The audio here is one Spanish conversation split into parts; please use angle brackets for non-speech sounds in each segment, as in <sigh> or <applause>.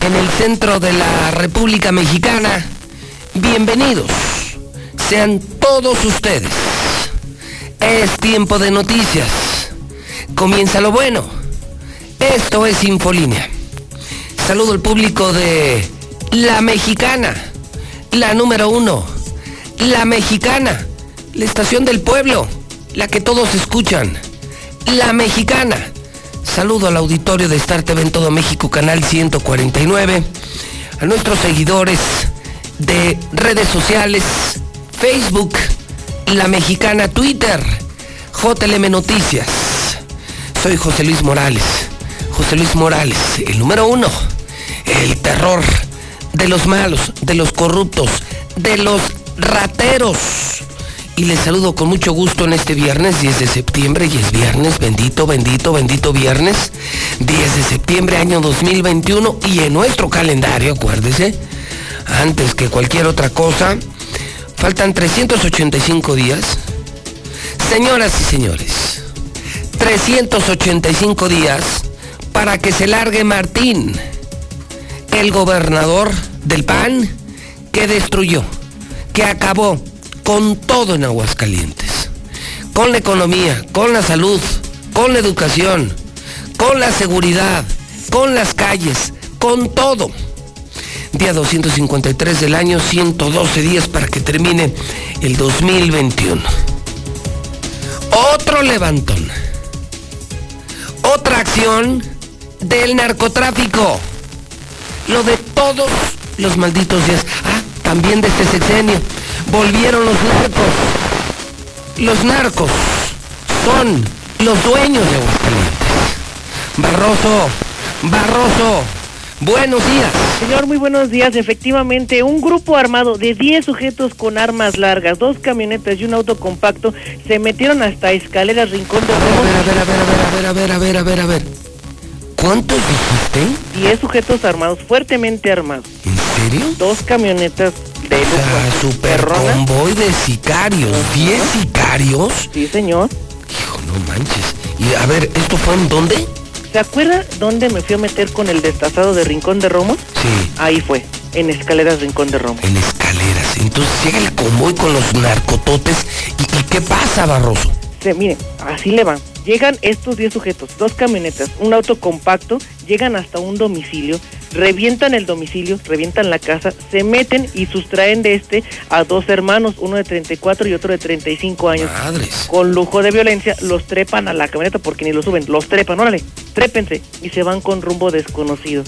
en el centro de la República Mexicana. Bienvenidos sean todos ustedes. Es tiempo de noticias. Comienza lo bueno. Esto es Infolínea. Saludo al público de La Mexicana, la número uno. La Mexicana, la estación del pueblo, la que todos escuchan. La Mexicana. Saludo al auditorio de Star TV en todo México, canal 149. A nuestros seguidores de redes sociales, Facebook, La Mexicana, Twitter, JLM Noticias. Soy José Luis Morales. José Luis Morales, el número uno. El terror de los malos, de los corruptos, de los rateros. Y les saludo con mucho gusto en este viernes 10 de septiembre y es viernes, bendito, bendito, bendito viernes 10 de septiembre año 2021 y en nuestro calendario, acuérdese, antes que cualquier otra cosa, faltan 385 días. Señoras y señores, 385 días para que se largue Martín, el gobernador del PAN que destruyó, que acabó con todo en Aguascalientes, con la economía, con la salud, con la educación, con la seguridad, con las calles, con todo. Día 253 del año, 112 días para que termine el 2021. Otro levantón. Otra acción del narcotráfico. Lo de todos los malditos días. Ah, también de este sexenio. Volvieron los narcos. Los narcos son los dueños de Aguascalientes. Barroso, Barroso, buenos días. Señor, muy buenos días. Efectivamente, un grupo armado de 10 sujetos con armas largas, dos camionetas y un auto compacto se metieron hasta escaleras Rincón de A ver, Romos. a ver, a ver, a ver, a ver, a ver, a ver, a ver, a ver. ¿Cuántos dijiste? 10 sujetos armados, fuertemente armados. ¿En serio? Dos camionetas de super convoy de sicarios. ¿Diez sicarios? Sí, señor. Hijo, no manches. Y a ver, ¿esto fue en dónde? ¿Se acuerda dónde me fui a meter con el destazado de Rincón de Romos? Sí, Ahí fue, en escaleras Rincón de Romos. en escaleras. Entonces llega el convoy con los narcototes. ¿Y, y qué pasa, Barroso? Se, miren, así le van. Llegan estos 10 sujetos, dos camionetas, un auto compacto, llegan hasta un domicilio, revientan el domicilio, revientan la casa, se meten y sustraen de este a dos hermanos, uno de 34 y otro de 35 años. Madres. Con lujo de violencia, los trepan a la camioneta porque ni lo suben, los trepan, órale, trépense y se van con rumbo desconocido.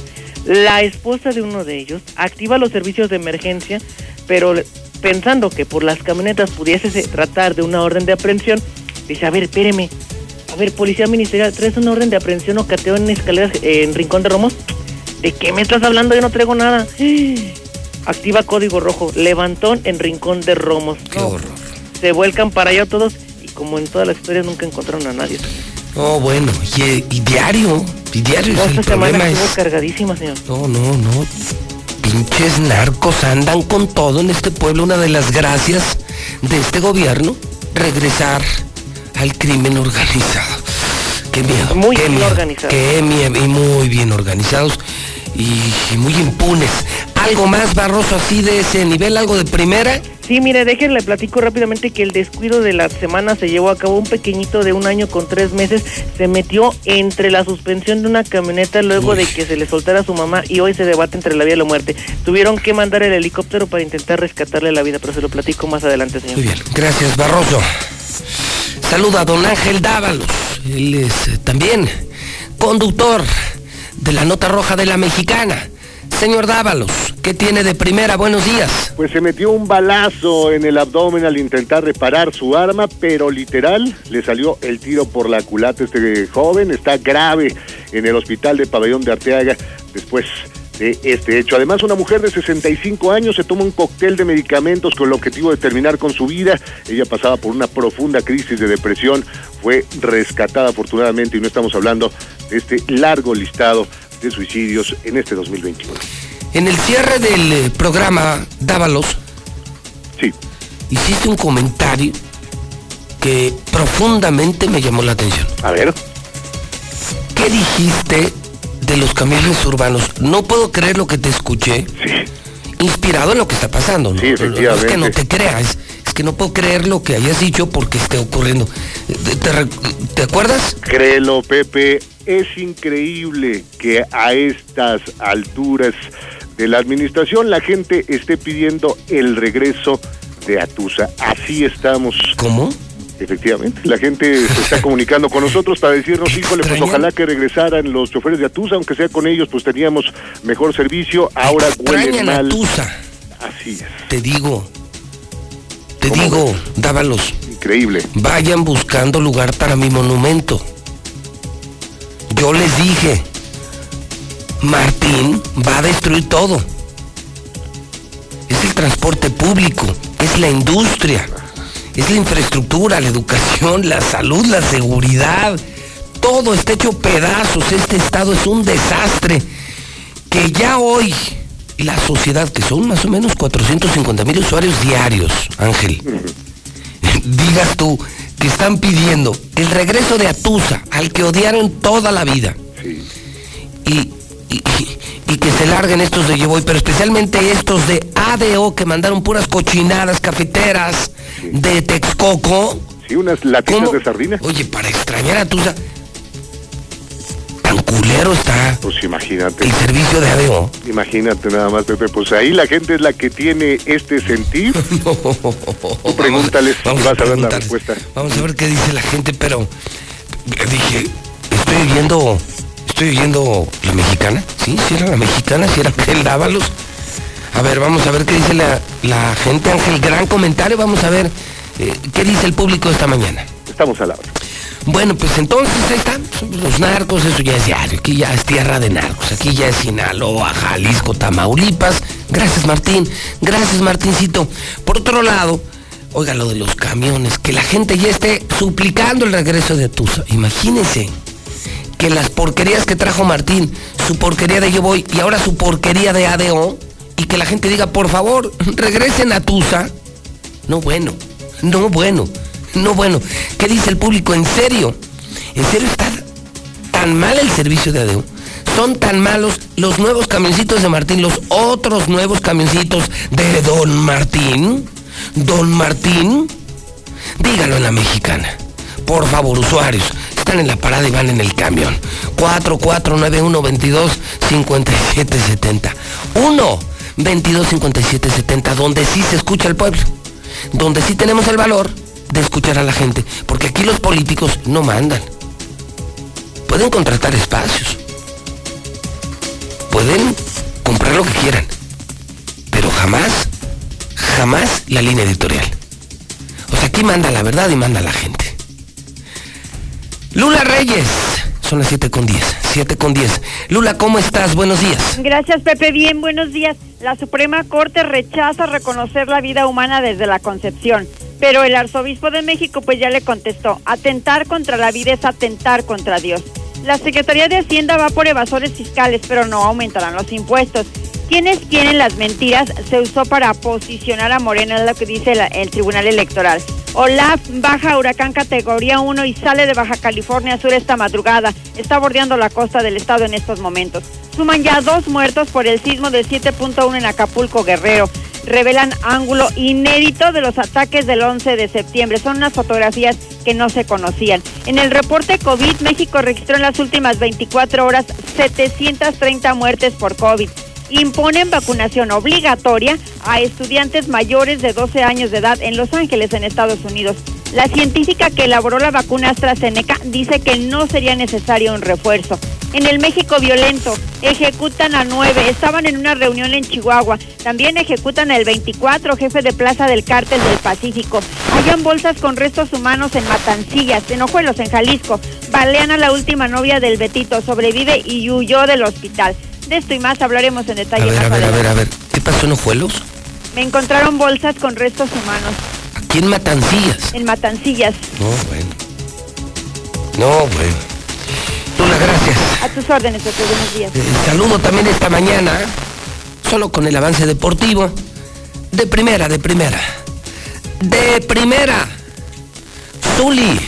La esposa de uno de ellos activa los servicios de emergencia, pero pensando que por las camionetas pudiese se tratar de una orden de aprehensión, dice, a ver, espéreme, ver, policía ministerial, ¿traes una orden de aprehensión o cateo en escaleras eh, en Rincón de Romos? ¿De qué me estás hablando? Yo no traigo nada. <gasps> Activa código rojo, levantón en Rincón de Romos. Qué No, horror. se vuelcan para allá todos y como en todas las historias nunca encontraron a nadie. Oh, bueno. Y, y diario. Y diario. El esta semana es... cargadísima, señor. No, no, no. Pinches narcos andan con todo en este pueblo. Una de las gracias de este gobierno, regresar al crimen organizado. Qué miedo. Muy qué bien miedo, organizados. Qué miedo. Y muy bien organizados. Y, muy impunes. ¿Algo más, Barroso, así de ese nivel? ¿Algo de primera? Sí, mire, déjenle platico rápidamente que el descuido de la semana se llevó a cabo. Un pequeñito de un año con tres meses se metió entre la suspensión de una camioneta luego Uy. de que se le soltara a su mamá y hoy se debate entre la vida y la muerte. Tuvieron que mandar el helicóptero para intentar rescatarle la vida, pero se lo platico más adelante, señor. Muy bien, gracias Barroso. Saluda a don Ángel Dávalos. Él es eh, también conductor de la nota roja de la mexicana. Señor Dávalos, ¿qué tiene de primera? Buenos días. Pues se metió un balazo en el abdomen al intentar reparar su arma, pero literal le salió el tiro por la culata. Este joven está grave en el hospital de Pabellón de Arteaga después de este hecho. Además, una mujer de 65 años se toma un cóctel de medicamentos con el objetivo de terminar con su vida. Ella pasaba por una profunda crisis de depresión, fue rescatada afortunadamente y no estamos hablando de este largo listado de suicidios en este 2021. En el cierre del eh, programa Dávalos, Sí, hiciste un comentario que profundamente me llamó la atención. a ver. ¿Qué dijiste de los camiones urbanos? No puedo creer lo que te escuché, Sí, inspirado en lo que está pasando. ¿no? Sí, No es que efectivamente. no te creas, es que no puedo creer lo que hayas dicho porque esté ocurriendo. ¿Te, te rec- te acuerdas? créelo, Pepe, es increíble que a estas alturas de la administración la gente esté pidiendo el regreso de Atusa. Así estamos. ¿Cómo? Efectivamente, la gente se está <laughs> comunicando con nosotros para decirnos, híjole, pues ojalá que regresaran los choferes de Atusa, aunque sea con ellos, pues teníamos mejor servicio, ahora huelen mal. Tusa, Así es, te digo. Te ¿Cómo digo, dávalos. increíble. Vayan buscando lugar para mi monumento. Yo les dije, Martín va a destruir todo. Es el transporte público, es la industria, es la infraestructura, la educación, la salud, la seguridad. Todo está hecho pedazos, este estado es un desastre. Que ya hoy la sociedad, que son más o menos 450 mil usuarios diarios, Ángel, <laughs> digas tú que están pidiendo el regreso de Atusa, al que odiaron toda la vida, Sí. y, y- y- y que se larguen estos de Llevoy, pero especialmente estos de ADO que mandaron puras cochinadas cafeteras de Texcoco. Sí, unas latitas ¿Cómo? de sardina. Oye, para extrañar a Atusa, tan culero está Pues imagínate. el servicio de ADO. Imagínate nada más, Pepe. Pues ahí la gente es la que tiene este sentir. <laughs> Tú pregúntales y vas a ver la respuesta. Vamos a ver qué dice la gente, pero dije, estoy oyendo, estoy oyendo la mexicana, sí, sí era la mexicana, sí era Ángel Dávalos. A ver, vamos a ver qué dice la, la gente, Ángel, gran comentario, vamos a ver eh, qué dice el público esta mañana. Estamos a la hora. Bueno, pues entonces ahí están los narcos, eso ya es diario, aquí ya es tierra de narcos, aquí ya es Sinaloa, Jalisco, Tamaulipas. Gracias Martín, gracias Martincito. Por otro lado, oiga lo de los camiones, que la gente ya esté suplicando el regreso de Tusa. Imagínense que las porquerías que trajo Martín, su porquería de Yo Voy y ahora su porquería de ADO, y que la gente diga, por favor, regresen a Tusa. No bueno, no bueno, no bueno. ¿Qué dice el público? ¿En serio? ¿En serio está tan mal el servicio de ADO? Son tan malos los nuevos camioncitos de Martín, los otros nuevos camioncitos de Don Martín. Don Martín, dígalo en la mexicana. Por favor, usuarios, en la parada y van en el camión. 4491 22 57 70. 1 22 57 70, donde sí se escucha el pueblo. Donde sí tenemos el valor de escuchar a la gente. Porque aquí los políticos no mandan. Pueden contratar espacios. Pueden comprar lo que quieran. Pero jamás, jamás la línea editorial. O sea, aquí manda la verdad y manda la gente. Lula Reyes. Son las 7 con 10. 7 con 10. Lula, ¿cómo estás? Buenos días. Gracias, Pepe. Bien, buenos días. La Suprema Corte rechaza reconocer la vida humana desde la concepción, pero el arzobispo de México pues ya le contestó, atentar contra la vida es atentar contra Dios. La Secretaría de Hacienda va por evasores fiscales, pero no aumentarán los impuestos. Quienes quieren las mentiras se usó para posicionar a Morena, es lo que dice el Tribunal Electoral. Olaf baja huracán categoría 1 y sale de Baja California Sur esta madrugada. Está bordeando la costa del estado en estos momentos. Suman ya dos muertos por el sismo de 7.1 en Acapulco, Guerrero. Revelan ángulo inédito de los ataques del 11 de septiembre. Son unas fotografías que no se conocían. En el reporte COVID, México registró en las últimas 24 horas 730 muertes por COVID imponen vacunación obligatoria a estudiantes mayores de 12 años de edad en Los Ángeles, en Estados Unidos. La científica que elaboró la vacuna AstraZeneca dice que no sería necesario un refuerzo. En el México violento, ejecutan a nueve. Estaban en una reunión en Chihuahua. También ejecutan al 24, jefe de plaza del cártel del Pacífico. Hallan bolsas con restos humanos en Matancillas, en Ojuelos, en Jalisco. Balean a la última novia del Betito. Sobrevive y huyó del hospital. De esto y más hablaremos en A detalle ver, más a ver, a ver, a ver. ¿Qué pasó en Ojuelos? Me encontraron bolsas con restos humanos Aquí en Matancillas. en Matancillas. No, bueno. No, bueno. Tula, gracias. A tus órdenes, doctor. Buenos días. Eh, saludo también esta mañana, solo con el avance deportivo. De primera, de primera. De primera. Zuli.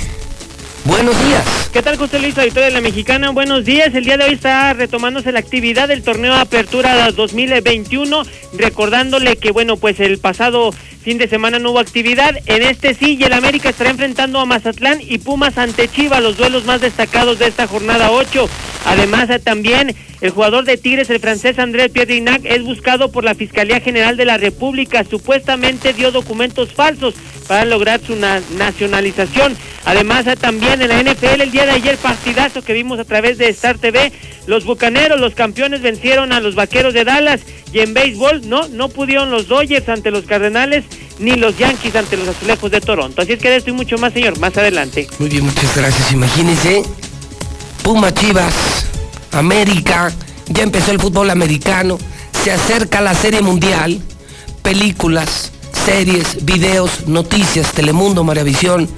Buenos días. ¿Qué tal, José Luis, auditorio de la Mexicana? Buenos días. El día de hoy está retomándose la actividad del torneo Apertura 2021, recordándole que, bueno, pues el pasado fin de semana no hubo actividad. En este sí, y el América estará enfrentando a Mazatlán y Pumas ante Chivas, los duelos más destacados de esta jornada 8. Además, eh, también el jugador de Tigres, el francés Andrés Pierre Gignac, es buscado por la Fiscalía General de la República. Supuestamente dio documentos falsos para lograr su na- nacionalización. Además, eh, también en la NFL, el día de ayer, partidazo que vimos a través de Star TV, los bucaneros, los campeones, vencieron a los vaqueros de Dallas. Y en béisbol, no, no pudieron los Dodgers ante los Cardenales, ni los Yankees ante los Azulejos de Toronto. Así es que de esto y mucho más, señor, más adelante. Muy bien, muchas gracias. Imagínense, Puma Chivas, América, ya empezó el fútbol americano, se acerca la serie mundial, películas, series, videos, noticias, Telemundo, Maravisión,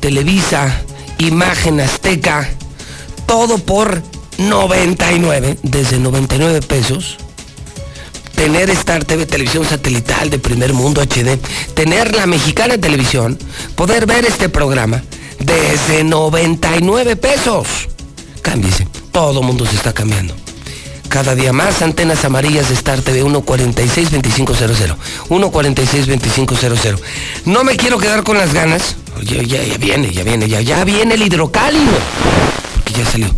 Televisa, Imagen Azteca, todo por 99, desde 99 pesos tener Star TV, televisión satelital de primer mundo HD, tener la mexicana televisión, poder ver este programa desde 99 pesos. Cámbiese, todo mundo se está cambiando. Cada día más antenas amarillas de Star TV 146-2500. 146-2500. No me quiero quedar con las ganas. Ya, viene, ya viene, ya, ya viene el hidrocálido. Porque ya salió.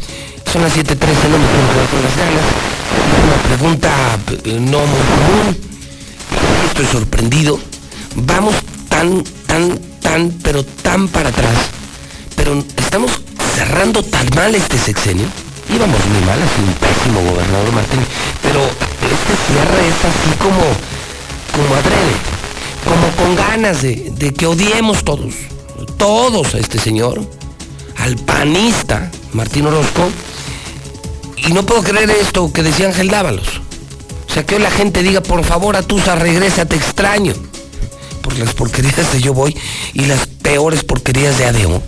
Son las 7.13, no me quiero con las ganas. Una pregunta eh, no muy común. Estoy sorprendido. Vamos tan, tan, tan, pero tan para atrás. Pero estamos cerrando tan mal este sexenio. Íbamos muy mal, sido un pésimo gobernador Martín. Pero este cierre es así como, como adrede. Como con ganas de, de que odiemos todos. Todos a este señor. Al panista Martín Orozco. Y no puedo creer esto que decía Ángel Dávalos. O sea, que hoy la gente diga, por favor, Atusa, regresa, te extraño. Por las porquerías de Yo Voy y las peores porquerías de ADO.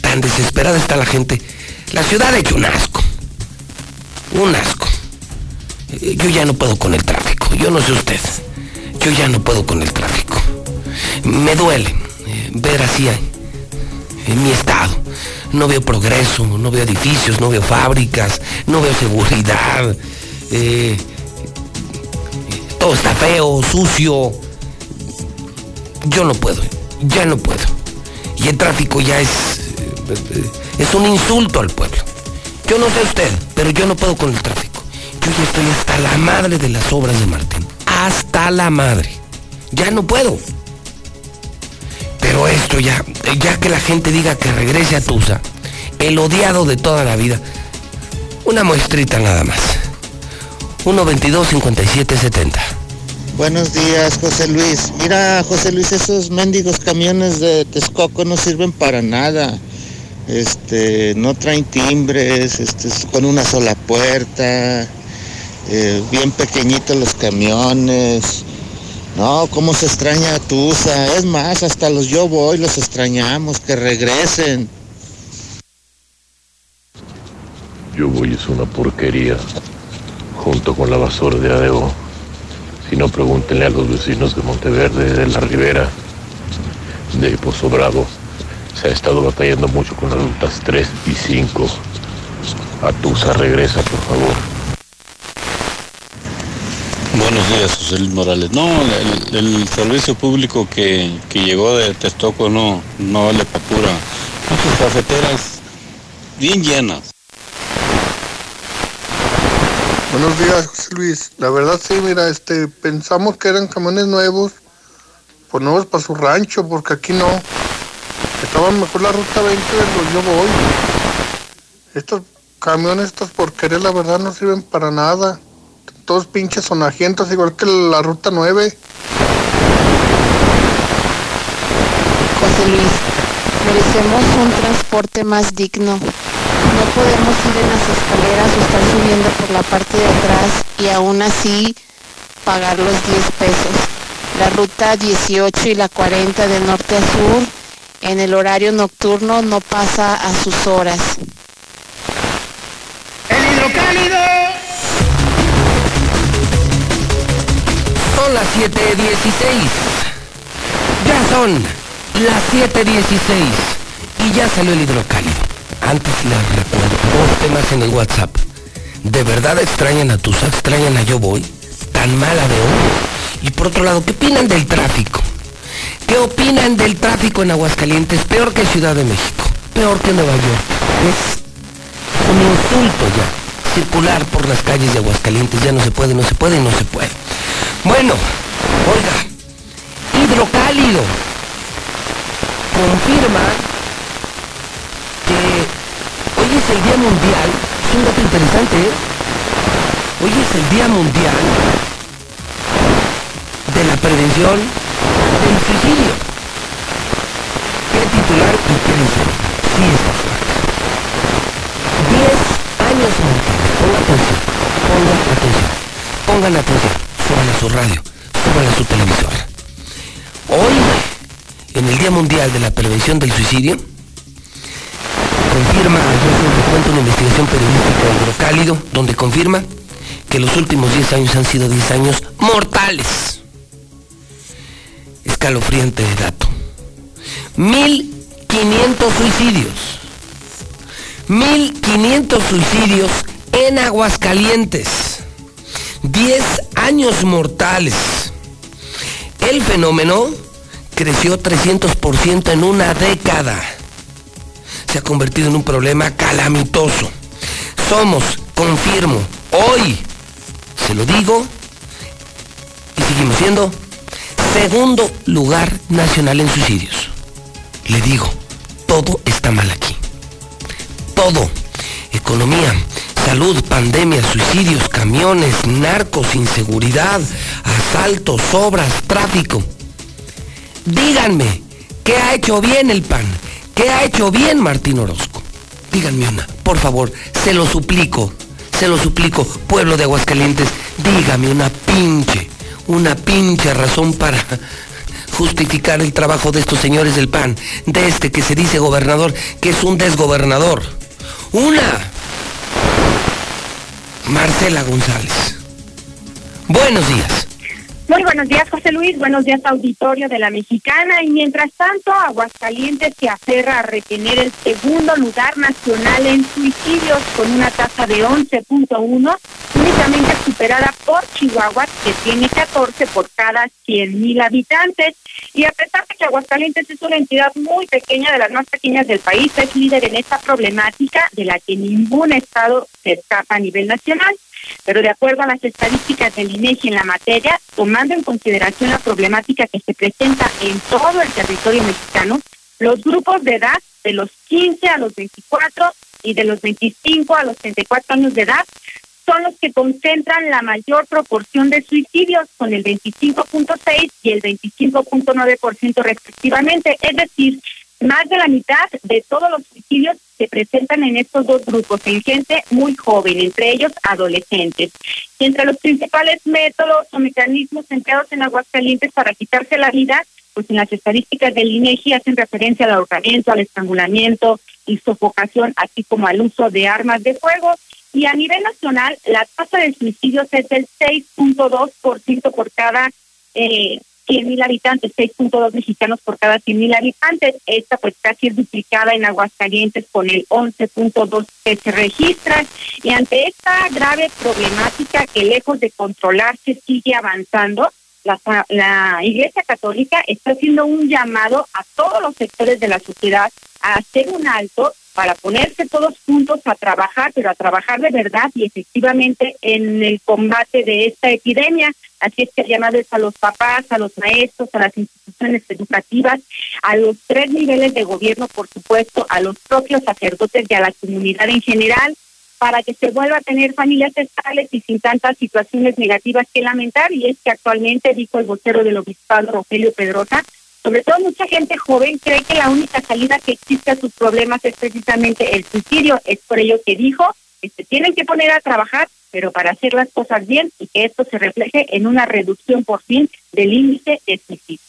Tan desesperada está la gente. La ciudad ha hecho un asco. Un asco. Eh, Yo ya no puedo con el tráfico. Yo no sé usted. Yo ya no puedo con el tráfico. Me duele eh, ver así eh, en mi estado. No veo progreso, no veo edificios, no veo fábricas, no veo seguridad. eh, todo está feo, sucio. Yo no puedo, ya no puedo. Y el tráfico ya es, eh, es un insulto al pueblo. Yo no sé usted, pero yo no puedo con el tráfico. Yo ya estoy hasta la madre de las obras de Martín. Hasta la madre. Ya no puedo. Esto ya, ya que la gente diga que regrese a Tusa, el odiado de toda la vida, una muestrita nada más. 122 57 70. Buenos días, José Luis. Mira, José Luis, esos mendigos camiones de Texcoco no sirven para nada. Este, no traen timbres, este, es con una sola puerta, eh, bien pequeñitos los camiones. No, cómo se extraña a Tusa. Es más, hasta los yo voy los extrañamos, que regresen. Yo voy es una porquería, junto con la basura de ADO. Si no, pregúntenle a los vecinos de Monteverde, de La Ribera, de Pozo Bravo. Se ha estado batallando mucho con las rutas 3 y 5. Atusa, regresa, por favor. Buenos días, José Luis Morales. No, el, servicio público que, que llegó de Texcoco no, no vale para pura. Muchas cafeteras bien llenas. Buenos días, José Luis. La verdad sí, mira, este, pensamos que eran camiones nuevos, pues nuevos para su rancho, porque aquí no. Estaban mejor la ruta 20 de los yo voy. Estos camiones, estas porquerías, la verdad no sirven para nada. Todos pinches sonajientos, igual que la ruta 9. José Luis, merecemos un transporte más digno. no podemos ir en las escaleras o estar subiendo por la parte de atrás y aún así pagar los 10 pesos. La ruta 18 y la 40 de norte a sur en el horario nocturno no pasa a sus horas. ¡El hidrocálido! Son las 7.16. Ya son las 7.16. Y ya salió el hidrocálido. Antes les recuerdo dos temas en el WhatsApp. ¿De verdad extrañan a Tusa? ¿Extrañan a Yo Voy? ¿Tan mala de hoy? Y por otro lado, ¿qué opinan del tráfico? ¿Qué opinan del tráfico en Aguascalientes? Peor que Ciudad de México, peor que Nueva York. Es un insulto ya. Circular por las calles de Aguascalientes ya no se puede, no se puede no se puede. Bueno, oiga, hidrocálido confirma que hoy es el Día Mundial, es un dato interesante, ¿eh? hoy es el Día Mundial de la Prevención del Suicidio. ¿Qué titular y qué dice? Sí está. 10 años mortales. Pongan atención, pongan atención, pongan atención. Suban a su radio, suban a su televisor. Hoy, en el Día Mundial de la Prevención del Suicidio, confirma, cuento una investigación periodística de Hidrocálido, donde confirma que los últimos 10 años han sido 10 años mortales. Escalofriante dato. 1500 suicidios. 1500 suicidios en Aguascalientes. 10 años mortales. El fenómeno creció 300% en una década. Se ha convertido en un problema calamitoso. Somos, confirmo, hoy, se lo digo, y seguimos siendo segundo lugar nacional en suicidios. Le digo, todo está mal aquí. Todo. Economía, salud, pandemia, suicidios, camiones, narcos, inseguridad, asaltos, obras, tráfico. Díganme, ¿qué ha hecho bien el PAN? ¿Qué ha hecho bien Martín Orozco? Díganme una, por favor, se lo suplico, se lo suplico, pueblo de Aguascalientes, dígame una pinche, una pinche razón para <laughs> justificar el trabajo de estos señores del PAN, de este que se dice gobernador, que es un desgobernador. Una. Marcela González. Buenos días. Muy buenos días, José Luis. Buenos días, auditorio de la Mexicana. Y mientras tanto, Aguascalientes se aferra a retener el segundo lugar nacional en suicidios con una tasa de 11.1, únicamente superada por Chihuahua, que tiene 14 por cada 100 mil habitantes. Y a pesar de que Aguascalientes es una entidad muy pequeña, de las más pequeñas del país, es líder en esta problemática de la que ningún estado se escapa a nivel nacional. Pero de acuerdo a las estadísticas del INEGI en la materia, tomando en consideración la problemática que se presenta en todo el territorio mexicano, los grupos de edad de los 15 a los 24 y de los 25 a los 34 años de edad son los que concentran la mayor proporción de suicidios, con el 25.6 y el 25.9% respectivamente. Es decir, más de la mitad de todos los suicidios se presentan en estos dos grupos, en gente muy joven, entre ellos adolescentes. Y entre los principales métodos o mecanismos empleados en Aguascalientes para quitarse la vida, pues en las estadísticas del INEGI hacen referencia al ahorcamiento, al estrangulamiento y sofocación, así como al uso de armas de fuego. Y a nivel nacional, la tasa de suicidios es del 6.2% por cada eh, 100 mil habitantes, 6.2 mexicanos por cada 100 mil habitantes. Esta pues casi es duplicada en Aguascalientes con el 11.2 que se registra. Y ante esta grave problemática que lejos de controlarse sigue avanzando, la, la Iglesia Católica está haciendo un llamado a todos los sectores de la sociedad a hacer un alto para ponerse todos juntos a trabajar, pero a trabajar de verdad y efectivamente en el combate de esta epidemia. Así es que el llamado a los papás, a los maestros, a las instituciones educativas, a los tres niveles de gobierno, por supuesto, a los propios sacerdotes y a la comunidad en general, para que se vuelva a tener familias estables y sin tantas situaciones negativas que lamentar. Y es que actualmente, dijo el vocero del obispado Rogelio Pedrosa, Sobre todo mucha gente joven cree que la única salida que existe a sus problemas es precisamente el suicidio. Es por ello que dijo tienen que poner a trabajar, pero para hacer las cosas bien y que esto se refleje en una reducción por fin del índice de suicidio.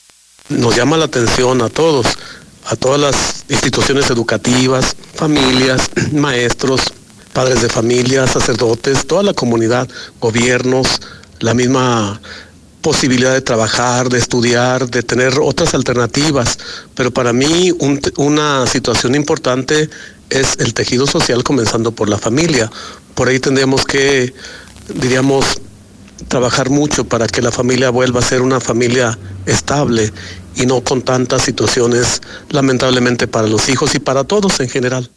Nos llama la atención a todos, a todas las instituciones educativas, familias, <clears throat> maestros, padres de familia, sacerdotes, toda la comunidad, gobiernos, la misma posibilidad de trabajar, de estudiar, de tener otras alternativas. Pero para mí un- una situación importante es el tejido social comenzando por la familia. Por ahí tendríamos que, diríamos, trabajar mucho para que la familia vuelva a ser una familia estable y no con tantas situaciones lamentablemente para los hijos y para todos en general.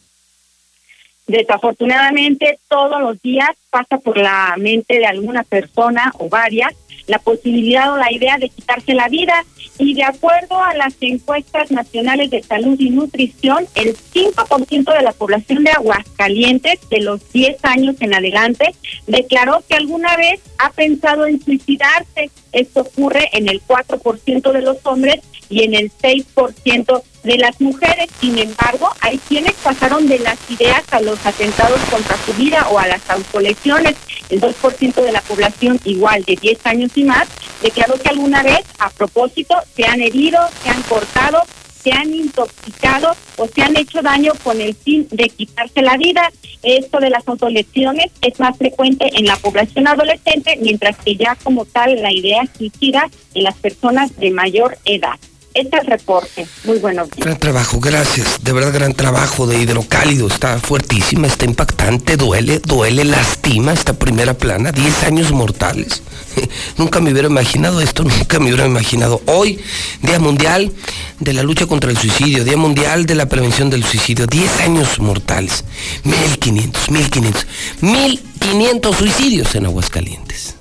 Desafortunadamente, todos los días pasa por la mente de alguna persona o varias la posibilidad o la idea de quitarse la vida. Y de acuerdo a las encuestas nacionales de salud y nutrición, el 5% de la población de Aguascalientes, de los 10 años en adelante, declaró que alguna vez ha pensado en suicidarse. Esto ocurre en el 4% de los hombres y en el 6% de las mujeres. Sin embargo, hay quienes pasaron de las ideas a los atentados contra su vida o a las autolesiones. El 2% de la población, igual de 10 años y más, declaró que alguna vez, a propósito, se han herido, se han cortado, se han intoxicado o se han hecho daño con el fin de quitarse la vida. Esto de las autolesiones es más frecuente en la población adolescente, mientras que ya como tal la idea suicida en las personas de mayor edad. Este es el reporte. Muy buenos días. Gran trabajo, gracias. De verdad, gran trabajo de hidrocálido. Está fuertísima, está impactante, duele, duele, lastima esta primera plana. 10 años mortales. <laughs> nunca me hubiera imaginado esto, nunca me hubiera imaginado. Hoy, Día Mundial de la Lucha contra el Suicidio, Día Mundial de la Prevención del Suicidio. 10 años mortales. 1500, 1500, 1500 suicidios en Aguascalientes.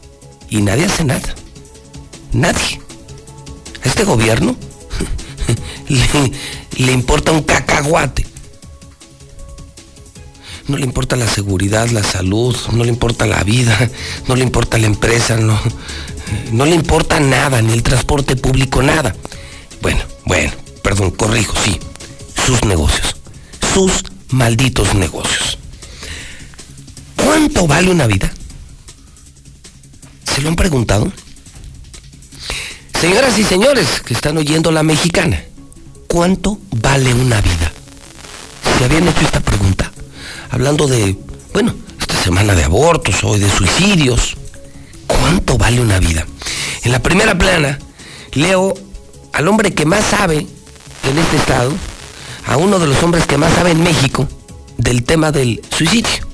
Y nadie hace nada. Nadie. Este gobierno <laughs> le, importa un cacahuate. No le importa la seguridad, la salud, no le importa la vida, no le importa la empresa, no, no le importa nada, ni el transporte público, nada. Bueno, bueno, perdón, corrijo, sí. Sus negocios. Sus malditos negocios. ¿Cuánto vale una vida? ¿Se lo han preguntado? Señoras y señores que están oyendo la mexicana, ¿cuánto vale una vida? Se habían hecho esta pregunta, hablando de, bueno, esta semana de abortos, hoy de suicidios. ¿Cuánto vale una vida? En la primera plana leo al hombre que más sabe en este estado, a uno de los hombres que más sabe en México del tema del suicidio.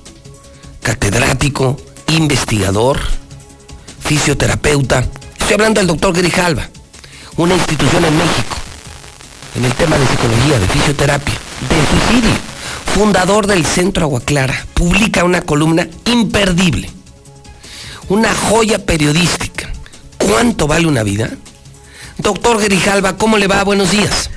Catedrático, investigador, fisioterapeuta, Estoy hablando del doctor Grijalva, una institución en México, en el tema de psicología, de fisioterapia, de suicidio, fundador del Centro Agua Clara, publica una columna imperdible, una joya periodística. ¿Cuánto vale una vida? Doctor Grijalva, ¿cómo le va? Buenos días.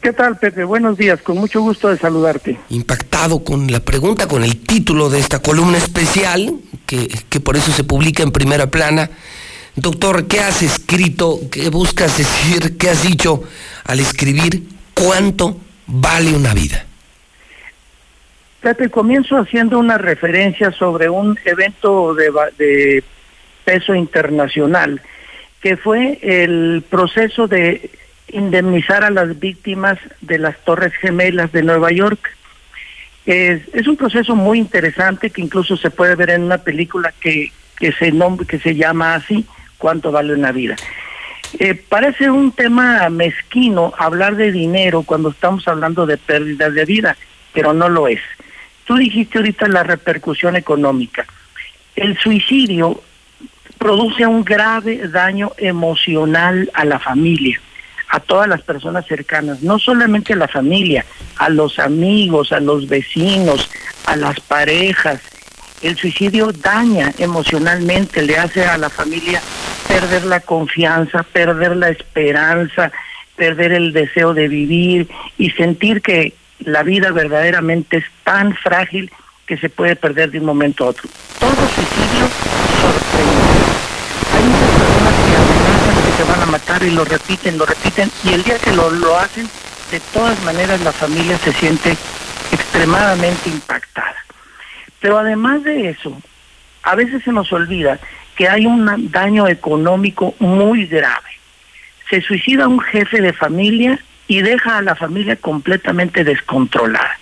¿Qué tal, Pepe? Buenos días, con mucho gusto de saludarte. Impactado con la pregunta, con el título de esta columna especial, que, que por eso se publica en primera plana. Doctor, ¿qué has escrito? ¿Qué buscas decir? ¿Qué has dicho al escribir cuánto vale una vida? Pepe, comienzo haciendo una referencia sobre un evento de, de peso internacional, que fue el proceso de indemnizar a las víctimas de las Torres Gemelas de Nueva York. Es un proceso muy interesante que incluso se puede ver en una película que, que, se, nombre, que se llama así, cuánto vale una vida. Eh, parece un tema mezquino hablar de dinero cuando estamos hablando de pérdidas de vida, pero no lo es. Tú dijiste ahorita la repercusión económica. El suicidio produce un grave daño emocional a la familia, a todas las personas cercanas, no solamente a la familia, a los amigos, a los vecinos, a las parejas, el suicidio daña emocionalmente, le hace a la familia perder la confianza, perder la esperanza, perder el deseo de vivir y sentir que la vida verdaderamente es tan frágil que se puede perder de un momento a otro. Todo suicidio sorprende. Hay muchas personas que amenazan que se van a matar y lo repiten, lo repiten, y el día que lo, lo hacen, de todas maneras la familia se siente extremadamente impactada. Pero además de eso, a veces se nos olvida que hay un daño económico muy grave. Se suicida un jefe de familia y deja a la familia completamente descontrolada.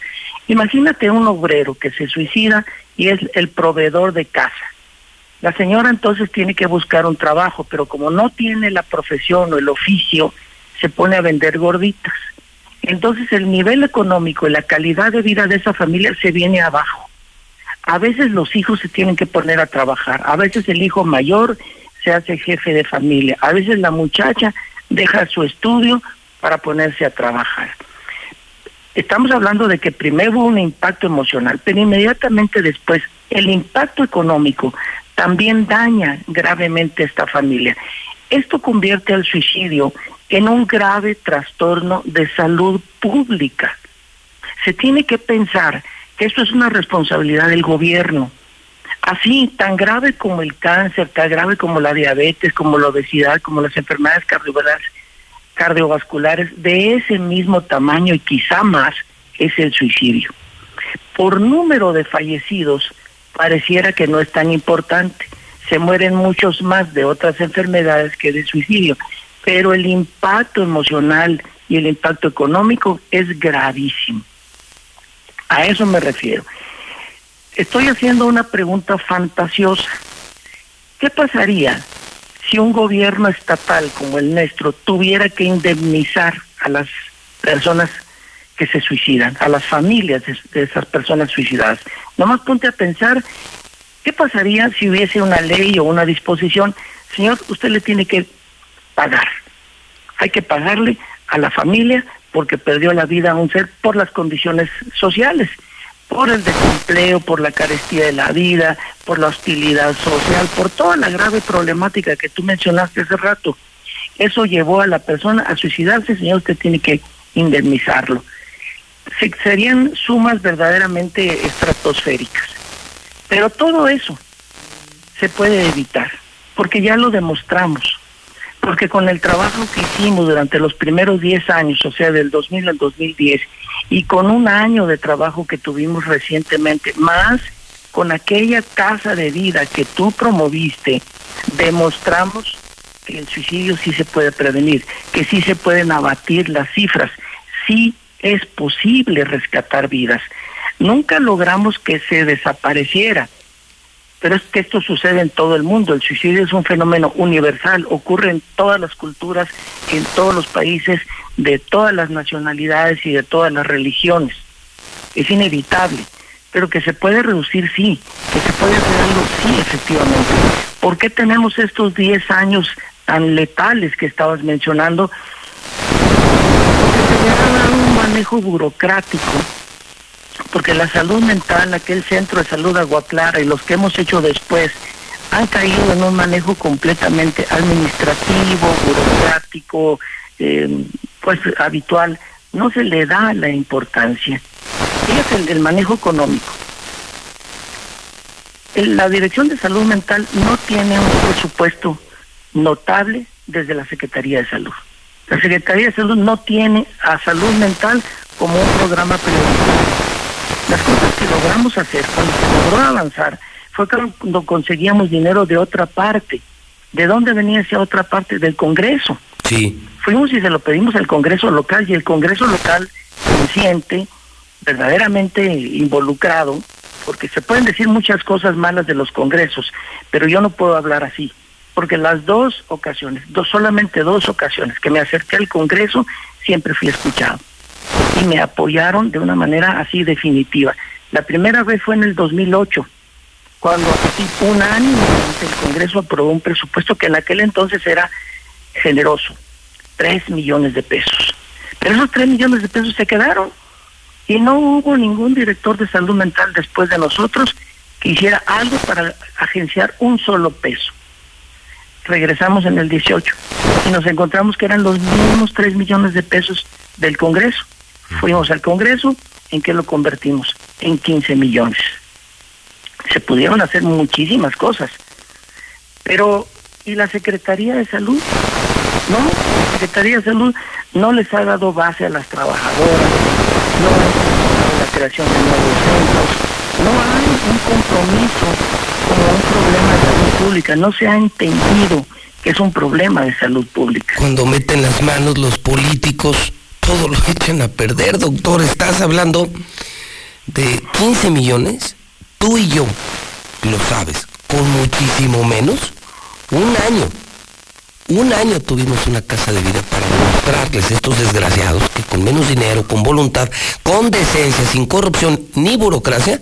Imagínate un obrero que se suicida y es el proveedor de casa. La señora entonces tiene que buscar un trabajo, pero como no tiene la profesión o el oficio, se pone a vender gorditas. Entonces el nivel económico y la calidad de vida de esa familia se viene abajo. A veces los hijos se tienen que poner a trabajar, a veces el hijo mayor se hace jefe de familia, a veces la muchacha deja su estudio para ponerse a trabajar. Estamos hablando de que primero hubo un impacto emocional, pero inmediatamente después el impacto económico también daña gravemente a esta familia. Esto convierte al suicidio en un grave trastorno de salud pública. Se tiene que pensar que esto es una responsabilidad del gobierno. Así, tan grave como el cáncer, tan grave como la diabetes, como la obesidad, como las enfermedades cardiovasculares, de ese mismo tamaño y quizá más es el suicidio. Por número de fallecidos, pareciera que no es tan importante. Se mueren muchos más de otras enfermedades que de suicidio, pero el impacto emocional y el impacto económico es gravísimo. A eso me refiero. Estoy haciendo una pregunta fantasiosa. ¿Qué pasaría si un gobierno estatal como el nuestro tuviera que indemnizar a las personas que se suicidan, a las familias de, esas personas suicidadas. Nomás ponte a pensar, ¿qué pasaría si hubiese una ley o una disposición? Señor, usted le tiene que pagar. Hay que pagarle a la familia porque perdió la vida a un ser por las condiciones sociales por el desempleo, por la carestía de la vida, por la hostilidad social, por toda la grave problemática que tú mencionaste hace rato. Eso llevó a la persona a suicidarse, señor, usted tiene que indemnizarlo. serían sumas verdaderamente estratosféricas. Pero todo eso se puede evitar, porque ya lo demostramos, porque con el trabajo que hicimos durante los primeros 10 años, o sea, del 2000 al 2010, y con un año de trabajo que tuvimos recientemente, más con aquella casa de vida que tú promoviste, demostramos que el suicidio sí se puede prevenir, que sí se pueden abatir las cifras, sí es posible rescatar vidas. Nunca logramos que se desapareciera, pero es que esto sucede en todo el mundo. El suicidio es un fenómeno universal, ocurre en todas las culturas, en todos los países, de todas las nacionalidades y de todas las religiones. Es inevitable, pero que se puede reducir, sí, que se puede hacer sí, efectivamente. ¿Por qué tenemos estos 10 años tan letales que estabas mencionando? Porque se le ha un manejo burocrático porque la salud mental, aquel centro de salud Agua Clara y los que hemos hecho después han caído en un manejo completamente administrativo, burocrático, eh, pues habitual. No se le da la importancia. Fíjate el, manejo económico. la Dirección de Salud Mental no tiene un presupuesto notable desde la Secretaría de Salud. La Secretaría de Salud no tiene a salud mental como un programa prioritario las cosas que logramos hacer, cuando se logró avanzar, fue cuando conseguíamos dinero de otra parte. ¿De dónde venía esa otra parte? Del Congreso. Sí. Fuimos y se lo pedimos al Congreso local y el Congreso local consciente, verdaderamente involucrado, porque se pueden decir muchas cosas malas de los congresos, pero yo no puedo hablar así, porque las dos ocasiones, dos, solamente dos ocasiones que me acerqué al Congreso, siempre fui escuchado y me apoyaron de una manera así definitiva. La primera vez fue en el 2008, cuando así unánimamente el Congreso aprobó un presupuesto que en aquel entonces era generoso, 3 millones de pesos. Pero esos 3 millones de pesos se quedaron y no hubo ningún director de salud mental después de nosotros que hiciera algo para agenciar un solo peso. Regresamos en el 18 y nos encontramos que eran los mismos 3 millones de pesos del Congreso. Fuimos al Congreso, ¿en qué lo convertimos? En 15 millones. Se pudieron hacer muchísimas cosas. Pero, ¿y la Secretaría de Salud? No, la Secretaría de Salud no les ha dado base a las trabajadoras, no ha la creación de nuevos centros, no hay un compromiso como un problema de salud pública, no se ha entendido que es un problema de salud pública. Cuando meten las manos los políticos, todo lo echan a perder, doctor. Estás hablando de 15 millones, tú y yo, lo sabes, con muchísimo menos, un año. Un año tuvimos una casa de vida para demostrarles a estos desgraciados que con menos dinero, con voluntad, con decencia, sin corrupción ni burocracia,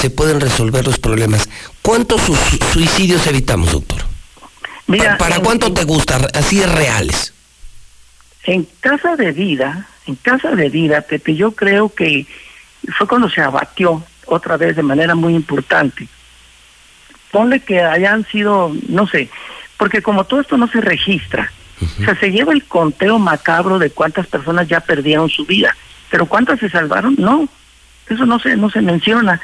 se pueden resolver los problemas. ¿Cuántos su- suicidios evitamos, doctor? Mira, ¿Para en- cuánto te gusta? Así reales. En casa de vida, en casa de vida, Pepe, yo creo que fue cuando se abatió otra vez de manera muy importante. Ponle que hayan sido, no sé, porque como todo esto no se registra, o sea, se lleva el conteo macabro de cuántas personas ya perdieron su vida, pero cuántas se salvaron, no, eso no se, no se menciona.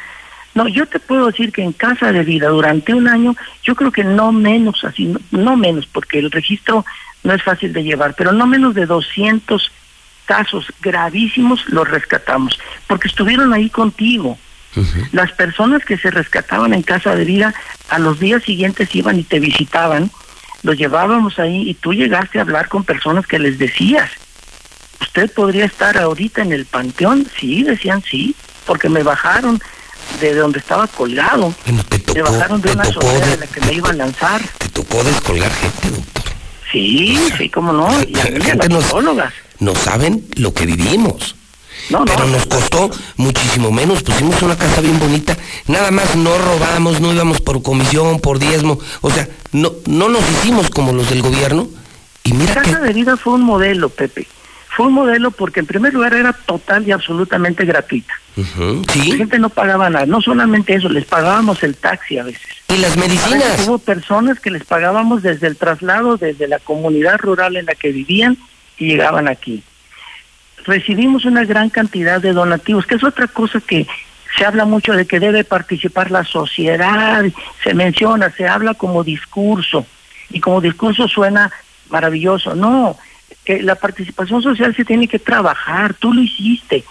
No, yo te puedo decir que en casa de vida durante un año, yo creo que no menos así, no, no menos, porque el registro no es fácil de llevar, pero no menos de 200 casos gravísimos los rescatamos, porque estuvieron ahí contigo. Las personas que se rescataban en casa de vida, a los días siguientes iban y te visitaban, los llevábamos ahí y tú llegaste a hablar con personas que les decías, usted podría estar ahorita en el panteón, sí, decían sí, porque me bajaron de donde estaba colgado, me bajaron de una de la que me iba a lanzar. Te tocó descolgar gente, doctor. Sí, sí, cómo no, y a mí, a gente las nos, psicólogas. no saben lo que vivimos. No, no, Pero nos costó muchísimo menos. Pusimos una casa bien bonita. Nada más no robamos, no íbamos por comisión, por diezmo. O sea, no, no nos hicimos como los del gobierno. Y mira Casa de vida fue un modelo, Pepe. Fue un modelo porque en primer lugar era total y absolutamente gratuita. La gente no pagaba nada. No solamente eso, les pagábamos el taxi a veces. Y las medicinas. hubo personas que les pagábamos desde el traslado, desde la comunidad rural en la que vivían y llegaban aquí. Recibimos una gran cantidad de donativos, que es otra cosa que se habla mucho de que debe participar la sociedad, se menciona, se habla como discurso, y como discurso suena maravilloso. No, que la participación social se tiene que trabajar, tú lo hiciste.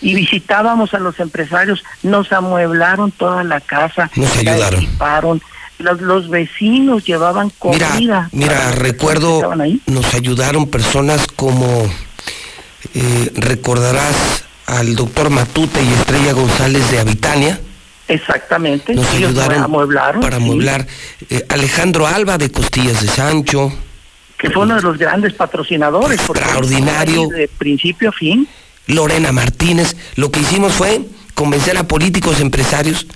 Y visitábamos a los empresarios, nos amueblaron toda la casa, Nos ayudaron. equiparon, los, los vecinos llevaban comida. Mira, recuerdo, nos ayudaron personas como, eh, recordarás al doctor Matute y Estrella González de Habitania. Exactamente. Nos ellos ayudaron amueblaron, para sí. amueblar. Eh, Alejandro Alba de Costillas de Sancho. Que fue uno de los grandes patrocinadores. porque Extraordinario. De principio a fin. Lorena Martínez. Lo que hicimos fue convencer a políticos empresarios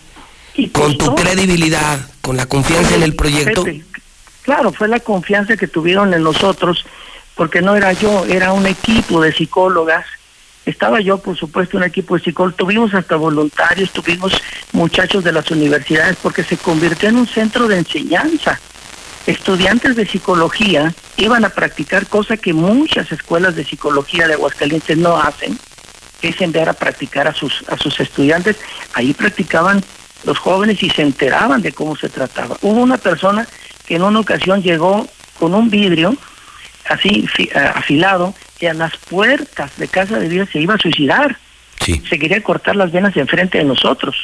con tu credibilidad, con la confianza en el proyecto. Claro, fue la confianza que tuvieron en nosotros, porque no era yo, era un equipo de psicólogas. Estaba yo, por supuesto, un equipo de psicólogos. Tuvimos hasta voluntarios, tuvimos muchachos de las universidades, porque se convirtió en un centro de enseñanza. Estudiantes de psicología iban a practicar cosa que muchas escuelas de psicología de Aguascalientes no hacen, que es enviar a practicar a sus, a sus estudiantes. Ahí practicaban los jóvenes y se enteraban de cómo se trataba. Hubo una persona que en una ocasión llegó con un vidrio así fi- afilado que a las puertas de casa de vida se iba a suicidar. Se quería cortar las venas enfrente de nosotros.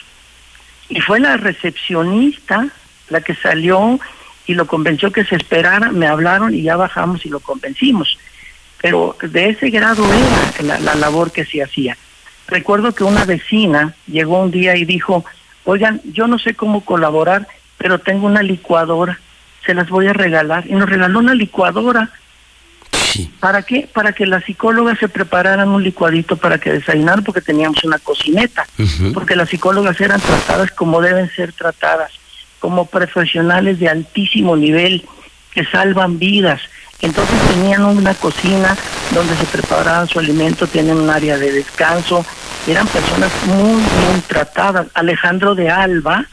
Y fue la recepcionista la que salió y lo convenció que se esperara, me hablaron y ya bajamos y lo convencimos. Pero de ese grado era la, la labor que se hacía. Recuerdo que una vecina llegó un día y dijo, oigan, yo no sé cómo colaborar, pero tengo una licuadora, se las voy a regalar. Y nos regaló una licuadora. ¿Para qué? Para que las psicólogas se prepararan un licuadito para que desayunaran porque teníamos una cocineta. Porque las psicólogas eran tratadas como deben ser tratadas, como profesionales de altísimo nivel que salvan vidas. Entonces tenían una cocina donde se preparaban su alimento, tenían un área de descanso, eran personas muy bien tratadas. Alejandro de Alba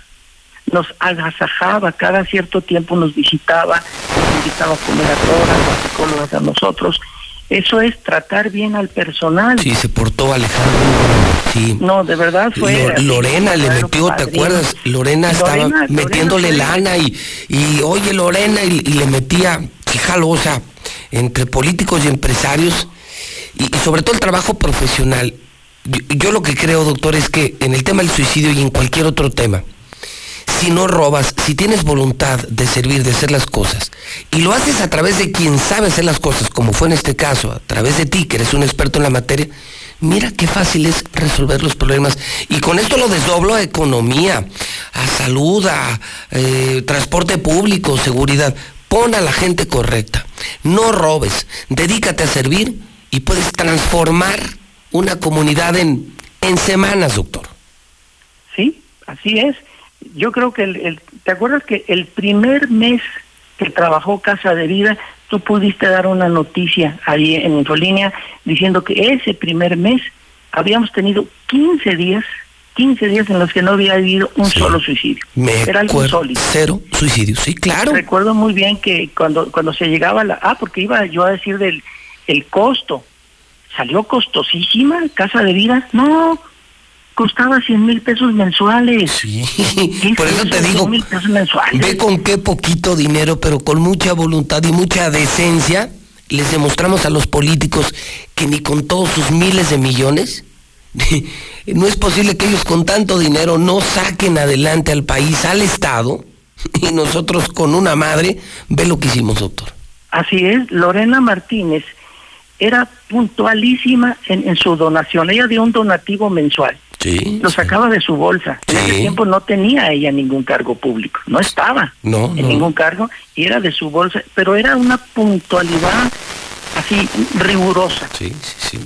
nos agasajaba, cada cierto tiempo nos visitaba, nos invitaba a comer a todas las psicólogas a nosotros. Eso es tratar bien al personal. Sí, se portó Alejandro. Sí. No, de verdad fue. Lo- Lorena le metió, ¿te acuerdas? Lorena estaba Lorena- metiéndole Lorena lana y, y oye Lorena y, y le metía, fíjalo, o sea, entre políticos y empresarios y, y sobre todo el trabajo profesional. Yo, yo lo que creo, doctor, es que en el tema del suicidio y en cualquier otro tema, si no robas, si tienes voluntad de servir, de hacer las cosas, y lo haces a través de quien sabe hacer las cosas, como fue en este caso, a través de ti, que eres un experto en la materia, mira qué fácil es resolver los problemas. Y con esto lo desdoblo a economía, a salud, a eh, transporte público, seguridad. Pon a la gente correcta, no robes, dedícate a servir y puedes transformar una comunidad en, en semanas, doctor. Sí, así es. Yo creo que, el, el- ¿te acuerdas que el primer mes que trabajó Casa de Vida, tú pudiste dar una noticia ahí en Infolínea diciendo que ese primer mes habíamos tenido 15 días, 15 días en los que no había habido un solo suicidio. Me Era algo insólito. cero suicidios, sí, claro. Recuerdo muy bien que cuando cuando se llegaba a la... Ah, porque iba yo a decir del el costo. ¿Salió costosísima Casa de Vida? No, costaba 100 mil pesos mensuales. Sí, ¿Qué por es eso te digo, 100 mil pesos mensuales? Ve con qué poquito dinero, pero con mucha voluntad y mucha decencia, les demostramos a los políticos que ni con todos sus miles de millones, <laughs> no es posible que ellos con tanto dinero no saquen adelante al país, al Estado, y nosotros con una madre, ve lo que hicimos, doctor. Así es, Lorena Martínez era puntualísima en, en su donación. Ella dio un donativo mensual. Sí. Lo sacaba de su bolsa. En ese tiempo no tenía ella ningún cargo público. No estaba No, en no. ningún cargo y era de su bolsa. Pero era una puntualidad así rigurosa.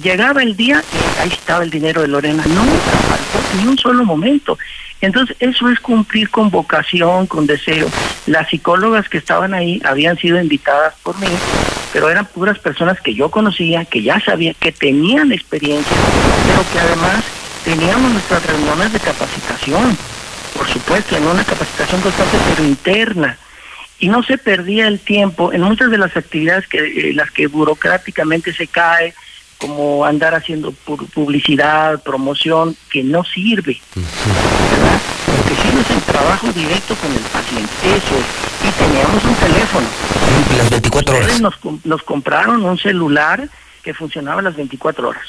Llegaba el día y ahí estaba el dinero de Lorena. Nunca faltó ni un solo momento. Entonces, eso es cumplir con vocación, con deseo. Las psicólogas que estaban ahí habían sido invitadas por mí, pero eran puras personas que yo conocía, que ya sabía, que tenían experiencia, pero que además teníamos nuestras reuniones de capacitación, por supuesto, en una capacitación constante, pero interna. Y no se perdía el tiempo en muchas de las actividades que eh, las que burocráticamente se cae, como andar haciendo pu- publicidad, promoción, que no sirve. ¿verdad? Lo que sirve es el trabajo directo con el paciente. Eso es. Y teníamos un teléfono. Las 24 Ustedes horas. Nos, nos compraron un celular que funcionaba las 24 horas.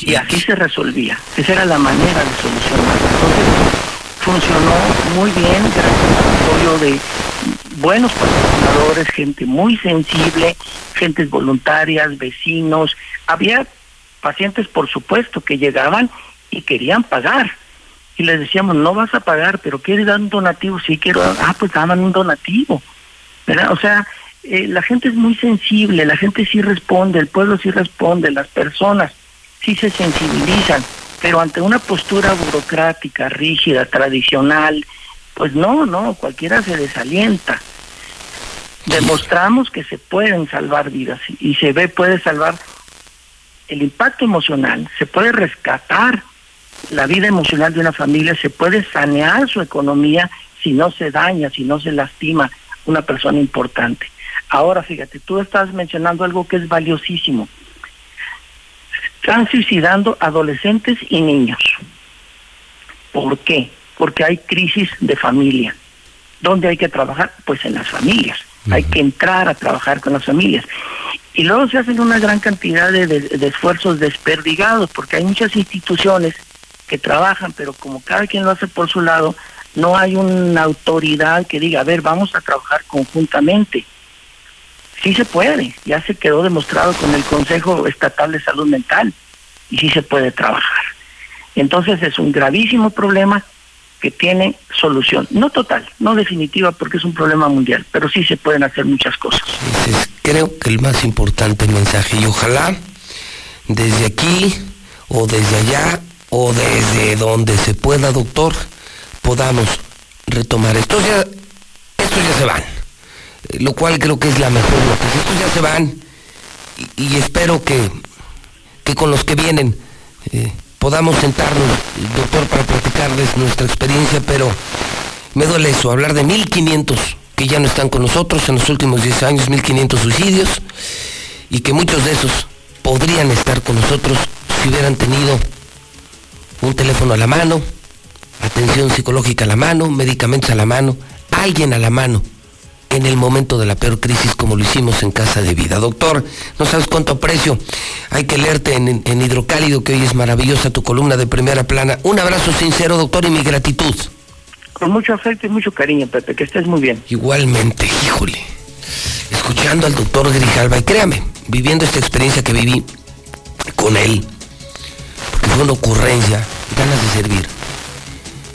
Y así se resolvía. Esa era la manera de solucionar. Entonces, funcionó muy bien gracias al apoyo de buenos patrocinadores, gente muy sensible, gentes voluntarias, vecinos. Había pacientes, por supuesto, que llegaban y querían pagar. Y les decíamos, no vas a pagar, pero ¿quieres dar un donativo? Sí, quiero. Ah, pues daban un donativo. ¿verdad? O sea, eh, la gente es muy sensible, la gente sí responde, el pueblo sí responde, las personas sí se sensibilizan, pero ante una postura burocrática, rígida, tradicional, pues no, no, cualquiera se desalienta. Demostramos que se pueden salvar vidas y se ve, puede salvar el impacto emocional, se puede rescatar la vida emocional de una familia, se puede sanear su economía si no se daña, si no se lastima una persona importante. Ahora, fíjate, tú estás mencionando algo que es valiosísimo. Están suicidando adolescentes y niños. ¿Por qué? Porque hay crisis de familia. ¿Dónde hay que trabajar? Pues en las familias. Hay que entrar a trabajar con las familias. Y luego se hacen una gran cantidad de, de- de esfuerzos desperdigados, porque hay muchas instituciones que trabajan, pero como cada quien lo hace por su lado, no hay una autoridad que diga, a ver, vamos a trabajar conjuntamente. Sí se puede, ya se quedó demostrado con el Consejo Estatal de Salud Mental, y sí se puede trabajar. Entonces es un gravísimo problema que tiene solución, no total, no definitiva porque es un problema mundial, pero sí se pueden hacer muchas cosas. Creo que el más importante mensaje. Y ojalá desde aquí o desde allá o desde donde se pueda, doctor, podamos retomar. Estos ya, estos ya se van. Eh, Lo cual creo que es la mejor noticia. Estos ya se van. Y, y espero que, que con los que vienen eh, podamos sentarnos, doctor, para platicarles nuestra experiencia, pero me duele eso, hablar de 1500 que ya no están con nosotros en los últimos 10 años, 1500 suicidios, y que muchos de esos podrían estar con nosotros si hubieran tenido un teléfono a la mano, atención psicológica a la mano, medicamentos a la mano, alguien a la mano en el momento de la peor crisis como lo hicimos en Casa de Vida. Doctor, no sabes cuánto aprecio. Hay que leerte en, en Hidrocálido, que hoy es maravillosa tu columna de primera plana. Un abrazo sincero, doctor, y mi gratitud. Con mucho afecto y mucho cariño, Pepe, que estés muy bien. Igualmente, híjole. Escuchando al doctor Grijalva, y créame, viviendo esta experiencia que viví con él, porque fue una ocurrencia, ganas de servir.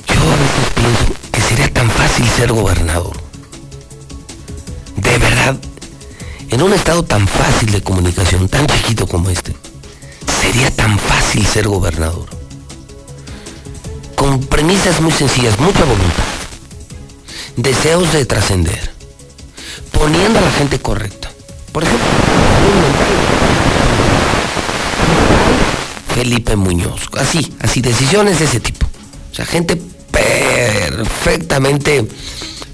Yo a veces pienso que sería tan fácil ser gobernador. De verdad, en un estado tan fácil de comunicación, tan chiquito como este, sería tan fácil ser gobernador. Con premisas muy sencillas, mucha voluntad, deseos de trascender, poniendo a la gente correcta. Por ejemplo, Felipe Muñoz, así, así, decisiones de ese tipo. O sea, gente perfectamente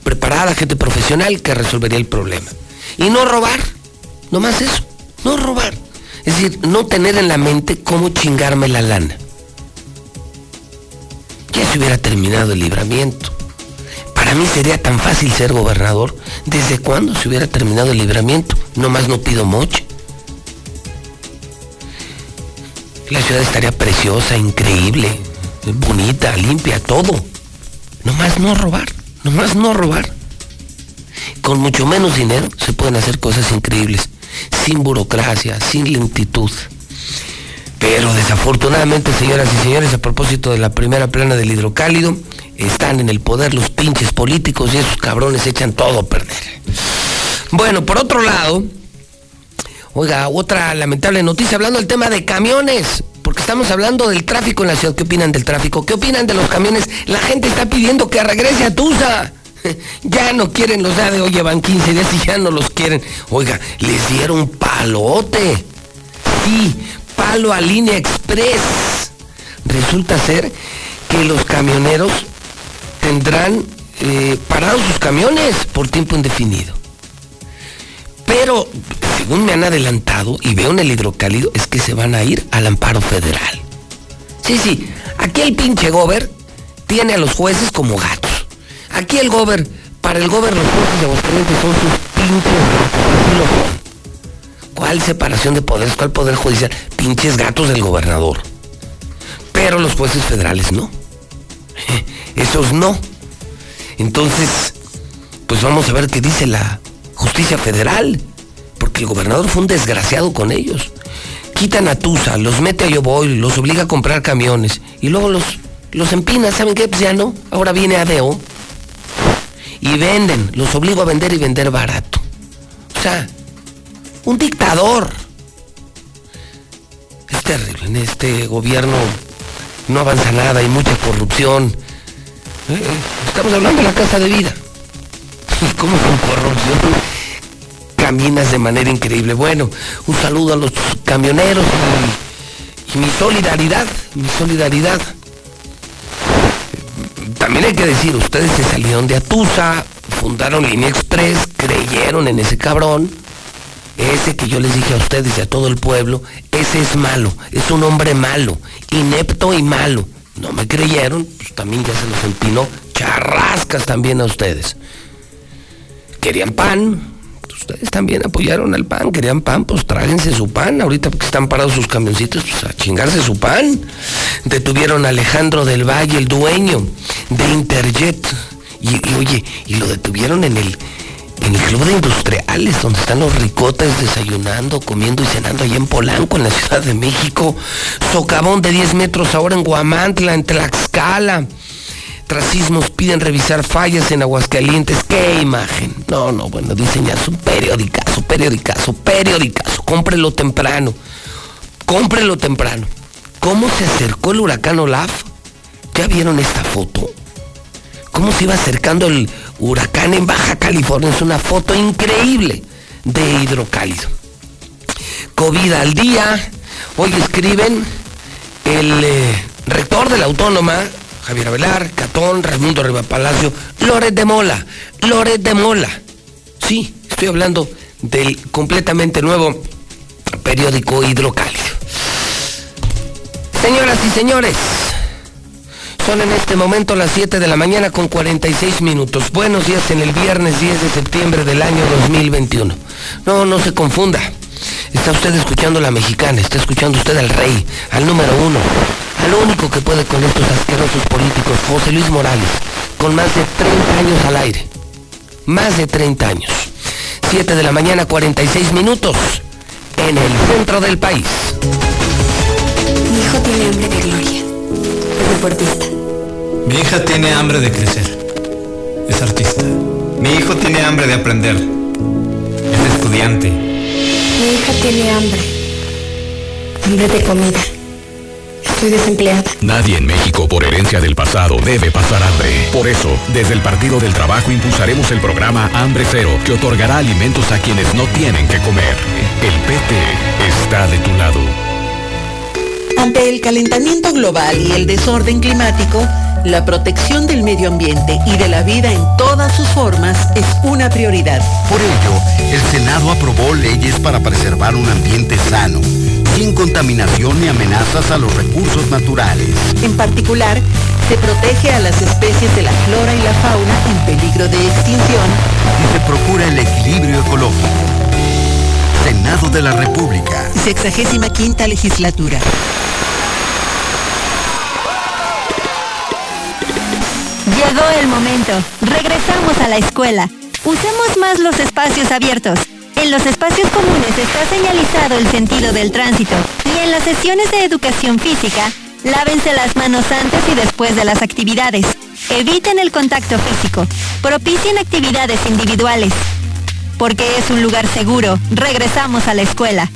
preparada, gente profesional que resolvería el problema. Y no robar, no más eso, no robar. Es decir, no tener en la mente cómo chingarme la lana. Ya se hubiera terminado el libramiento. Para mí sería tan fácil ser gobernador. ¿Desde cuándo se hubiera terminado el libramiento? Nomás no pido moche. La ciudad estaría preciosa, increíble, bonita, limpia, todo. Nomás no robar, nomás no robar. Con mucho menos dinero se pueden hacer cosas increíbles, sin burocracia, sin lentitud. Pero desafortunadamente, señoras y señores, a propósito de la primera plana del hidrocálido, están en el poder los pinches políticos y esos cabrones echan todo a perder. Bueno, por otro lado, oiga, otra lamentable noticia hablando del tema de camiones, porque estamos hablando del tráfico en la ciudad. ¿Qué opinan del tráfico? ¿Qué opinan de los camiones? La gente está pidiendo que regrese a Tusa. <laughs> Ya no quieren los de hoy, llevan 15 días y ya no los quieren. Oiga, les dieron palote. Sí, palo a línea express. Resulta ser que los camioneros tendrán eh, parados sus camiones por tiempo indefinido. Pero, según me han adelantado y veo en el hidrocálido, es que se van a ir al amparo federal. Sí, sí, aquí el pinche gober tiene a los jueces como gatos. Aquí el gober, para el gober los jueces de Aguascalientes son sus pinches gatos. ¿Cuál separación de poderes? ¿Cuál poder judicial? Pinches gatos del gobernador. Pero los jueces federales no. <laughs> Esos no. Entonces, pues vamos a ver qué dice la justicia federal. El gobernador fue un desgraciado con ellos. Quitan a Tusa, los mete a Yoboy, los obliga a comprar camiones. Y luego los, los empina, ¿saben qué? Pues ya no. Ahora viene ADO. Y venden, los obligo a vender y vender barato. O sea, un dictador. Es terrible. En este gobierno no avanza nada, hay mucha corrupción. Eh, estamos hablando de la casa de vida. ¿Y <laughs> cómo con corrupción? Caminas de manera increíble. Bueno, un saludo a los camioneros y, mi solidaridad, mi solidaridad. También hay que decir, ustedes se salieron de Atusa, fundaron Línea Express, creyeron en ese cabrón. Ese que yo les dije a ustedes y a todo el pueblo, ese es malo, es un hombre malo, inepto y malo. No me creyeron, pues también ya se los empinó. Charrascas también a ustedes. Querían pan, ustedes también apoyaron al pan, querían pan, pues tráguense su pan. Ahorita porque están parados sus camioncitos, pues a chingarse su pan. Detuvieron a Alejandro del Valle, el dueño de Interjet. Y, oye, y lo detuvieron en el, en el club de industriales, donde están los ricotes desayunando, comiendo y cenando allá en Polanco, en la Ciudad de México. Socavón de 10 metros ahora en Guamantla, en Tlaxcala. Tracismos piden revisar fallas en Aguascalientes. ¡Qué imagen! No, no, bueno, diseñar un periodicazo, periodicazo, periodicazo. Cómprelo temprano. Cómprelo temprano. ¿Cómo se acercó el huracán Olaf? ¿Ya vieron esta foto? ¿Cómo se iba acercando el huracán en Baja California? Es una foto increíble de hidrocálido. COVID al día. Hoy escriben el eh, rector de la Autónoma, Javier Avelar, Catón, Raimundo Riva Palacio, Loret de Mola, Loret de Mola. Sí, estoy hablando del completamente nuevo periódico hidrocálido. Señoras y señores, Son en este momento las 7 de la mañana con 46 minutos. Buenos días en el viernes 10 de septiembre del año 2021. No, no se confunda. Está usted escuchando la mexicana, está escuchando usted al rey, al número uno, al único que puede con estos asquerosos políticos, José Luis Morales, con más de 30 años al aire. Más de 30 años. 7 de la mañana 46 minutos en el centro del país. Mi hijo tiene hambre de gloria. Es deportista. Mi hija tiene hambre de crecer. Es artista. Mi hijo tiene hambre de aprender. Es estudiante. Mi hija tiene hambre. Hambre de comida. Estoy desempleada. Nadie en México por herencia del pasado debe pasar hambre. Por eso, desde el Partido del Trabajo impulsaremos el programa Hambre Cero, que otorgará alimentos a quienes no tienen que comer. El PT está de tu lado. Ante el calentamiento global y el desorden climático, la protección del medio ambiente y de la vida en todas sus formas es una prioridad. Por ello, el Senado aprobó leyes para preservar un ambiente sano, sin contaminación ni amenazas a los recursos naturales. En particular, se protege a las especies de la flora y la fauna en peligro de extinción y se procura el equilibrio ecológico. Senado de la República. Sexagésima quinta legislatura. Llegó el momento. Regresamos a la escuela. Usemos más los espacios abiertos. En los espacios comunes está señalizado el sentido del tránsito y en las sesiones de educación física, lávense las manos antes y después de las actividades. Eviten el contacto físico. Propicien actividades individuales. Porque es un lugar seguro, regresamos a la escuela.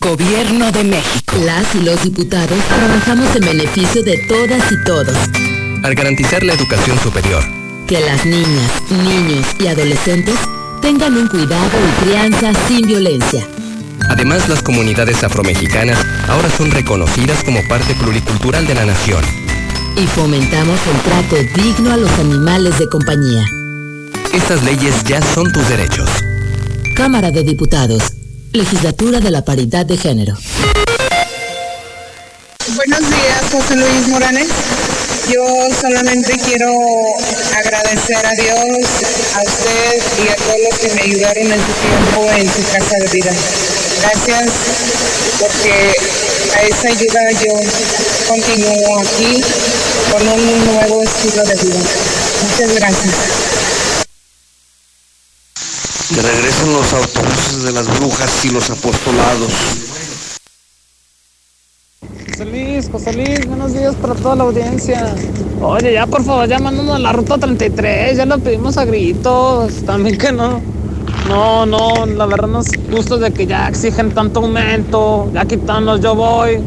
Gobierno de México. Las y los diputados trabajamos en beneficio de todas y todos. Al garantizar la educación superior. Que las niñas, niños y adolescentes tengan un cuidado y crianza sin violencia. Además, las comunidades afromexicanas ahora son reconocidas como parte pluricultural de la nación. Y fomentamos el trato digno a los animales de compañía. Estas leyes ya son tus derechos. Cámara de Diputados. Legislatura de la Paridad de Género. Buenos días, José Luis Morales. Yo solamente quiero agradecer a Dios, a usted y a todos los que me ayudaron en su tiempo en su casa de vida. Gracias porque a esa ayuda yo continúo aquí con un nuevo estilo de vida. Muchas gracias. Que regresen los autobuses de las brujas y los apostolados. José Luis, José Luis, buenos días para toda la audiencia. Oye, ya por favor, ya mándanos a la ruta 33, ya lo pedimos a gritos. También que no. No, no, la verdad nos gusta de que ya exigen tanto aumento, ya quitándonos yo voy.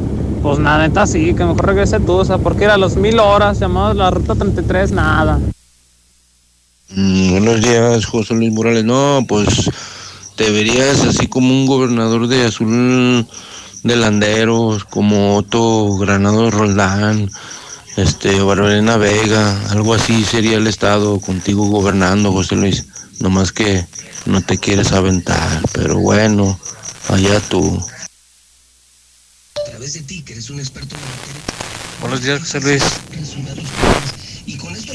Pues nada, neta sí, que mejor regrese tú, o sea, porque era los mil horas, llamados la ruta 33, nada. Mm, buenos días, José Luis Morales. No, pues te verías así como un gobernador de azul de Landeros, como Otto Granado Roldán, este, Barberena Vega, algo así sería el estado contigo gobernando, José Luis. Nomás que no te quieres aventar, pero bueno, allá tú. Buenos días, José Luis.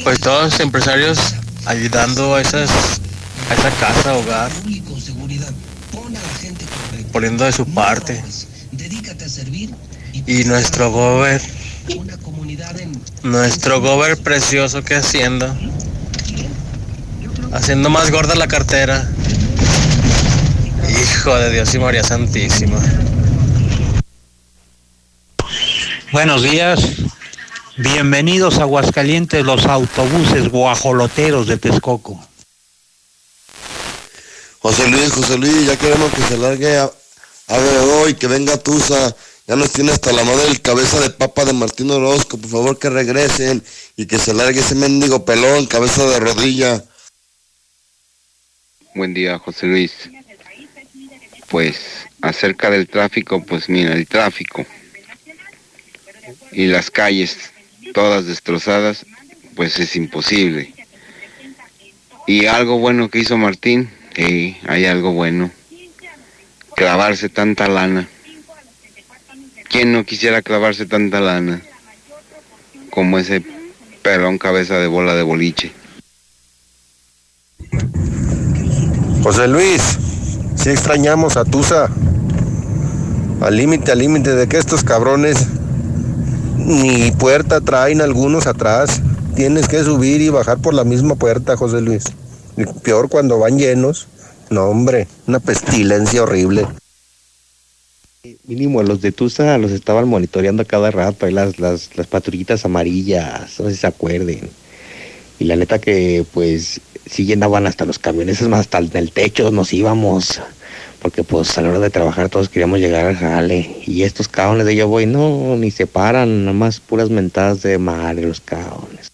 Pues todos los empresarios ayudando a esas a esa casa, hogar, poniendo de su parte. Y nuestro gober, nuestro gober precioso que haciendo, haciendo más gorda la cartera. Hijo de Dios y María Santísima. Buenos días. Bienvenidos a Aguascalientes, los autobuses guajoloteros de Texcoco. José Luis, José Luis, ya queremos que se largue a, a ver hoy, que venga Tusa. Ya nos tiene hasta la madre el cabeza de papa de Martín Orozco. Por favor que regresen y que se largue ese mendigo pelón, cabeza de rodilla. Buen día, José Luis. Pues acerca del tráfico, pues mira, el tráfico y las calles todas destrozadas, pues es imposible. Y algo bueno que hizo Martín, eh, hay algo bueno. Clavarse tanta lana. ¿Quién no quisiera clavarse tanta lana? Como ese pelón cabeza de bola de boliche. José Luis, si extrañamos a Tusa. Al límite, al límite de que estos cabrones ni puerta traen algunos atrás. Tienes que subir y bajar por la misma puerta, José Luis. Y peor cuando van llenos. No, hombre, una pestilencia horrible. Mínimo, los de Tusa los estaban monitoreando cada rato, ahí las, las, las patrullitas amarillas, no sé si se acuerden. Y la neta que pues sí llenaban hasta los camiones, es más, hasta el, el techo nos íbamos, porque pues a la hora de trabajar todos queríamos llegar al jale. Y estos cabrones de yo voy, no, ni se paran, nada más puras mentadas de madre los cabrones.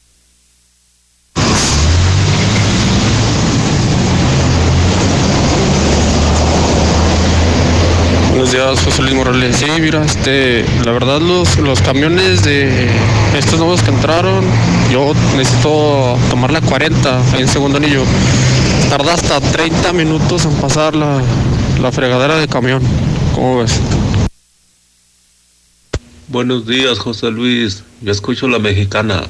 Buenos días, José Luis Morales. Sí, mira, este, la verdad los, los camiones de estos nuevos que entraron, yo necesito tomar la 40 ahí en segundo anillo. Tarda hasta 30 minutos en pasar la, la fregadera de camión. ¿Cómo ves? Buenos días, José Luis. Yo escucho la mexicana.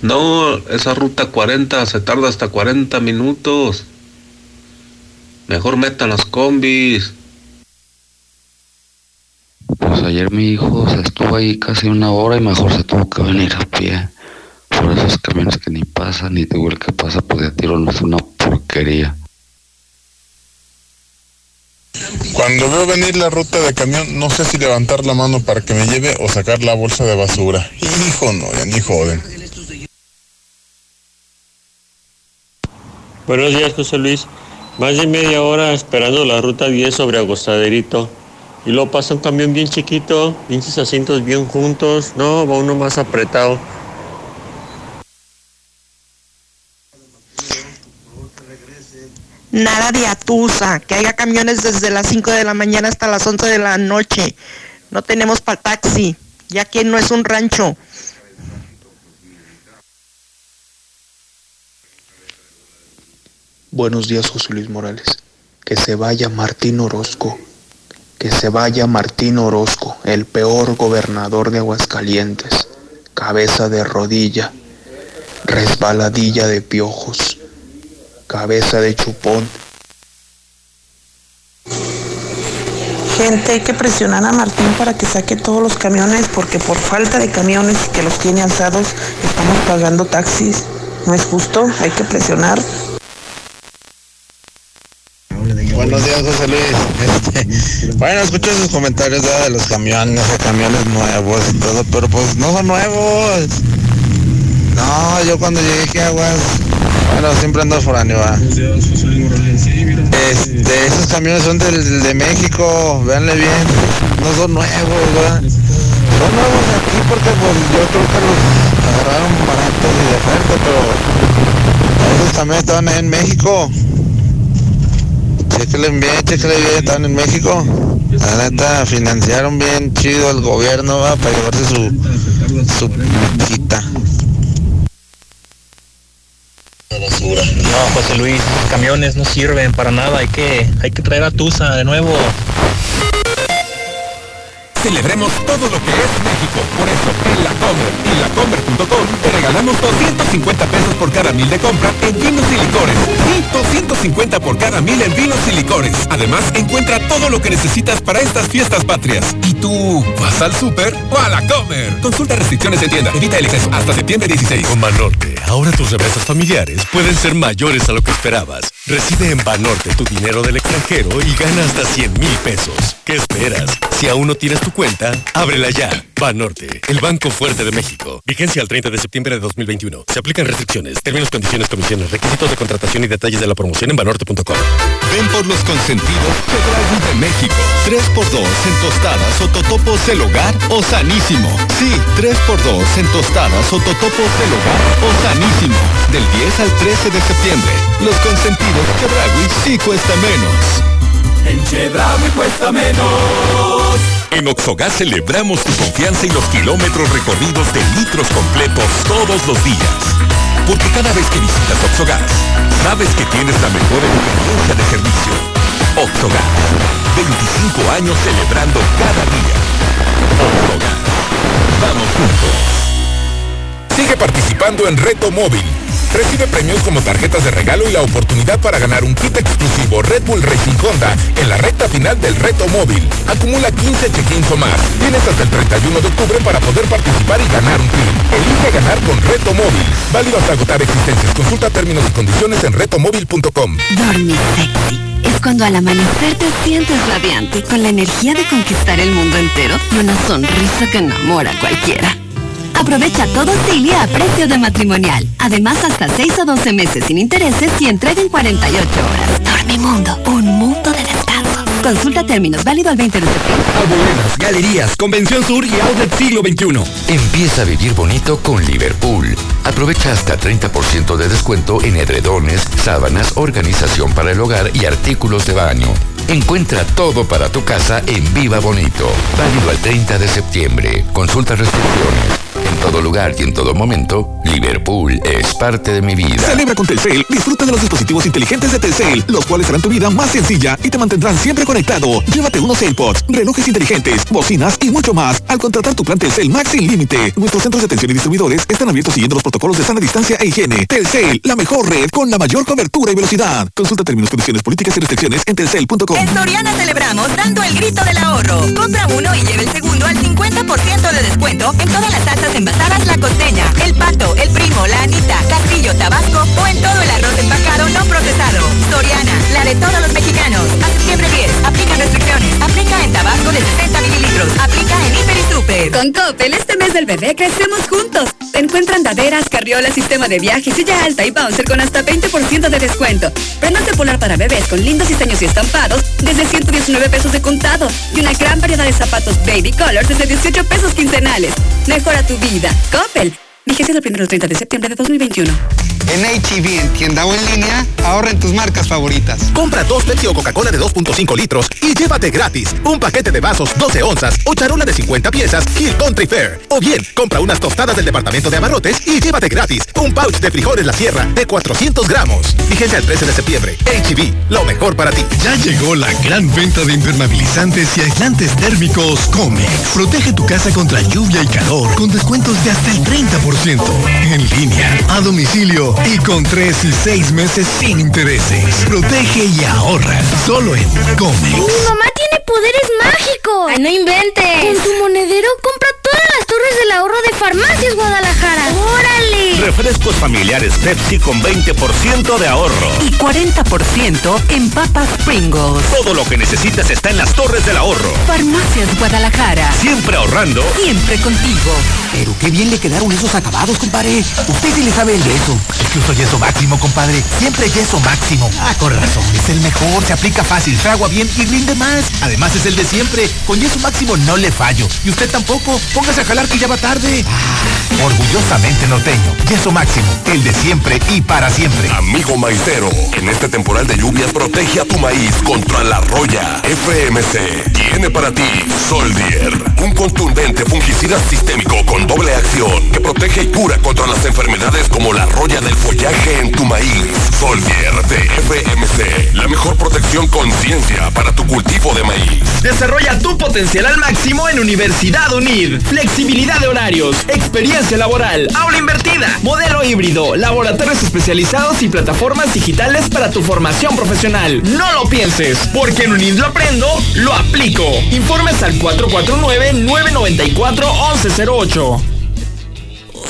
No, esa ruta 40 se tarda hasta 40 minutos. Mejor metan las combis. Ayer mi hijo se estuvo ahí casi una hora y mejor se tuvo que venir a pie. Por esos camiones que ni pasan, ni digo el que pasa, pues de tiro no es una porquería. Cuando veo venir la ruta de camión, no sé si levantar la mano para que me lleve o sacar la bolsa de basura. Hijo, no, ya ni joden. Buenos días, José Luis. Más de media hora esperando la ruta 10 sobre Agostaderito. Y luego pasa un camión bien chiquito, pinches asientos bien juntos. No, va uno más apretado. Nada de atusa, que haya camiones desde las 5 de la mañana hasta las 11 de la noche. No tenemos para taxi, ya que no es un rancho. Buenos días, José Luis Morales. Que se vaya Martín Orozco. Que se vaya Martín Orozco, el peor gobernador de Aguascalientes. Cabeza de rodilla, resbaladilla de piojos, cabeza de chupón. Gente, hay que presionar a Martín para que saque todos los camiones porque por falta de camiones que los tiene alzados estamos pagando taxis. No es justo, hay que presionar. Buenos días, José Luis. Este, bueno, escucho sus comentarios de los camiones, de camiones nuevos y todo, pero pues no son nuevos. No, yo cuando llegué aquí a Aguas, bueno, siempre ando foráneo, ¿va? Este, esos camiones son del, de México, véanle bien, no son nuevos, ¿verdad? Son nuevos aquí porque pues yo creo que los agarraron baratos y de oferta, pero esos también estaban ahí en México. Chéquenle bien, chéquenle bien, están en México. La neta, financiaron bien chido el gobierno ¿va? para llevarse su, su quita. No, José Luis, camiones no sirven para nada, hay que, hay que traer a Tusa de nuevo. Celebremos todo lo que es México. Por eso, en La Comer y lacomer.com te regalamos 250 pesos por cada mil de compra en vinos y licores. Sí, 250 por cada mil en vinos y licores. Además, encuentra todo lo que necesitas para estas fiestas patrias. ¿Y tú vas al súper o a La Comer? Consulta restricciones en tienda. Evita el exceso hasta septiembre 16. Con Banorte, ahora tus remesas familiares pueden ser mayores a lo que esperabas. Recibe en Banorte tu dinero del extranjero y gana hasta 100 mil pesos. ¿Qué esperas? Si aún no tienes tu cuenta, ábrela ya. Banorte, el banco fuerte de México. Vigencia al 30 de septiembre de 2021. Se aplican restricciones, términos, condiciones, comisiones, requisitos de contratación y detalles de la promoción en banorte.com. Ven por los consentidos Chedraui de México. 3x2 en tostadas o totopos del hogar o sanísimo. Sí, 3x2 en tostadas o totopos del hogar o sanísimo. Del 10 al 13 de septiembre. Los consentidos Chedraui sí cuesta menos. En Chedraui cuesta menos. En Oxogas celebramos tu confianza y los kilómetros recorridos de litros completos todos los días. Porque cada vez que visitas Oxogas, sabes que tienes la mejor experiencia de servicio. Oxogas, 25 años celebrando cada día. Oxogas, vamos juntos. Sigue participando en Reto Móvil. Recibe premios como tarjetas de regalo y la oportunidad para ganar un kit exclusivo Red Bull Racing Honda en la recta final del Reto Móvil. Acumula 15 check-ins o más. Tienes hasta el 31 de octubre para poder participar y ganar un kit. Elige ganar con Reto Móvil. Válido hasta agotar existencias. Consulta términos y condiciones en retomóvil.com. Dormir. Es cuando al amanecer te sientes radiante, con la energía de conquistar el mundo entero y una sonrisa que enamora a cualquiera. Aprovecha todo Cilia a precio de matrimonial. Además, hasta 6 o 12 meses sin intereses y entrega en 48 horas. Dormimundo, un mundo de descanso. Consulta términos, válido al 20 de septiembre. Arboledas, galerías, Convención Sur y Outlet Siglo XXI. Empieza a vivir bonito con Liverpool. Aprovecha hasta 30% de descuento en edredones, sábanas, organización para el hogar y artículos de baño. Encuentra todo para tu casa en Viva Bonito. Válido al 30 de septiembre. Consulta restricciones. En todo lugar y en todo momento, Liverpool es parte de mi vida. Celebra con Telcel, disfruta de los dispositivos inteligentes de Telcel, los cuales harán tu vida más sencilla y te mantendrán siempre conectado. Llévate unos AirPods, relojes inteligentes, bocinas y mucho más al contratar tu plan Telcel Max sin límite. Nuestros centros de atención y distribuidores están abiertos siguiendo los protocolos de sana distancia e higiene. Telcel, la mejor red con la mayor cobertura y velocidad. Consulta términos, condiciones, políticas y restricciones en telcel.com. En Soriana celebramos dando el grito del ahorro. Compra uno y lleve el segundo al 50% de descuento en todas las envasadas La Costeña, El Pato, El Primo, La Anita, Castillo, Tabasco o en todo el arroz empacado no procesado. Soriana, la de todos los mexicanos. A septiembre 10, aplica restricciones. Aplica en Tabasco de 60 mililitros. Aplica en Hiper y Super. Con Coppel, este mes del bebé crecemos juntos. Encuentra andaderas, carriolas, sistema de viaje, silla alta y bouncer con hasta 20% de descuento. Prendas de polar para bebés con lindos diseños y estampados desde 119 pesos de contado. Y una gran variedad de zapatos baby colors desde 18 pesos quincenales. Mejora tu vida. Coppel. Vigencia del 1 al 30 de septiembre de 2021. En HEB, en tienda o en línea, ahorra en tus marcas favoritas. Compra dos Pepsi o Coca-Cola de 2.5 litros y llévate gratis un paquete de vasos 12 onzas o charola de 50 piezas Hill Country Fair. O bien, compra unas tostadas del departamento de abarrotes y llévate gratis un pouch de frijoles La Sierra de 400 gramos. Vigencia el 13 de septiembre. HEB, lo mejor para ti. Ya llegó la gran venta de impermeabilizantes y aislantes térmicos Comex. Protege tu casa contra lluvia y calor con descuentos de hasta el 30%. En línea, a domicilio y con 3 y 6 meses sin intereses. Protege y ahorra solo en Comex. Mi mamá tiene poderes mágicos. ¡Ay, no inventes! Con tu monedero compra todas las torres del ahorro de Farmacias Guadalajara. ¡Órale! Refrescos familiares Pepsi con 20% de ahorro. Y 40% en papas Pringles. Todo lo que necesitas está en las torres del ahorro. Farmacias Guadalajara. Siempre ahorrando. Siempre contigo. Pero qué bien le quedaron esos acabados, compadre. Usted sí le sabe el yeso. Es que uso yeso máximo, compadre. Siempre yeso máximo. Ah, con razón. Es el mejor. Se aplica fácil, fragua bien y rinde más. Además es el de siempre. Con yeso máximo no le fallo. Y usted tampoco. Póngase a jalar que ya va tarde. Ah, orgullosamente norteño. Yeso máximo. El de siempre y para siempre. Amigo maicero, en este temporal de lluvias protege a tu maíz contra la roya. FMC tiene para ti Soldier, un contundente fungicida sistémico con doble acción que protege y cura contra las enfermedades como la roya del follaje en tu maíz. Soldier de FMC, la mejor protección con ciencia para tu cultivo de maíz. Desarrolla tu potencial al máximo en Universidad UNID. Flexibilidad de horarios, experiencia laboral, aula invertida, modelo híbrido, laboratorios especializados y plataformas digitales para tu formación profesional. No lo pienses, porque en UNID lo aprendo, lo aplico. Informes al 449-994-1108.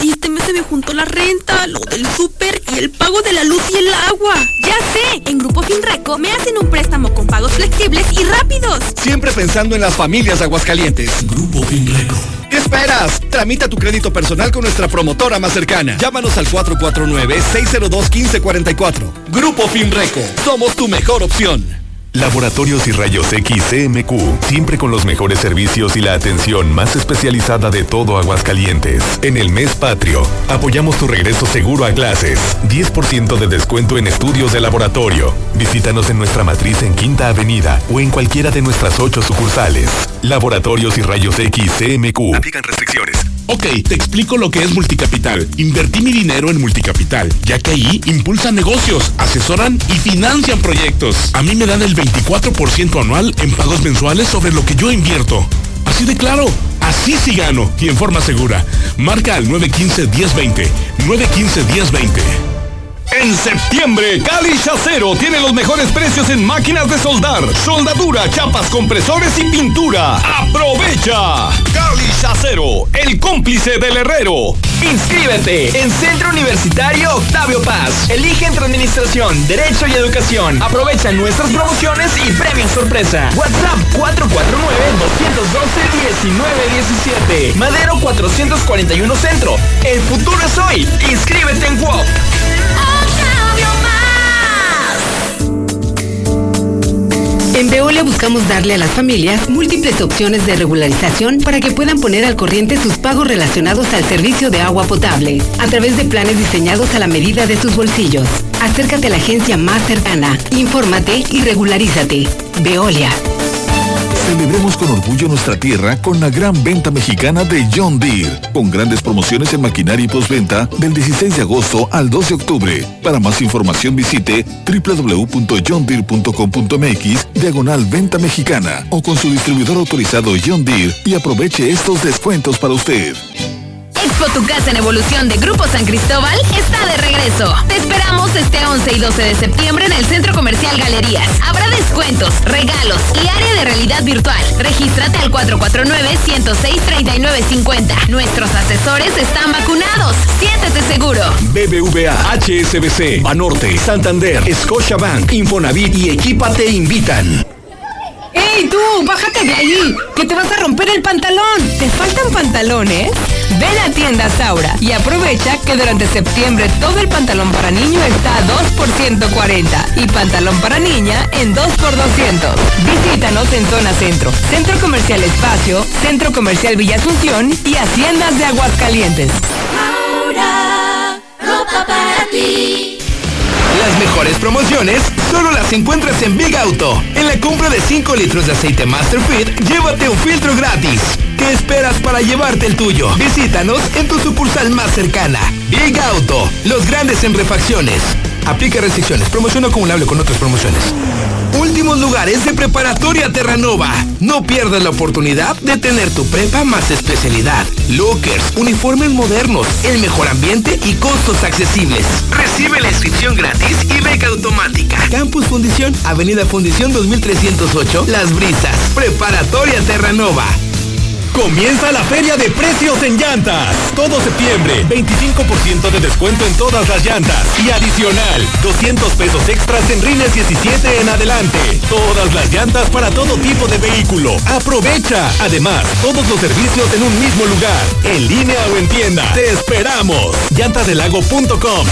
Y este mes se me juntó la renta, lo del súper y el pago de la luz y el agua. Ya sé, en Grupo Finreco me hacen un préstamo con pagos flexibles y rápidos. Siempre pensando en las familias de Aguascalientes. Grupo Finreco. ¿Qué esperas? Tramita tu crédito personal con nuestra promotora más cercana. Llámanos al 449-602-1544. Grupo Finreco. Somos tu mejor opción. Laboratorios y Rayos X CMQ, siempre con los mejores servicios y la atención más especializada de todo Aguascalientes. En el mes patrio, apoyamos tu regreso seguro a clases. 10% de descuento en estudios de laboratorio. Visítanos en nuestra matriz en Quinta Avenida o en cualquiera de nuestras ocho sucursales. Laboratorios y Rayos X CMQ. Aplican restricciones. Ok, te explico lo que es Multicapital. Invertí mi dinero en Multicapital, ya que ahí impulsan negocios, asesoran y financian proyectos. A mí me dan el 24% anual en pagos mensuales sobre lo que yo invierto. Así de claro, así sí gano y en forma segura. Marca al 915-1020. 915-1020. En septiembre, Cali Acero tiene los mejores precios en máquinas de soldar, soldadura, chapas, compresores y pintura. ¡Aprovecha! Cali Acero, el cómplice del herrero. Inscríbete en Centro Universitario Octavio Paz. Elige entre Administración, Derecho y Educación. Aprovecha nuestras promociones y premios sorpresa. WhatsApp 449-212-1917. Madero 441 Centro. El futuro es hoy. Inscríbete en WOP. En Veolia buscamos darle a las familias múltiples opciones de regularización para que puedan poner al corriente sus pagos relacionados al servicio de agua potable, a través de planes diseñados a la medida de sus bolsillos. Acércate a la agencia más cercana, infórmate y regularízate. Veolia. Celebremos con orgullo nuestra tierra con la gran venta mexicana de John Deere, con grandes promociones en maquinaria y postventa del 16 de agosto al 2 de octubre. Para más información visite www.johndeere.com.mx diagonal venta mexicana o con su distribuidor autorizado John Deere y aproveche estos descuentos para usted. Expo en Evolución de Grupo San Cristóbal está de regreso. Te esperamos este 11 y 12 de septiembre en el Centro Comercial Galerías. Habrá descuentos, regalos y área de realidad virtual. Regístrate al 449-106-3950. Nuestros asesores están vacunados. Siéntete seguro. BBVA, HSBC, Banorte, Santander, Scotiabank, Infonavit y Equipa te invitan. ¡Ey, tú! ¡Bájate de ahí! ¡Que te vas a romper el pantalón! ¿Te faltan pantalones? Ven a tienda Saura y aprovecha que durante septiembre todo el pantalón para niño está a 2 por 140 y pantalón para niña en 2 por 200. Visítanos en Zona Centro, Centro Comercial Espacio, Centro Comercial Villa Asunción y Haciendas de Aguascalientes. Ropa para ti. Las mejores promociones solo las encuentras en Big Auto. En la compra de 5 litros de aceite Masterfit, llévate un filtro gratis. ¿Qué esperas para llevarte el tuyo? Visítanos en tu sucursal más cercana. Big Auto, los grandes en refacciones. Aplica restricciones. Promoción acumulable con otras promociones. Últimos lugares de preparatoria Terranova. No pierdas la oportunidad de tener tu prepa más especialidad. Lockers, uniformes modernos, el mejor ambiente y costos accesibles. Recibe la inscripción gratis y beca automática. Campus Fundición, Avenida Fundición 2308, Las Brisas. Preparatoria Terranova. Comienza la feria de precios en llantas. Todo septiembre, 25% de descuento en todas las llantas. Y adicional, 200 pesos extras en rines 17 en adelante. Todas las llantas para todo tipo de vehículo. Aprovecha. Además, todos los servicios en un mismo lugar. En línea o en tienda. Te esperamos. Llantasdelago.com.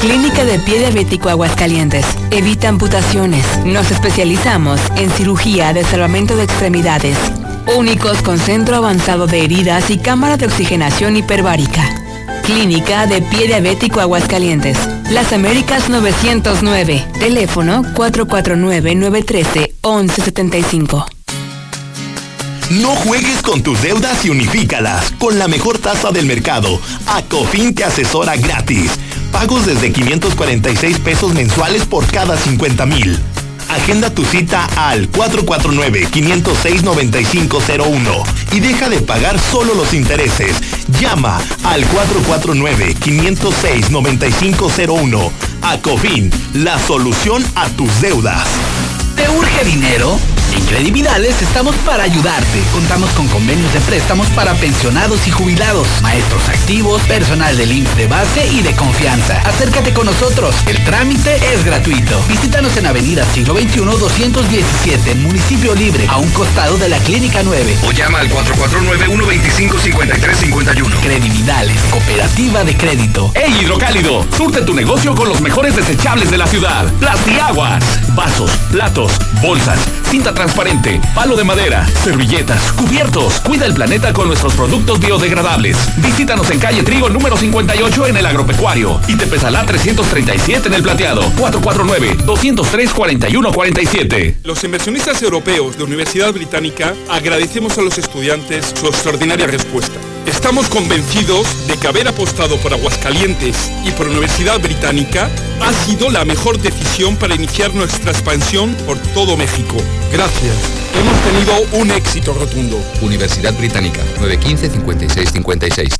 Clínica de Pie Diabético Aguascalientes. Evita amputaciones. Nos especializamos en cirugía de salvamento de extremidades. Únicos con centro avanzado de heridas y cámara de oxigenación hiperbárica. Clínica de Pie Diabético Aguascalientes. Las Américas 909. Teléfono 449-913-1175. No juegues con tus deudas y unifícalas con la mejor tasa del mercado. Acofin te asesora gratis. Pagos desde 546 pesos mensuales por cada 50 mil. Agenda tu cita al 449-506-9501 y deja de pagar solo los intereses. Llama al 449-506-9501. Acofin, la solución a tus deudas. ¿Te urge dinero? En Credividales estamos para ayudarte. Contamos con convenios de préstamos para pensionados y jubilados, maestros activos, personal del IMSS de base y de confianza. Acércate con nosotros. El trámite es gratuito. Visítanos en Avenida Siglo XXI 217, Municipio Libre, a un costado de la Clínica 9. O llama al 449-125-5351. Credividales, Cooperativa de Crédito. ¡Ey, Hidrocálido! Surte tu negocio con los mejores desechables de la ciudad. Plastiaguas, vasos, platos, bolsas, cinta transparente, palo de madera, servilletas, cubiertos. Cuida el planeta con nuestros productos biodegradables. Visítanos en calle Trigo número 58 en el Agropecuario y te pesará 337 en el Plateado. 449-203-4147. Los inversionistas europeos de Universidad Británica agradecemos a los estudiantes su extraordinaria respuesta. Estamos convencidos de que haber apostado por Aguascalientes y por Universidad Británica ha sido la mejor decisión para iniciar nuestra expansión por todo México. Gracias. Hemos tenido un éxito rotundo. Universidad Británica, 915-5656.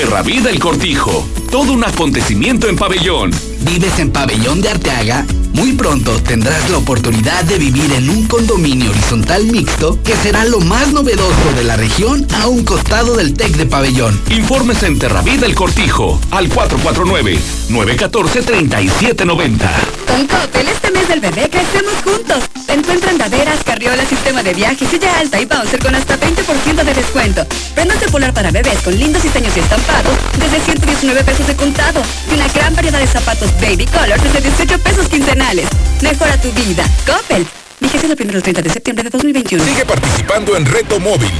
Terravida El Cortijo. Todo un acontecimiento en pabellón. ¿Vives en Pabellón de Arteaga? Muy pronto tendrás la oportunidad de vivir en un condominio horizontal mixto que será lo más novedoso de la región a un costado del TEC de Pabellón. Informes en Terravida El Cortijo al 449-914-3790. Con Coppel, este mes del bebé crecemos juntos. Te encuentran daderas, carriolas, sistema de viaje, silla alta y bouncer con hasta 20% de descuento. Prendas de polar para bebés con lindos diseños y estampados desde 119 pesos de contado. Y una gran variedad de zapatos baby color desde 18 pesos quincenales. Mejora tu vida. Coppel. Vigencia el primero 30 de septiembre de 2021. Sigue participando en Reto Móvil.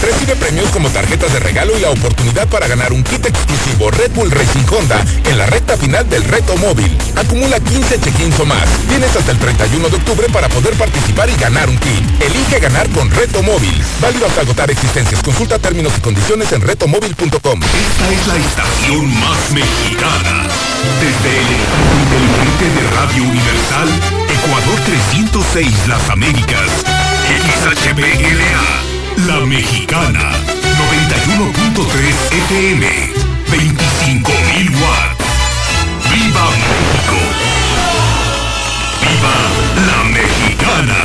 Recibe premios como tarjetas de regalo y la oportunidad para ganar un kit exclusivo Red Bull Racing Honda en la recta final del Reto Móvil. Acumula 15 check-ins o más. Tienes hasta el 31 de octubre para poder participar y ganar un kit. Elige ganar con Reto Móvil. Válido hasta agotar existencias. Consulta términos y condiciones en retomóvil.com. Esta es la estación más mexicana. Desde el inteligente de Radio Universal, Ecuador 306 Las Américas. XHBLA. La Mexicana, 91.3 FM, 25.000 watts. ¡Viva México! ¡Viva la Mexicana!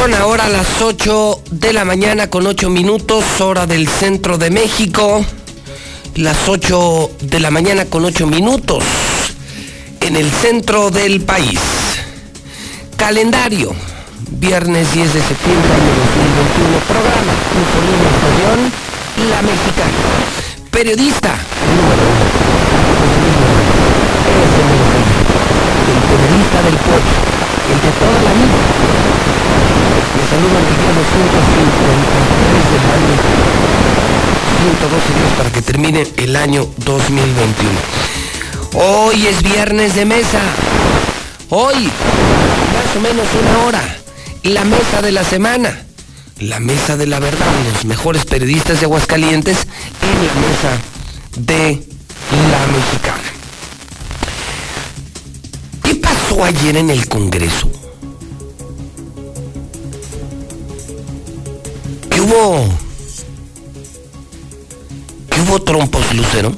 Son ahora las 8 de la mañana con 8 minutos, hora del centro de México. Las 8 de la mañana con 8 minutos en el centro del país. Calendario. Viernes 10 de septiembre año 2021. Programa Nicolino Estación, La Mexicana. Periodista número uno. El periodista del pueblo. El de toda la vida. En el día 253 del año 112 días para que termine el año 2021. Hoy es viernes de mesa. Hoy, más o menos una hora, la mesa de la semana. La mesa de la verdad, los mejores periodistas de Aguascalientes en la mesa de la mexicana. ¿Qué pasó ayer en el Congreso? ¿Qué hubo? ¿Qué hubo trompos, Lucero?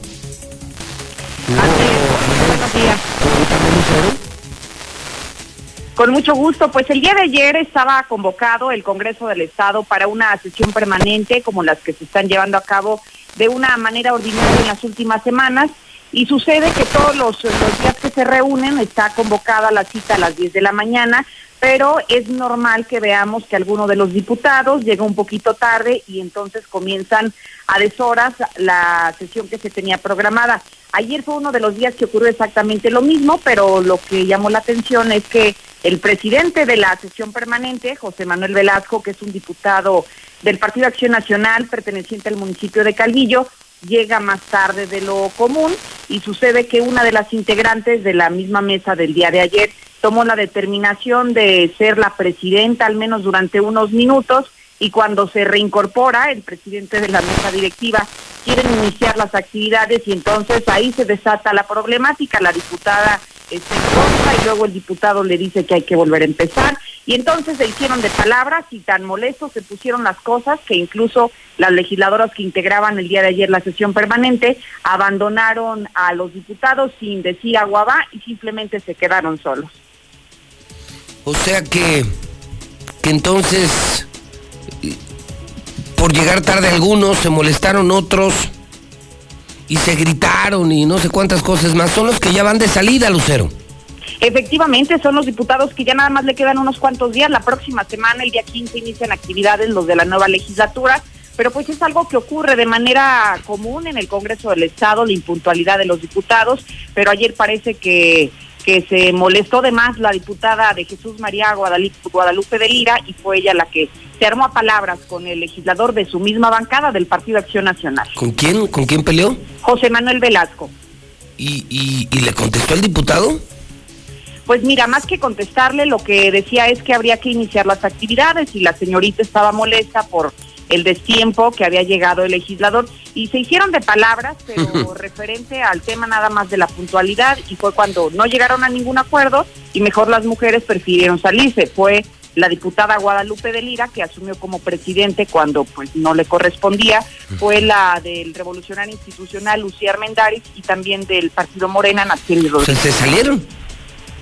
Con mucho gusto, pues el día de ayer estaba convocado el Congreso del Estado para una sesión permanente como las que se están llevando a cabo de una manera ordinaria en las últimas semanas y sucede que todos los, los días que se reúnen está convocada la cita a las 10 de la mañana, pero es normal que veamos que alguno de los diputados llega un poquito tarde y entonces comienzan a deshoras la sesión que se tenía programada. Ayer fue uno de los días que ocurrió exactamente lo mismo, pero lo que llamó la atención es que el presidente de la sesión permanente, José Manuel Velasco, que es un diputado del Partido Acción Nacional perteneciente al municipio de Calvillo, llega más tarde de lo común y sucede que una de las integrantes de la misma mesa del día de ayer tomó la determinación de ser la presidenta al menos durante unos minutos y cuando se reincorpora el presidente de la mesa directiva quieren iniciar las actividades y entonces ahí se desata la problemática, la diputada está en contra y luego el diputado le dice que hay que volver a empezar y entonces se hicieron de palabras y tan molestos se pusieron las cosas que incluso las legisladoras que integraban el día de ayer la sesión permanente abandonaron a los diputados sin decir agua va y simplemente se quedaron solos. O sea que, que entonces, por llegar tarde algunos, se molestaron otros y se gritaron y no sé cuántas cosas más. Son los que ya van de salida, Lucero. Efectivamente, son los diputados que ya nada más le quedan unos cuantos días. La próxima semana, el día 15, inician actividades los de la nueva legislatura. Pero pues es algo que ocurre de manera común en el Congreso del Estado, la impuntualidad de los diputados. Pero ayer parece que, que se molestó de más la diputada de Jesús María Guadalupe, de Lira y fue ella la que se armó a palabras con el legislador de su misma bancada del Partido Acción Nacional. ¿Con quién? ¿Con quién peleó? José Manuel Velasco. ¿Y, y, y le contestó el diputado? Pues mira, más que contestarle, lo que decía es que habría que iniciar las actividades y la señorita estaba molesta por el destiempo que había llegado el legislador y se hicieron de palabras, <laughs> pero referente al tema nada más de la puntualidad y fue cuando no llegaron a ningún acuerdo y mejor las mujeres prefirieron salirse. Fue la diputada Guadalupe de Lira que asumió como presidente cuando pues no le correspondía, fue la del Revolucionario Institucional Lucía Armendáriz y también del Partido Morena Natsiel Rodríguez. ¿Se salieron?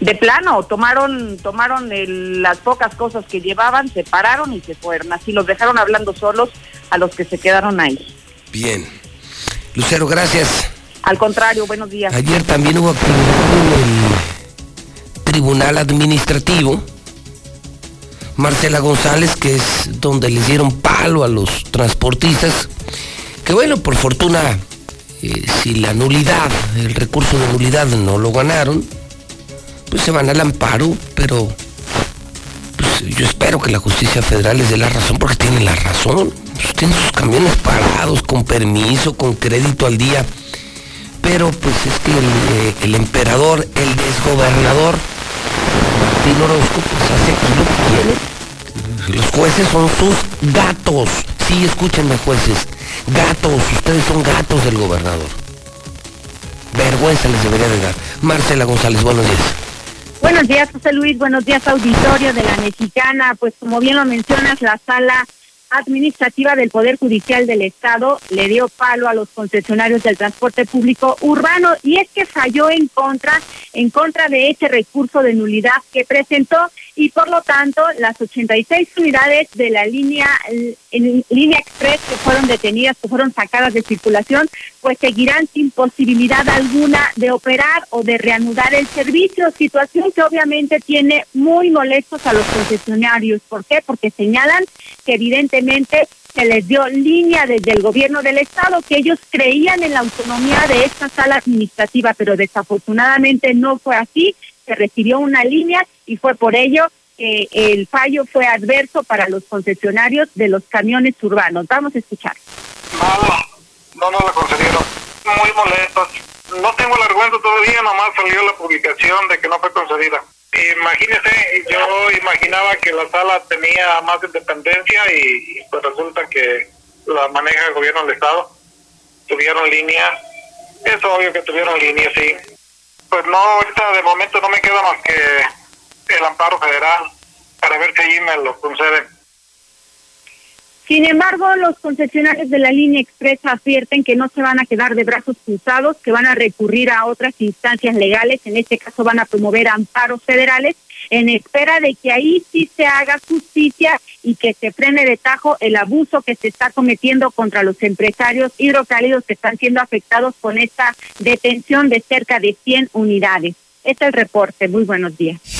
De plano, tomaron tomaron el- las pocas cosas que llevaban, se pararon y se fueron. Así los dejaron hablando solos a los que se quedaron ahí. Bien. Lucero, gracias. Al contrario, buenos días. Ayer también hubo actividad en el Tribunal Administrativo. Marcela González, que es donde les dieron palo a los transportistas. Que bueno, por fortuna, eh, si la nulidad, el recurso de nulidad no lo ganaron, pues se van al amparo, pero pues, yo espero que la justicia federal les dé la razón porque tienen la razón. Pues, tienen sus camiones parados, con permiso, con crédito al día. Pero pues es que el, eh, el emperador, el desgobernador, Martín Orozco, pues hace aquí lo que quiere. Los jueces son sus gatos. Sí, escúchenme jueces. Gatos, ustedes son gatos del gobernador. Vergüenza les debería de dar. Marcela González, buenos días. Buenos días, José Luis. Buenos días, auditorio de la Mexicana. Pues como bien lo mencionas, la sala administrativa del Poder Judicial del Estado le dio palo a los concesionarios del transporte público urbano y es que falló en contra en contra de ese recurso de nulidad que presentó y por lo tanto las 86 unidades de la línea línea express que fueron detenidas, que fueron sacadas de circulación, pues seguirán sin posibilidad alguna de operar o de reanudar el servicio, situación que obviamente tiene muy molestos a los concesionarios. ¿Por qué? Porque señalan que evidentemente se les dio línea desde el gobierno del estado, que ellos creían en la autonomía de esta sala administrativa, pero desafortunadamente no fue así, se recibió una línea y fue por ello que el fallo fue adverso para los concesionarios de los camiones urbanos. Vamos a escuchar. no nos la concedieron. Muy molestos. No tengo el argumento todavía, nomás salió la publicación de que no fue concedida. Imagínese, yo imaginaba que la sala tenía más independencia y, y pues resulta que la maneja el gobierno del Estado. Tuvieron línea, es obvio que tuvieron línea, sí. Pues no, ahorita de momento no me queda más que el amparo federal para ver si allí me lo conceden. Sin embargo, los concesionarios de la línea express advierten que no se van a quedar de brazos cruzados, que van a recurrir a otras instancias legales, en este caso van a promover amparos federales, en espera de que ahí sí se haga justicia y que se frene de tajo el abuso que se está cometiendo contra los empresarios hidrocálidos que están siendo afectados con esta detención de cerca de 100 unidades. Este es el reporte. Muy buenos días.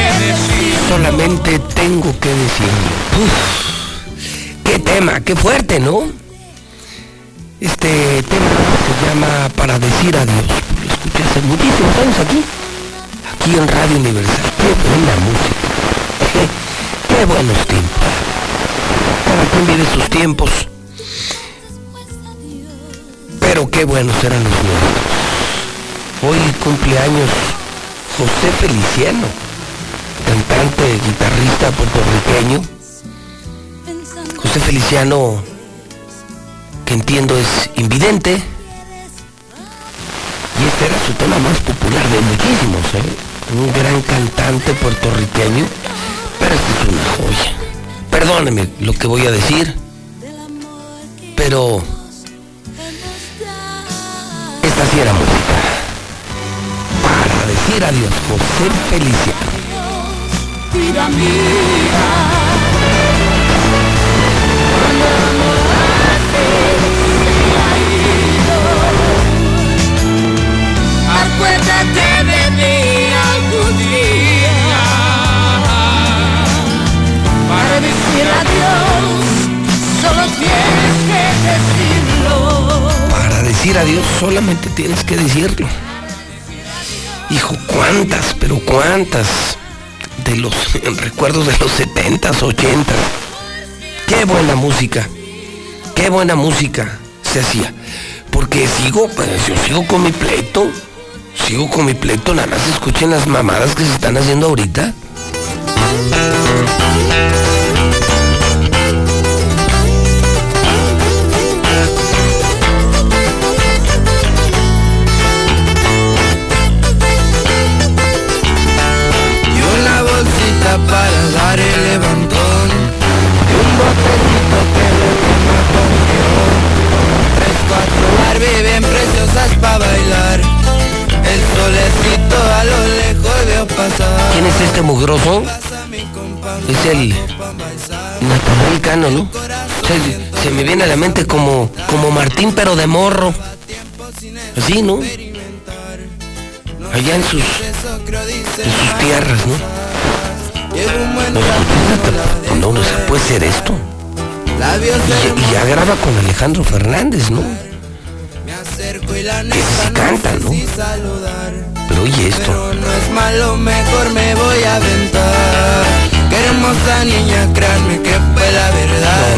decir. Solamente tengo que decirlo. Uf, qué tema, qué fuerte, ¿no? Este tema se llama Para decir adiós. Lo escuché hace muchísimos años aquí. Aquí en Radio Universal. Qué buena música. <laughs> Qué buenos tiempos. Cada quien vive sus tiempos. Pero qué buenos eran los nuestros. Hoy cumpleaños José Feliciano, cantante, guitarrista puertorriqueño. José Feliciano, que entiendo es invidente. Y este era su tema más popular de muchísimos, ¿eh? Un gran cantante puertorriqueño, pero este es una joya. Perdóneme lo que voy a decir, pero esta sí era música. Para decir adiós, José Feliciano. Vida mía. Cuando el amor hace se ha ido. Acuérdate de mí algún día. Para decir adiós, solo tienes que decirlo. Para decir adiós solamente tienes que decirlo. Hijo, cuántas, pero cuántas de los recuerdos de los 70s, 80s. Qué buena música. Qué buena música se hacía. Porque sigo, pues yo sigo con mi pleito. Sigo con mi pleito, nada más escuchen las mamadas que se están haciendo ahorita. Bien preciosas para bailar el solecito a lo lejos veo pasar ¿Quién es este mugroso? Es el Natanael Cano, ¿no? Se, se me viene a la mente como, como Martín, pero de morro. Así, ¿no? Allá en sus, en sus tierras, ¿no? No, no, no se puede ser esto. Y, y ya graba con Alejandro Fernández, ¿no? Que sí canta, ¿no? Pero oye esto. no es malo mejor me voy a aventar qué hermosa niña créanme que fue la verdad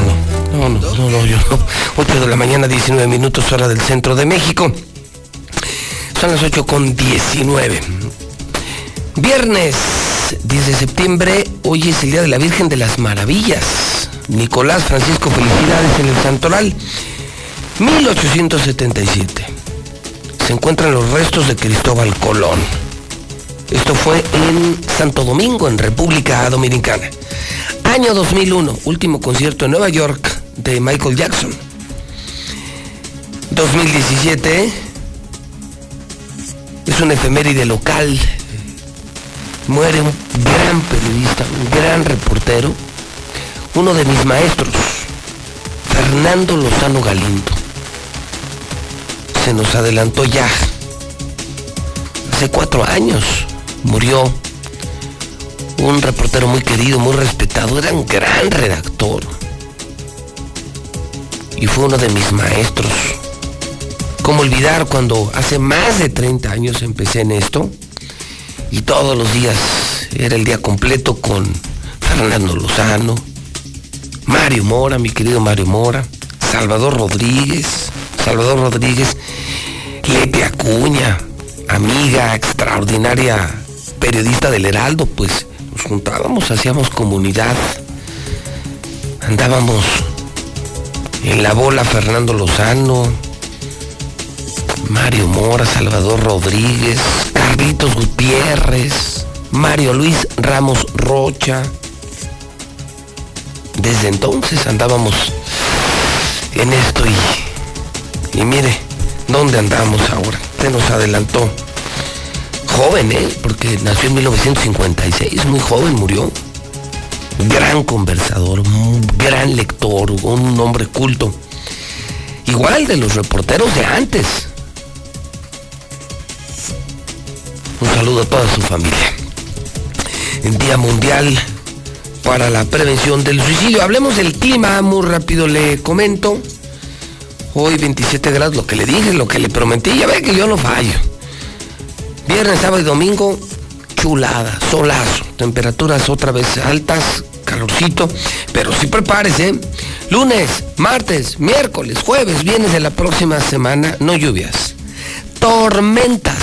No, no, no, no, yo no. 8 de la mañana, 19 minutos, hora del centro de México. Son las 8 con 19. Viernes 10 de septiembre, hoy es el Día de la Virgen de las Maravillas. Nicolás Francisco, felicidades en el Santoral. 1877. Se encuentran los restos de Cristóbal Colón. Esto fue en Santo Domingo, en República Dominicana. Año 2001, último concierto en Nueva York de Michael Jackson. 2017 es una efeméride local. Muere un gran periodista, un gran reportero, uno de mis maestros, Fernando Lozano Galindo. Se nos adelantó ya. Hace cuatro años murió un reportero muy querido, muy respetado, era un gran redactor. Y fue uno de mis maestros. ¿Cómo olvidar cuando hace más de 30 años empecé en esto? Y todos los días era el día completo con Fernando Lozano, Mario Mora, mi querido Mario Mora, Salvador Rodríguez, Salvador Rodríguez, Lete Acuña, amiga extraordinaria periodista del Heraldo, pues nos juntábamos, hacíamos comunidad, andábamos en la bola Fernando Lozano, Mario Mora, Salvador Rodríguez, Carlitos Gutiérrez, Mario Luis Ramos Rocha. Desde entonces andábamos en esto y, y mire, ¿Dónde andamos ahora? Se nos adelantó. Joven, ¿eh? Porque nació en 1956, muy joven, murió. Gran conversador, gran lector, un hombre culto. Igual de los reporteros de antes. Un saludo a toda su familia. El Día Mundial para la Prevención del Suicidio. Hablemos del clima, muy rápido le comento. Hoy 27 grados, lo que le dije, lo que le prometí, ya ve que yo no fallo. Viernes, sábado y domingo, chulada, solazo. Temperaturas otra vez altas, calorcito, pero sí prepárese. Lunes, martes, miércoles, jueves, viernes de la próxima semana, no lluvias. Tormentas,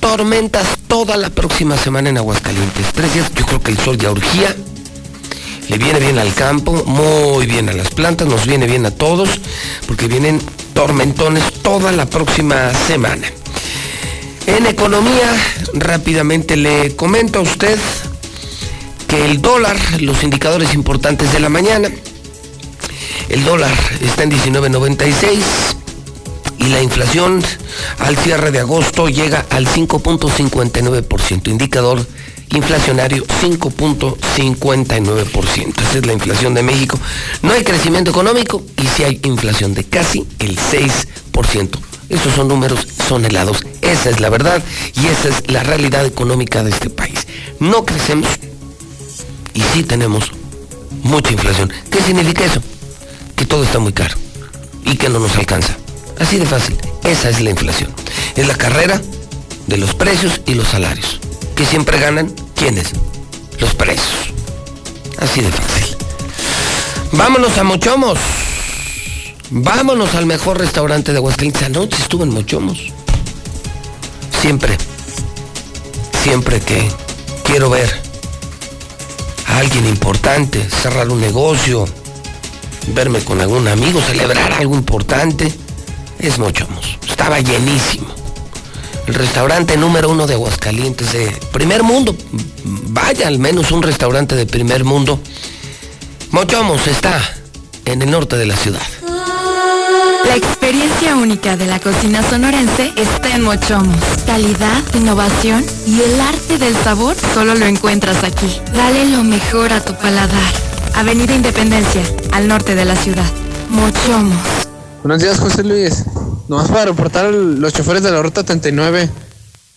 tormentas toda la próxima semana en Aguascalientes. Tres días, yo creo que el sol ya urgía. Le viene bien al campo, muy bien a las plantas, nos viene bien a todos, porque vienen tormentones toda la próxima semana. En economía, rápidamente le comento a usted que el dólar, los indicadores importantes de la mañana, el dólar está en 19.96 y la inflación al cierre de agosto llega al 5.59%, indicador inflacionario 5.59%. Esa es la inflación de México. No hay crecimiento económico y sí hay inflación de casi el 6%. Esos son números, son helados. Esa es la verdad y esa es la realidad económica de este país. No crecemos y sí tenemos mucha inflación. ¿Qué significa eso? Que todo está muy caro y que no nos alcanza. Así de fácil. Esa es la inflación. Es la carrera de los precios y los salarios. Que siempre ganan, ¿quiénes? Los precios. Así de fácil. Vámonos a Mochomos. Vámonos al mejor restaurante de Aguascalientes. Anoche estuve en Mochomos. Siempre, siempre que quiero ver a alguien importante, cerrar un negocio, verme con algún amigo, celebrar algo importante, es Mochomos. Estaba llenísimo. El restaurante número uno de Aguascalientes, de primer mundo. Vaya al menos un restaurante de primer mundo. Mochomos está en el norte de la ciudad. La experiencia única de la cocina sonorense está en Mochomos. Calidad, innovación y el arte del sabor solo lo encuentras aquí. Dale lo mejor a tu paladar. Avenida Independencia, al norte de la ciudad. Mochomos. Buenos días, José Luis. Nomás para reportar los choferes de la ruta 39.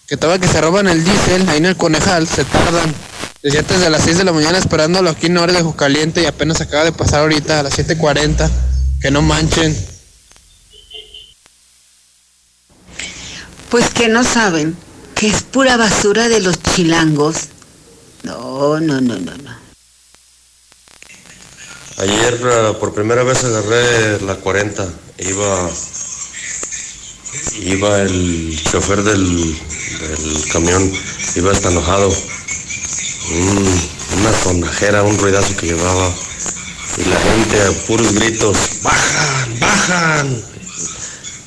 Que estaba que se roban el diésel ahí en el Conejal, se tardan. Desde antes de las 6 de la mañana esperándolo aquí en hora de Caliente y apenas acaba de pasar ahorita a las 7.40. Que no manchen. Pues que no saben que es pura basura de los chilangos. No, no, no, no, no. Ayer uh, por primera vez agarré la 40. Iba iba el chofer del, del camión, iba hasta enojado. Un- una sonajera, un ruidazo que llevaba. Y la gente a puros gritos, bajan, bajan.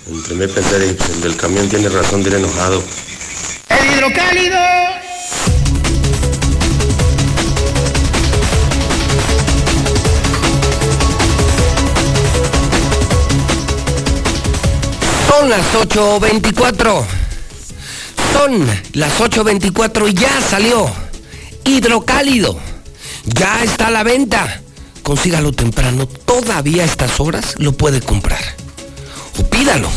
Entre mí pensé, "Pues, el del camión tiene razón de ir enojado. El hidrocálido. Son las 8.24. Son las 8.24 y ya salió. Hidrocálido. Ya está a la venta. Consígalo temprano. Todavía a estas horas lo puede comprar. O pídalo.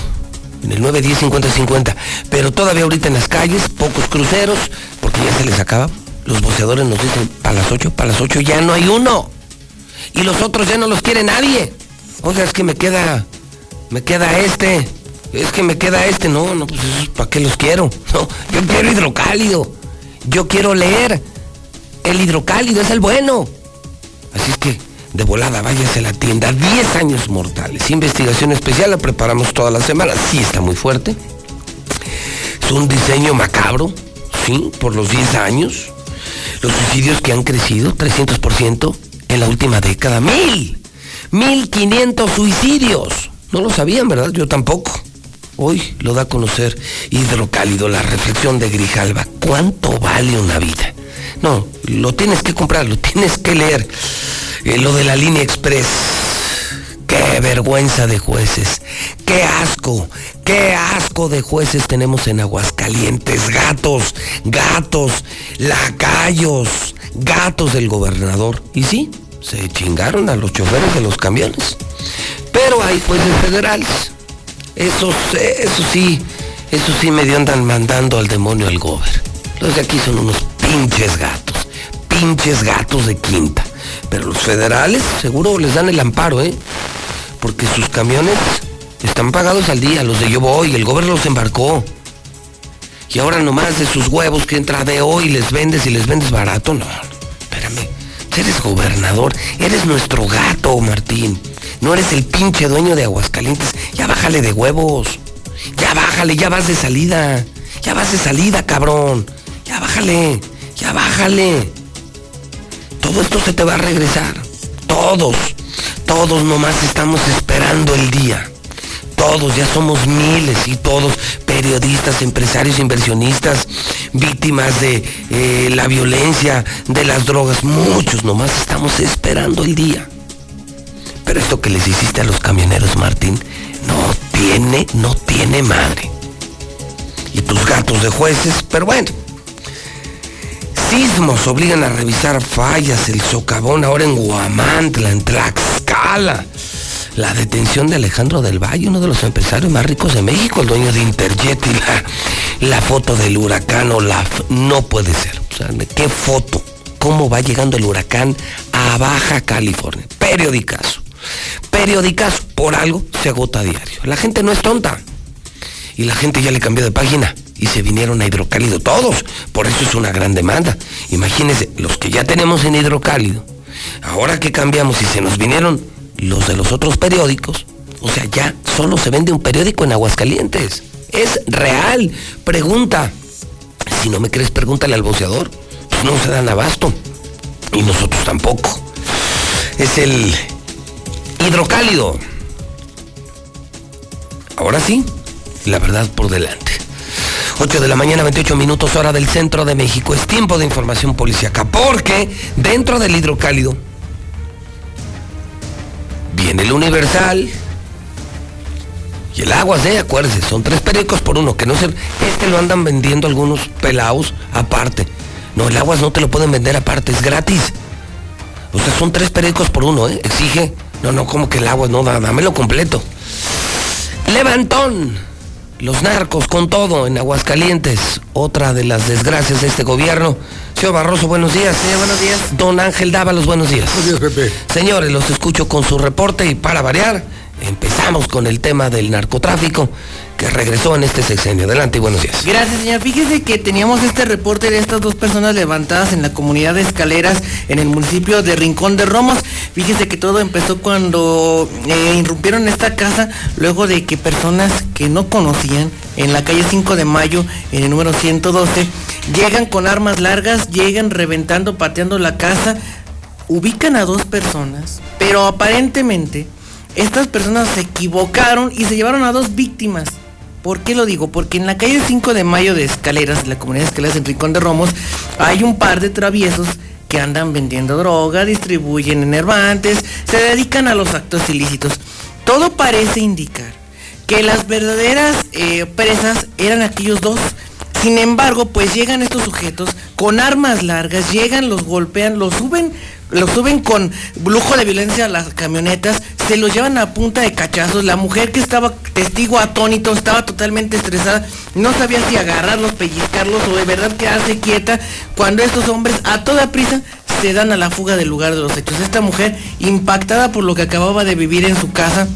En el 910 50 50. Pero todavía ahorita en las calles, pocos cruceros, porque ya se les acaba. Los boceadores nos dicen, para las 8, para las 8 ya no hay uno. Y los otros ya no los quiere nadie. Oiga, es que me queda, me queda este. Es que me queda este. No, no, pues ¿para qué los quiero? <laughs> No, yo quiero hidrocálido. Yo quiero leer. El hidrocálido es el bueno. Así es que, de volada, váyase a la tienda. 10 años mortales. Investigación especial, la preparamos toda la semana. Sí está muy fuerte. Es un diseño macabro, sí, por los 10 años. Los suicidios que han crecido 300% en la última década. ¡Mil! ¡1500 suicidios! No lo sabían, ¿verdad? Yo tampoco. Hoy lo da a conocer Hidrocálido, la reflexión de Grijalva. ¿Cuánto vale una vida? No, lo tienes que comprar, lo tienes que leer. Eh, lo de la línea express. Qué vergüenza de jueces. Qué asco. Qué asco de jueces tenemos en Aguascalientes. Gatos, gatos, lacayos, gatos del gobernador. Y sí, se chingaron a los choferes de los camiones. Pero hay jueces federales. Eso, eso sí, eso sí medio andan mandando al demonio al gober. Los de aquí son unos pinches gatos. Pinches gatos de quinta. Pero los federales seguro les dan el amparo, ¿eh? Porque sus camiones están pagados al día, los de yo voy, el gobierno los embarcó. Y ahora nomás de sus huevos que entra de hoy les vendes y les vendes barato, no. Eres gobernador, eres nuestro gato, Martín. No eres el pinche dueño de Aguascalientes. Ya bájale de huevos. Ya bájale, ya vas de salida. Ya vas de salida, cabrón. Ya bájale, ya bájale. Todo esto se te va a regresar. Todos, todos nomás estamos esperando el día. Todos, ya somos miles y todos, periodistas, empresarios, inversionistas, víctimas de eh, la violencia, de las drogas. Muchos nomás estamos esperando el día. Pero esto que les hiciste a los camioneros, Martín, no tiene, no tiene madre. Y tus gatos de jueces, pero bueno. Sismos obligan a revisar fallas, el socavón ahora en Guamantla, en Tlaxcala. La detención de Alejandro del Valle, uno de los empresarios más ricos de México, el dueño de Interjet y la, foto del huracán o la... No puede ser. O sea, ¿qué foto? ¿Cómo va llegando el huracán a Baja California? Periodicazo. Periodicazo. Por algo se agota a diario. La gente no es tonta. Y la gente ya le cambió de página y se vinieron a hidrocálido todos. Por eso es una gran demanda. Imagínense, los que ya tenemos en hidrocálido, ahora que cambiamos y se nos vinieron los de los otros periódicos, o sea, ya solo se vende un periódico en Aguascalientes. Es real. Pregunta. Si no me crees, pregúntale al boceador. Pues no se dan abasto. Y nosotros tampoco. Es el hidrocálido. Ahora sí, la verdad por delante. 8 de la mañana, 28 minutos hora del centro de México. Es tiempo de información policíaca porque dentro del hidrocálido viene el Universal y el Aguas, ¿eh? Acuérdense, son tres periódicos por uno, que no se... Este lo andan vendiendo algunos pelados aparte. No, el Aguas no te lo pueden vender aparte, es gratis. O sea, son tres periódicos por uno, ¿eh? Exige. No, no, como que el Aguas, no, dámelo completo. Levantón. Los narcos con todo en Aguascalientes. Otra de las desgracias de este gobierno. Señor Barroso, buenos días. Sí, buenos días. Don Ángel Dávalos, buenos días. Buenos días, Pepe. Señores, los escucho con su reporte y para variar, empezamos con el tema del narcotráfico que regresó en este sexenio. Adelante y buenos días. Gracias, señor. Fíjese que teníamos este reporte de estas dos personas levantadas en la comunidad de Escaleras en el municipio de Rincón de Romos. Fíjese que todo empezó cuando eh, irrumpieron esta casa luego de que personas que no conocían en la calle 5 de Mayo, en el número 112, llegan con armas largas, llegan reventando, pateando la casa, ubican a dos personas, pero aparentemente estas personas se equivocaron y se llevaron a dos víctimas. ¿Por qué lo digo? Porque en la calle 5 de Mayo de Escaleras, la comunidad de Escaleras en Rincón de Romos, hay un par de traviesos que andan vendiendo droga, distribuyen enervantes, se dedican a los actos ilícitos. Todo parece indicar que las verdaderas eh, presas eran aquellos dos. Sin embargo, pues llegan estos sujetos con armas largas, llegan, los golpean, los suben lo suben con lujo de violencia a las camionetas, se los llevan a punta de cachazos. La mujer que estaba testigo atónito estaba totalmente estresada, no sabía si agarrarlos, pellizcarlos o de verdad quedarse quieta cuando estos hombres a toda prisa se dan a la fuga del lugar de los hechos. Esta mujer, impactada por lo que acababa de vivir en su casa,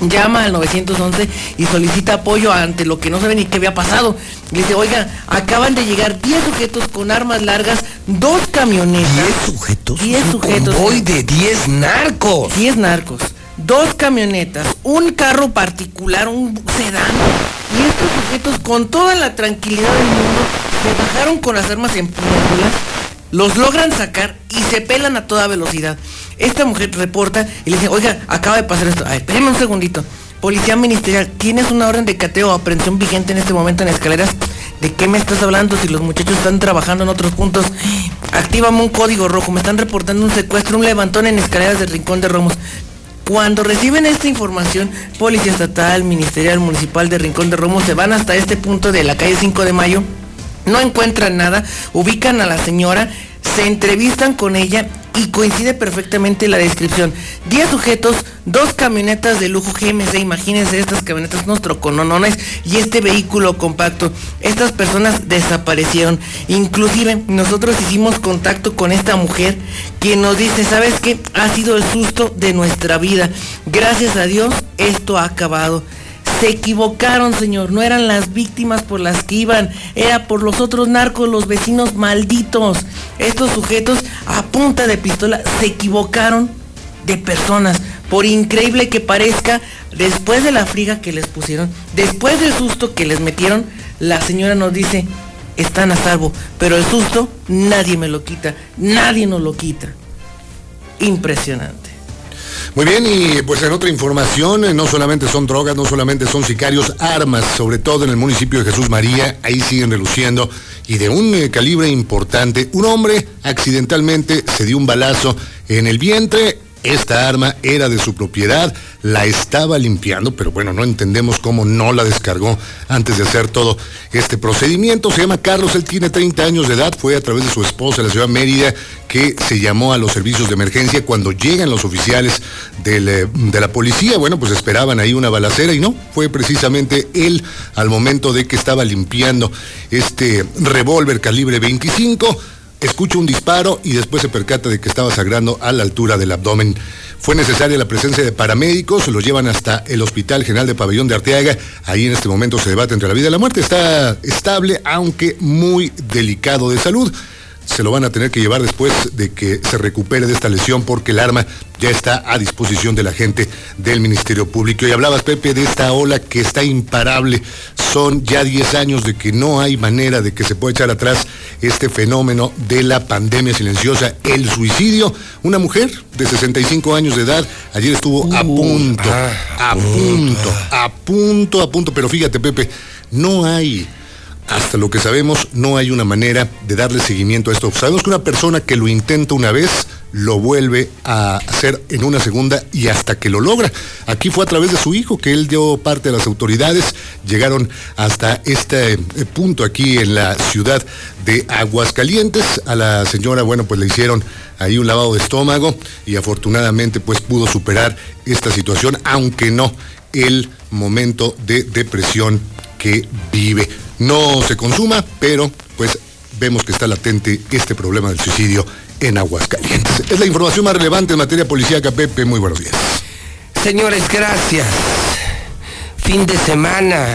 llama al 911 y solicita apoyo ante lo que no sabe ni qué había pasado. Le dice, oiga, acaban de llegar 10 sujetos con armas largas, dos camionetas. ¿10 sujetos? 10 sujetos. Hoy de 10 narcos. 10 narcos. Dos camionetas, un carro particular, un sedán. Y estos sujetos con toda la tranquilidad del mundo se bajaron con las armas en puñaduras, los logran sacar y se pelan a toda velocidad. Esta mujer reporta y le dice, oiga, acaba de pasar esto. Ay, espérame un segundito. Policía Ministerial, ¿tienes una orden de cateo o aprehensión vigente en este momento en escaleras? ¿De qué me estás hablando si los muchachos están trabajando en otros puntos? Actívame un código rojo, me están reportando un secuestro, un levantón en escaleras del Rincón de Romos. Cuando reciben esta información, Policía Estatal, Ministerial Municipal de Rincón de Romos se van hasta este punto de la calle 5 de Mayo, no encuentran nada, ubican a la señora, se entrevistan con ella y coincide perfectamente la descripción. 10 sujetos, dos camionetas de lujo GMC, imagínense estas camionetas, unos trocononones y este vehículo compacto. Estas personas desaparecieron. Inclusive nosotros hicimos contacto con esta mujer que nos dice, ¿sabes qué? Ha sido el susto de nuestra vida. Gracias a Dios esto ha acabado. Se equivocaron, señor. No eran las víctimas por las que iban. Era por los otros narcos, los vecinos malditos. Estos sujetos a punta de pistola se equivocaron de personas. Por increíble que parezca, después de la friga que les pusieron, después del susto que les metieron, la señora nos dice, están a salvo. Pero el susto nadie me lo quita. Nadie nos lo quita. Impresionante. Muy bien, y pues en otra información, eh, no solamente son drogas, no solamente son sicarios, armas, sobre todo en el municipio de Jesús María, ahí siguen reluciendo, y de un eh, calibre importante. Un hombre accidentalmente se dio un balazo en el vientre, esta arma era de su propiedad, la estaba limpiando, pero bueno, no entendemos cómo no la descargó antes de hacer todo este procedimiento. Se llama Carlos, él tiene 30 años de edad, fue a través de su esposa la ciudad Mérida que se llamó a los servicios de emergencia. Cuando llegan los oficiales eh, de la policía, bueno, pues esperaban ahí una balacera y no, fue precisamente él al momento de que estaba limpiando este revólver calibre 25 escucha un disparo y después se percata de que estaba sangrando a la altura del abdomen. Fue necesaria la presencia de paramédicos, lo llevan hasta el Hospital General de Pabellón de Arteaga. Ahí en este momento se debate entre la vida y la muerte. Está estable, aunque muy delicado de salud se lo van a tener que llevar después de que se recupere de esta lesión porque el arma ya está a disposición de la gente del Ministerio Público. Y hablabas, Pepe, de esta ola que está imparable. Son ya 10 años de que no hay manera de que se pueda echar atrás este fenómeno de la pandemia silenciosa, el suicidio. Una mujer de 65 años de edad ayer estuvo a punto, a punto, a punto, a punto. Pero fíjate, Pepe, no hay hasta lo que sabemos, no hay una manera de darle seguimiento a esto. Sabemos que una persona que lo intenta una vez, lo vuelve a hacer en una segunda y hasta que lo logra. Aquí fue a través de su hijo que él dio parte a las autoridades, llegaron hasta este eh, punto aquí en la ciudad de Aguascalientes. A la señora, bueno, pues le hicieron ahí un lavado de estómago y afortunadamente pues pudo superar esta situación, aunque no el momento de depresión que vive no se consuma, pero pues vemos que está latente este problema del suicidio en Aguascalientes. Es la información más relevante en materia policíaca, Pepe. Muy buenos días. Señores, gracias. Fin de semana,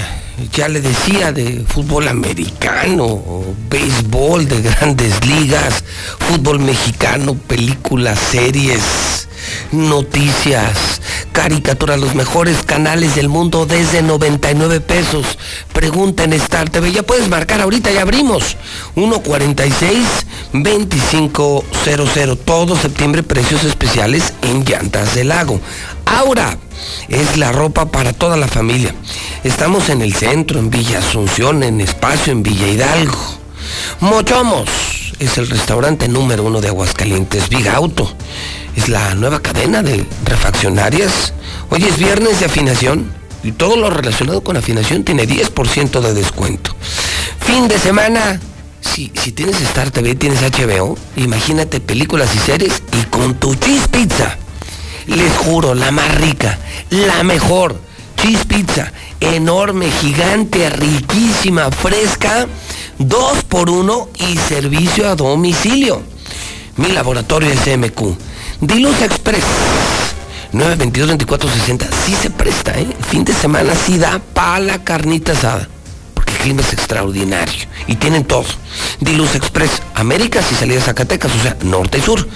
ya le decía, de fútbol americano, béisbol de grandes ligas, fútbol mexicano, películas, series noticias, caricaturas, los mejores canales del mundo desde 99 pesos. Pregunta en Star TV, ya puedes marcar ahorita, ya abrimos. 146-2500, todo septiembre precios especiales en Llantas del Lago. Ahora es la ropa para toda la familia. Estamos en el centro, en Villa Asunción, en Espacio, en Villa Hidalgo. Mochomos es el restaurante número uno de Aguascalientes, Big Auto es la nueva cadena de refaccionarias. Hoy es viernes de afinación y todo lo relacionado con afinación tiene 10% de descuento. Fin de semana, si, si tienes Star TV, tienes HBO, imagínate películas y series y con tu cheese pizza. Les juro, la más rica, la mejor. Cheese pizza, enorme, gigante, riquísima, fresca, dos por uno y servicio a domicilio. Mi laboratorio es MQ Diluz Express. 922-2460. Sí se presta, ¿eh? Fin de semana sí da para la carnita asada. Porque el clima es extraordinario. Y tienen todo. Diluz Express. Américas y salida Zacatecas, o sea, norte y sur.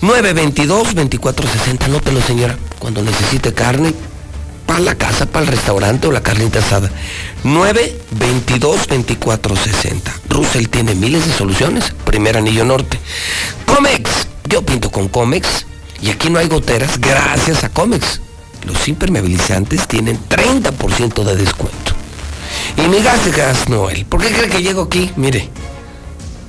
922-2460. Anótelo, señora. Cuando necesite carne, para la casa, para el restaurante o la carnita asada. 922-2460. Russell tiene miles de soluciones. Primer anillo norte. Comex yo pinto con Comex y aquí no hay goteras gracias a Comex. Los impermeabilizantes tienen 30% de descuento. Y mi gas de gas Noel, ¿por qué cree que llego aquí? Mire,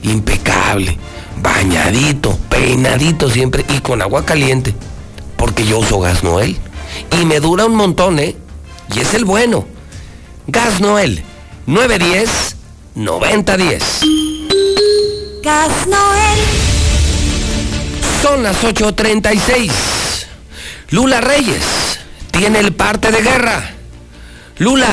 impecable, bañadito, peinadito siempre y con agua caliente. Porque yo uso gas Noel Y me dura un montón, ¿eh? Y es el bueno. Gas Noel, 910-9010. Gas Noel. Son las 8.36. Lula Reyes tiene el parte de guerra. Lula,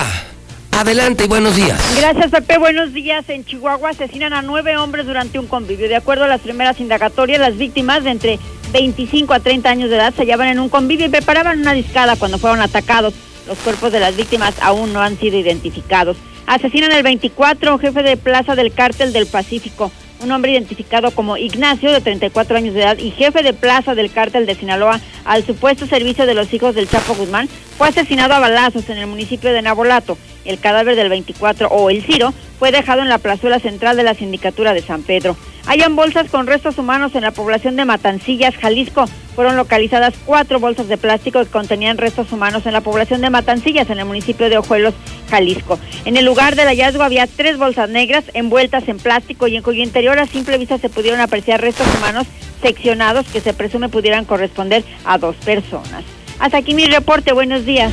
adelante y buenos días. Gracias, Pepe. Buenos días. En Chihuahua asesinan a nueve hombres durante un convivio. De acuerdo a las primeras indagatorias, las víctimas de entre 25 a 30 años de edad se hallaban en un convivio y preparaban una discada cuando fueron atacados. Los cuerpos de las víctimas aún no han sido identificados. Asesinan el 24, jefe de plaza del cártel del Pacífico un hombre identificado como Ignacio, de 34 años de edad y jefe de plaza del cártel de Sinaloa, al supuesto servicio de los hijos del Chapo Guzmán, fue asesinado a balazos en el municipio de Nabolato. El cadáver del 24 o el Ciro fue dejado en la plazuela central de la sindicatura de San Pedro. Hayan bolsas con restos humanos en la población de Matancillas, Jalisco. Fueron localizadas cuatro bolsas de plástico que contenían restos humanos en la población de Matancillas, en el municipio de Ojuelos, Jalisco. En el lugar del hallazgo había tres bolsas negras envueltas en plástico y en cuyo interior a simple vista se pudieron apreciar restos humanos seccionados que se presume pudieran corresponder a dos personas. Hasta aquí mi reporte. Buenos días.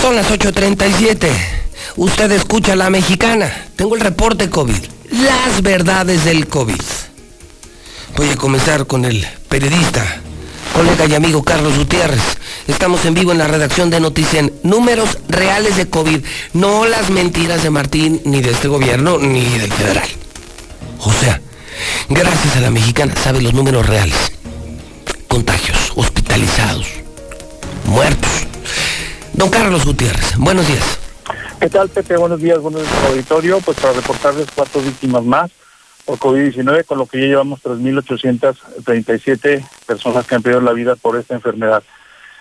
Son las 8.37. Usted escucha la mexicana. Tengo el reporte COVID. Las verdades del COVID. Voy a comenzar con el periodista, colega y amigo Carlos Gutiérrez. Estamos en vivo en la redacción de Noticien. Números reales de COVID. No las mentiras de Martín, ni de este gobierno, ni del federal. O sea, gracias a la mexicana sabe los números reales. Contagios, hospitalizados, muertos. Don Carlos Gutiérrez, buenos días. ¿Qué tal, Pepe? Buenos días, buenos días, auditorio. Pues para reportarles cuatro víctimas más por COVID-19, con lo que ya llevamos 3.837 personas que han perdido la vida por esta enfermedad.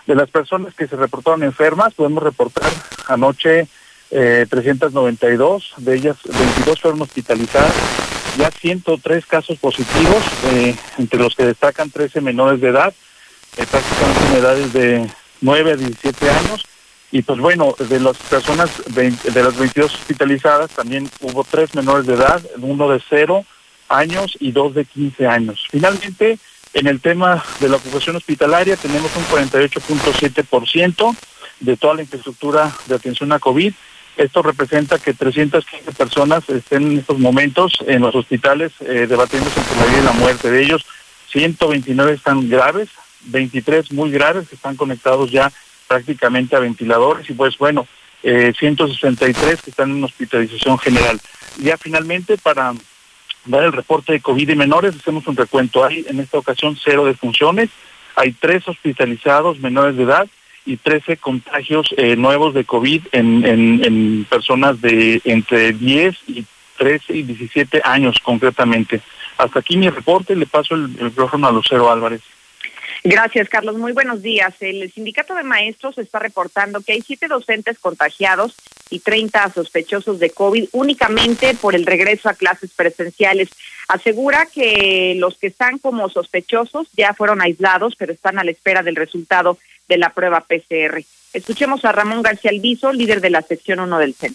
De las personas que se reportaron enfermas, podemos reportar anoche eh, 392, de ellas 22 fueron hospitalizadas, ya 103 casos positivos, eh, entre los que destacan 13 menores de edad, eh, prácticamente en edades de 9 a 17 años, y pues bueno, de las personas, de las 22 hospitalizadas, también hubo tres menores de edad, uno de 0 años y dos de 15 años. Finalmente, en el tema de la ocupación hospitalaria, tenemos un 48.7% de toda la infraestructura de atención a COVID. Esto representa que 315 personas estén en estos momentos en los hospitales eh, debatiéndose entre la vida y la muerte. De ellos, 129 están graves, 23 muy graves que están conectados ya prácticamente a ventiladores y pues bueno, eh, 163 que están en hospitalización general. Ya finalmente para dar el reporte de COVID y menores, hacemos un recuento. Hay en esta ocasión cero defunciones, hay tres hospitalizados menores de edad y 13 contagios eh, nuevos de COVID en, en, en, personas de entre 10 y 13 y 17 años concretamente. Hasta aquí mi reporte, le paso el, micrófono a Lucero Álvarez. Gracias, Carlos. Muy buenos días. El sindicato de maestros está reportando que hay siete docentes contagiados y 30 sospechosos de COVID únicamente por el regreso a clases presenciales. Asegura que los que están como sospechosos ya fueron aislados, pero están a la espera del resultado de la prueba PCR. Escuchemos a Ramón García Alviso, líder de la sección 1 del CEN.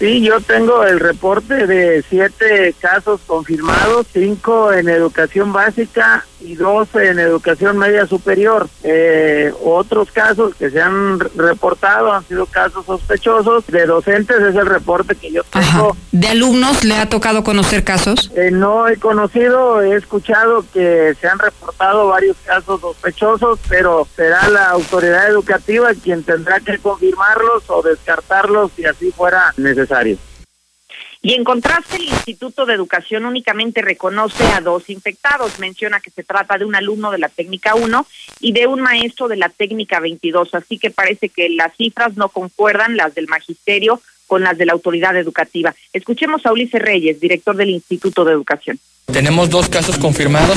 Sí, yo tengo el reporte de siete casos confirmados, cinco en educación básica y dos en educación media superior. Eh, otros casos que se han reportado han sido casos sospechosos. De docentes es el reporte que yo tengo. ¿De alumnos le ha tocado conocer casos? Eh, no he conocido, he escuchado que se han reportado varios casos sospechosos, pero será la autoridad educativa quien tendrá que confirmarlos o descartarlos si así fuera necesario. Y en contraste, el Instituto de Educación únicamente reconoce a dos infectados. Menciona que se trata de un alumno de la técnica 1 y de un maestro de la técnica 22. Así que parece que las cifras no concuerdan, las del magisterio, con las de la autoridad educativa. Escuchemos a Ulises Reyes, director del Instituto de Educación. Tenemos dos casos confirmados,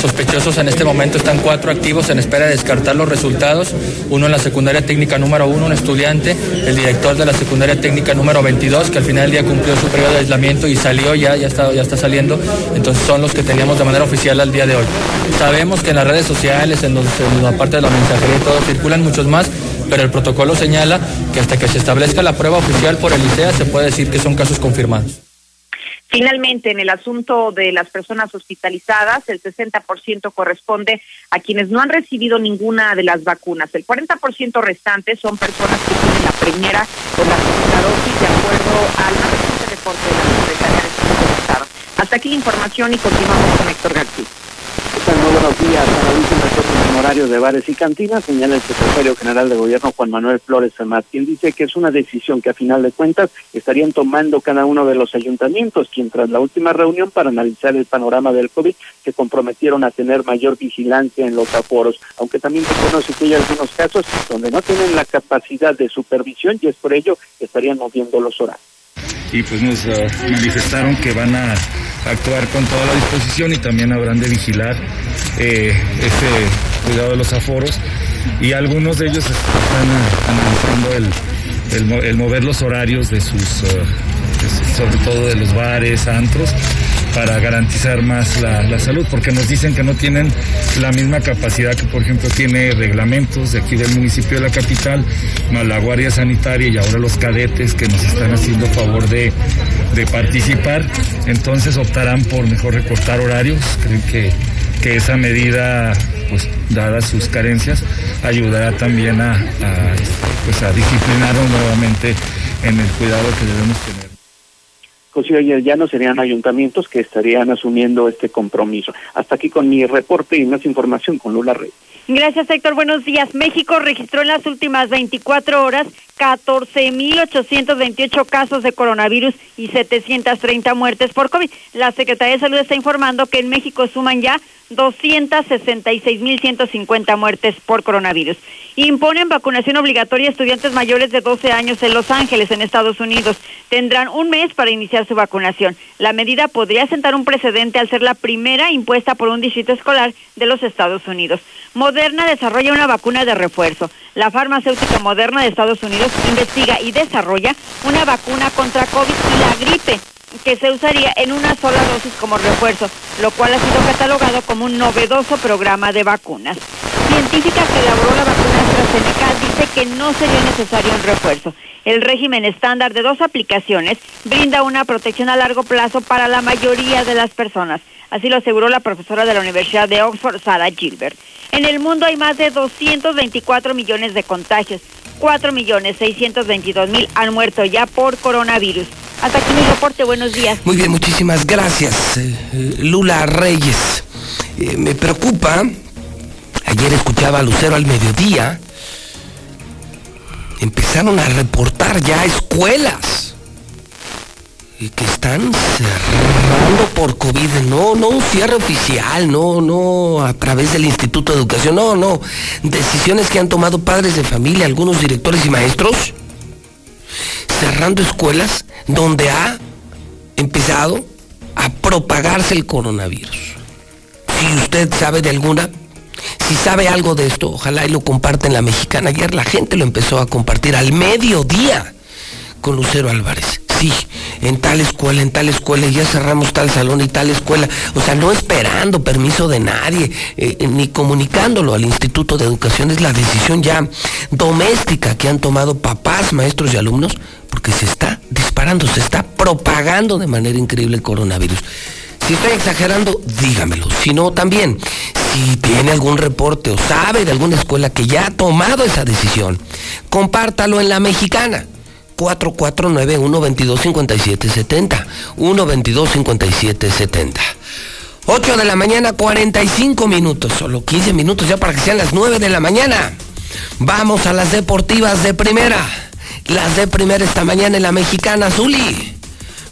sospechosos en este momento están cuatro activos en espera de descartar los resultados, uno en la secundaria técnica número uno, un estudiante, el director de la secundaria técnica número 22, que al final del día cumplió su periodo de aislamiento y salió ya, está, saliendo, entonces son los que teníamos de manera oficial al día de hoy. Sabemos que en las redes sociales, en, en la parte de la mensajería y todo, circulan muchos más, pero el protocolo señala que hasta que se establezca la prueba oficial por el ICEA se puede decir que son casos confirmados. Finalmente, en el asunto de las personas hospitalizadas, el 60% corresponde a quienes no han recibido ninguna de las vacunas. El 40% restante son personas que tienen la primera o la segunda dosis, de acuerdo al más reciente reporte de la Secretaría de Salud Estado. Hasta aquí la información y continuamos con Héctor García. Muy buenos días. A la última reporte en horario de bares y cantinas, señala el secretario general de gobierno Juan Manuel Flores Amat, quien dice que es una decisión que a final de cuentas estarían tomando cada uno de los ayuntamientos, quien tras la última reunión para analizar el panorama del COVID se comprometieron a tener mayor vigilancia en los aforos, aunque también se conoce que hay algunos casos donde no tienen la capacidad de supervisión y es por ello que estarían moviendo los horarios y pues nos uh, manifestaron que van a actuar con toda la disposición y también habrán de vigilar eh, este cuidado de los aforos. Y algunos de ellos están analizando el, el, mover los horarios de sus, sobre todo de los bares, antros, para garantizar más la, la, salud, porque nos dicen que no tienen la misma capacidad que, por ejemplo, tiene reglamentos de aquí del municipio de la capital, más la Guardia Sanitaria y ahora los cadetes que nos están haciendo favor de, de participar. Entonces optarán por mejor recortar horarios. Creen que, que esa medida, pues dadas sus carencias, ayudará también a, pues, a disciplinarnos nuevamente en el cuidado que debemos tener y ya no serían ayuntamientos que estarían asumiendo este compromiso. Hasta aquí con mi reporte y más información con Lula Rey. Gracias, Héctor. Buenos días. México registró en las últimas 24 horas 14.828 casos de coronavirus y 730 muertes por COVID. La Secretaría de Salud está informando que en México suman ya 266.150 muertes por coronavirus. Imponen vacunación obligatoria a estudiantes mayores de 12 años en Los Ángeles, en Estados Unidos. Tendrán un mes para iniciar su vacunación. La medida podría sentar un precedente al ser la primera impuesta por un distrito escolar de los Estados Unidos. Moderna desarrolla una vacuna de refuerzo. La farmacéutica Moderna de Estados Unidos investiga y desarrolla una vacuna contra COVID y la gripe que se usaría en una sola dosis como refuerzo, lo cual ha sido catalogado como un novedoso programa de vacunas. Científica que elaboró la vacuna AstraZeneca dice que no sería necesario un refuerzo. El régimen estándar de dos aplicaciones brinda una protección a largo plazo para la mayoría de las personas. Así lo aseguró la profesora de la Universidad de Oxford, Sarah Gilbert. En el mundo hay más de 224 millones de contagios. 4 millones 622 mil han muerto ya por coronavirus. Hasta aquí mi reporte, buenos días. Muy bien, muchísimas gracias, eh, Lula Reyes. Eh, me preocupa, ayer escuchaba a Lucero al mediodía, empezaron a reportar ya escuelas que están cerrando por COVID, no, no un cierre oficial, no, no a través del Instituto de Educación, no, no, decisiones que han tomado padres de familia, algunos directores y maestros, cerrando escuelas donde ha empezado a propagarse el coronavirus. Si usted sabe de alguna, si sabe algo de esto, ojalá y lo comparta en la mexicana. Ayer la gente lo empezó a compartir al mediodía con Lucero Álvarez. En tal escuela, en tal escuela, ya cerramos tal salón y tal escuela. O sea, no esperando permiso de nadie, eh, ni comunicándolo al Instituto de Educación. Es la decisión ya doméstica que han tomado papás, maestros y alumnos, porque se está disparando, se está propagando de manera increíble el coronavirus. Si estoy exagerando, dígamelo. Si no, también, si tiene algún reporte o sabe de alguna escuela que ya ha tomado esa decisión, compártalo en la mexicana. 4491-225770. 1225770. 8 de la mañana, 45 minutos. Solo 15 minutos ya para que sean las 9 de la mañana. Vamos a las deportivas de primera. Las de primera esta mañana en la mexicana, Zuli.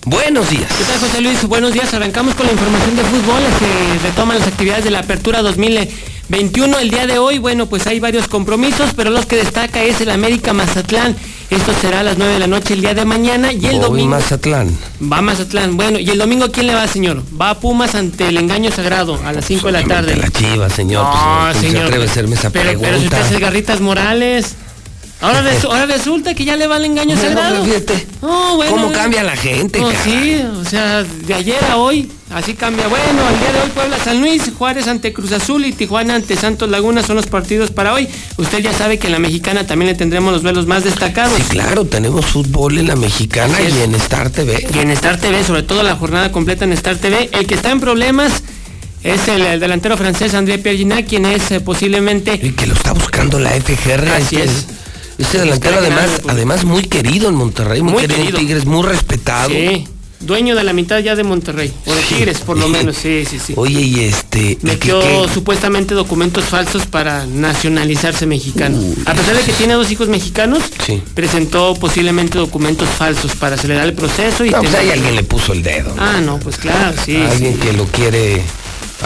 Buenos días. ¿Qué tal, José Luis? Buenos días. Arrancamos con la información de fútbol. Se retoman las actividades de la Apertura 2021. El día de hoy, bueno, pues hay varios compromisos, pero los que destaca es el América Mazatlán. Esto será a las 9 de la noche el día de mañana y el Voy domingo. Mazatlán. Va a Mazatlán. Bueno, y el domingo ¿quién le va, señor? Va a Pumas ante el engaño sagrado a las 5 de la tarde. La chiva, señor. No, pues, ¿cómo se señor. atreve a hacerme esa pero, pregunta? pero si usted es el Garritas Morales. Ahora, <laughs> resu- ahora resulta que ya le va el engaño No, sagrado. fíjate. No, bueno, ¿Cómo bueno. cambia la gente, No, cara? sí, o sea, de ayer a hoy Así cambia. Bueno, el día de hoy Puebla San Luis, Juárez ante Cruz Azul y Tijuana ante Santos Laguna son los partidos para hoy. Usted ya sabe que en la mexicana también le tendremos los velos más destacados. Sí, claro, tenemos fútbol en la mexicana es. y en Star TV. Y en Star TV, sobre todo la jornada completa en Star TV. El que está en problemas es el, el delantero francés André Pierre quien es eh, posiblemente... Y que lo está buscando la FGR. Así este, es. Este delantero Está además, ganando, además muy querido en Monterrey, muy, Muy querido, querido. en Tigres, muy respetado. Sí, dueño de la mitad ya de Monterrey, o de Tigres por lo <laughs> menos, sí, sí, sí. Oye, y este... ¿y Metió qué- qué? supuestamente documentos falsos para nacionalizarse mexicano. A pesar de que tiene dos hijos mexicanos, Sí. presentó posiblemente documentos falsos para acelerar el proceso y No, pues tener- ahí alguien le puso el dedo. ¿no? Ah, no, pues claro, sí. alguien sí. que lo quiere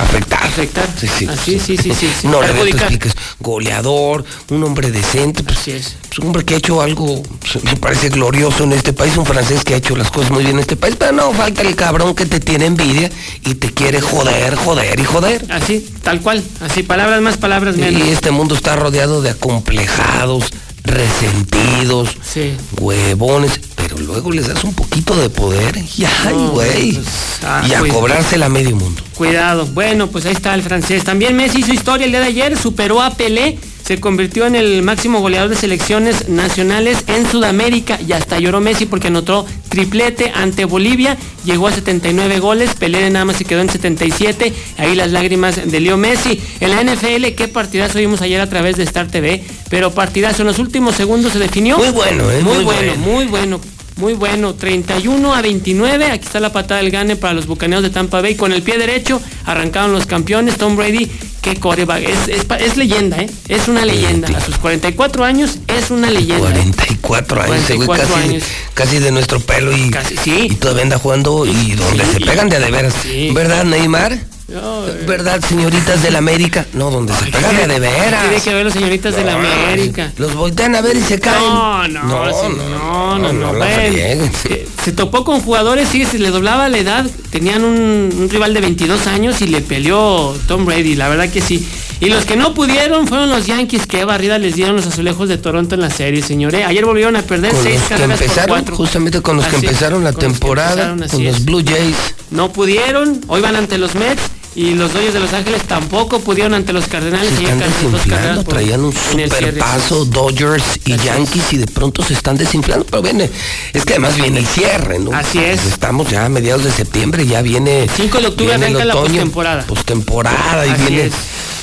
afectar. Afectar. Sí, sí. Así, sí, sí, sí, sí. No, Perjudicar. expliques, goleador, un hombre decente, pues, Así es. pues, un hombre que ha hecho algo, pues, me parece glorioso en este país, un francés que ha hecho las cosas muy bien en este país, pero no, falta el cabrón que te tiene envidia y te quiere joder, joder y joder. Así, tal cual. Así, palabras más, palabras menos. Y este mundo está rodeado de acomplejados, resentidos, Sí. huevones, pero luego les das un poquito de poder y ay, No, güey. pues, ah, y a pues. cobrársela a medio mundo. Cuidado. Bueno, pues ahí está el francés. También Messi hizo historia el día de ayer, superó a Pelé, se convirtió en el máximo goleador de selecciones nacionales en Sudamérica y hasta lloró Messi porque anotó triplete ante Bolivia, llegó a 79 goles, Pelé nada más se quedó en 77, ahí las lágrimas de Leo Messi. En la NFL, qué partidazo vimos ayer a través de Star TV, pero partidazo en los últimos segundos se definió. Muy bueno, ¿eh? Muy, Muy bueno, bueno. muy bueno. Muy bueno, 31 a 29, aquí está la patada del gane para los bucaneos de Tampa Bay. Con el pie derecho arrancaron los campeones, Tom Brady, qué coreback, es, es, leyenda, ¿eh? Es una leyenda. A sus 44 años es una leyenda. 44 años, ese güey 44 casi, años. casi de nuestro pelo y, y todavía anda jugando y donde se pegan de a de veras. ¿Verdad, Neymar? ¿Verdad, señoritas del América? No, donde se pegan de de veras. Tiene que ver los señoritas de la América. Los voltean a ver y se caen. No, no, No, sí, no, no, no, la sí. Se topó con jugadores, sí, se le doblaba la edad, tenían un, un rival de 22 años y le peleó Tom Brady, la verdad que sí. Y los que no pudieron fueron los Yankees, que barrida les dieron los azulejos de Toronto en la serie, señores. Ayer volvieron a perder Con seis los que carreras por empezaron, cuatro. justamente con los que Así empezaron la los que temporada, empezaron, así con los. Blue Jays. No pudieron, hoy van ante los Mets y los Dodgers de Los Ángeles tampoco pudieron ante los Cardenales. Se y están desinflando, traían un super paso Dodgers y Yankees y de pronto se están desinflando, pero viene, es que además viene el cierre, ¿no? Así es. Estamos ya a mediados de septiembre, ya viene 5 de octubre viene el arranca la otoño, postemporada. postemporada y Así viene es.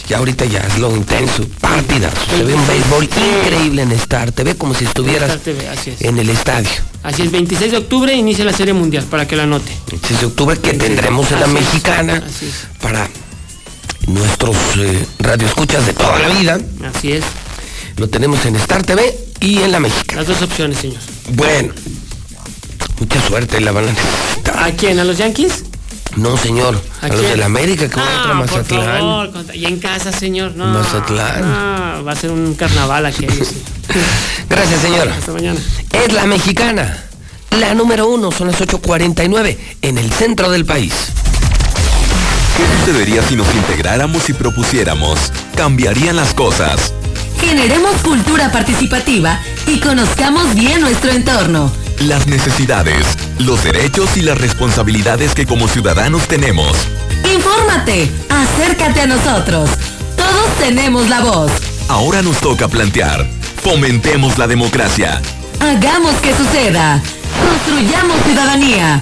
Ya ahorita ya es lo intenso, partida. Se ve un béisbol increíble en Star TV como si estuvieras Star TV, así es. en el estadio. Así es, 26 de octubre inicia la Serie Mundial, para que la anote. 6 de octubre que tendremos en la Así mexicana así es. para nuestros eh, radioescuchas de toda la vida. Así es. Lo tenemos en Star TV y en la mexicana. Las dos opciones, señor. Bueno, mucha suerte la van a necesitar. ¿A quién? ¿A los Yankees? No, señor, a, ¿A los de la América que van Ah, contra por Mazatlán. favor, y en casa, señor. No, Mazatlán. no, va a ser un carnaval aquí. <laughs> Gracias, señor. Hasta mañana. Es la mexicana. La número uno son las 8.49 en el centro del país. ¿Qué sucedería si nos integráramos y propusiéramos? Cambiarían las cosas. Generemos cultura participativa y conozcamos bien nuestro entorno. Las necesidades, los derechos y las responsabilidades que como ciudadanos tenemos. Infórmate, acércate a nosotros. Todos tenemos la voz. Ahora nos toca plantear. Fomentemos la democracia. Hagamos que suceda. Construyamos ciudadanía.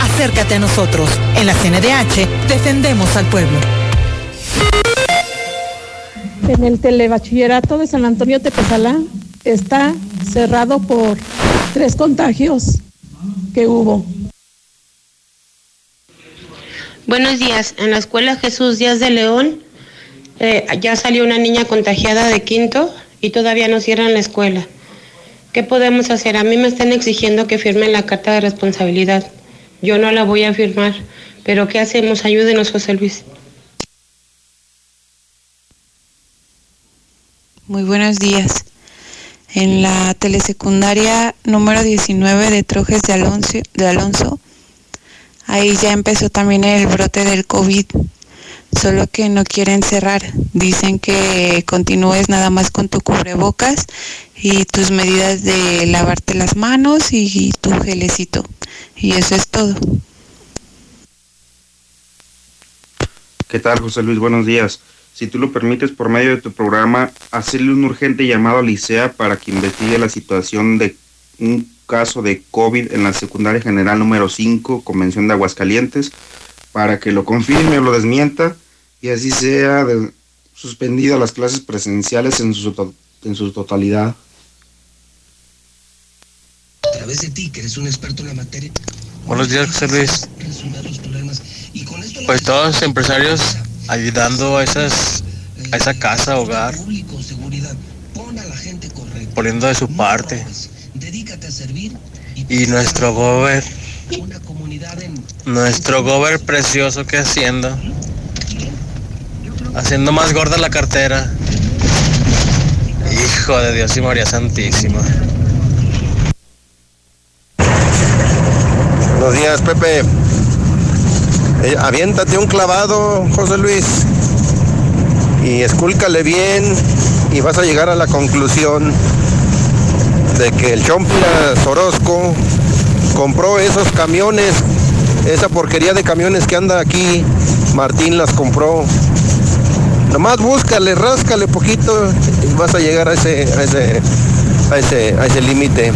Acércate a nosotros. En la CNDH defendemos al pueblo. En el telebachillerato de San Antonio Tepezalá está cerrado por tres contagios que hubo. Buenos días. En la escuela Jesús Díaz de León eh, ya salió una niña contagiada de quinto y todavía no cierran la escuela. ¿Qué podemos hacer? A mí me están exigiendo que firme la carta de responsabilidad. Yo no la voy a firmar. Pero ¿qué hacemos? Ayúdenos, José Luis. Muy buenos días. En la telesecundaria número 19 de Trojes de Alonso, de Alonso, ahí ya empezó también el brote del COVID, solo que no quieren cerrar. Dicen que continúes nada más con tu cubrebocas y tus medidas de lavarte las manos y tu gelecito. Y eso es todo. ¿Qué tal, José Luis? Buenos días si tú lo permites, por medio de tu programa, hacerle un urgente llamado a Licea para que investigue la situación de un caso de COVID en la secundaria general número 5, Convención de Aguascalientes, para que lo confirme o lo desmienta y así sea suspendida las clases presenciales en su totalidad. A través de ti, que eres un experto en la materia. Buenos días, José Luis. Pues todos los empresarios ayudando a esas a esa casa, hogar, poniendo de su parte. Y nuestro gober, nuestro gober precioso que haciendo, haciendo más gorda la cartera. Hijo de Dios y María Santísima. Buenos días, Pepe. Eh, aviéntate un clavado, José Luis, y escúlcale bien y vas a llegar a la conclusión de que el Chompla Sorosco compró esos camiones, esa porquería de camiones que anda aquí, Martín las compró. Nomás búscale, ráscale poquito y vas a llegar a ese, a ese, a ese, a ese límite.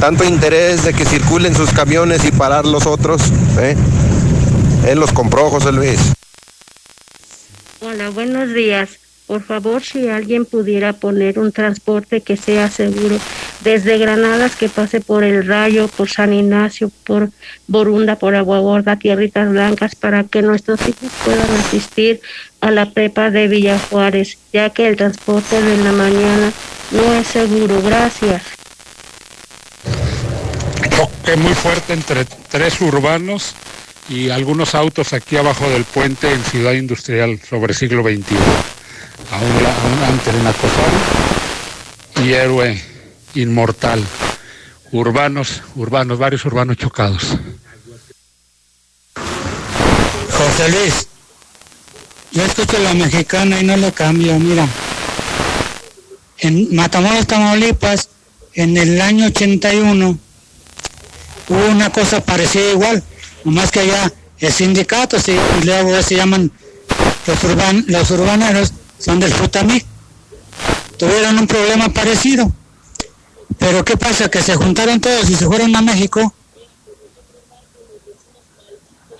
Tanto interés de que circulen sus camiones y parar los otros. ¿eh? Él los compró, José Luis. Hola, buenos días. Por favor, si alguien pudiera poner un transporte que sea seguro desde Granadas que pase por El Rayo, por San Ignacio, por Borunda, por Agua Gorda, Tierritas Blancas, para que nuestros hijos puedan asistir a la prepa de Villa Juárez, ya que el transporte de la mañana no es seguro. Gracias. Choque muy fuerte entre tres urbanos y algunos autos aquí abajo del puente en Ciudad Industrial sobre siglo XXI. A un, a y héroe inmortal. Urbanos, urbanos, varios urbanos chocados. José Luis, yo escucho la mexicana y no le cambio, mira. En Matamoros, Tamaulipas, en el año 81, hubo una cosa parecida igual más que allá el sindicato, y luego se llaman los, urban, los urbaneros, son del Futamic, tuvieron un problema parecido. Pero ¿qué pasa? Que se juntaron todos y se fueron a México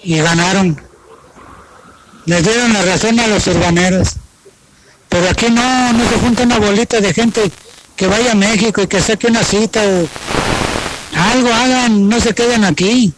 y ganaron. Les dieron la razón a los urbaneros. Pero aquí no, no se junta una bolita de gente que vaya a México y que saque una cita o algo hagan, no se queden aquí.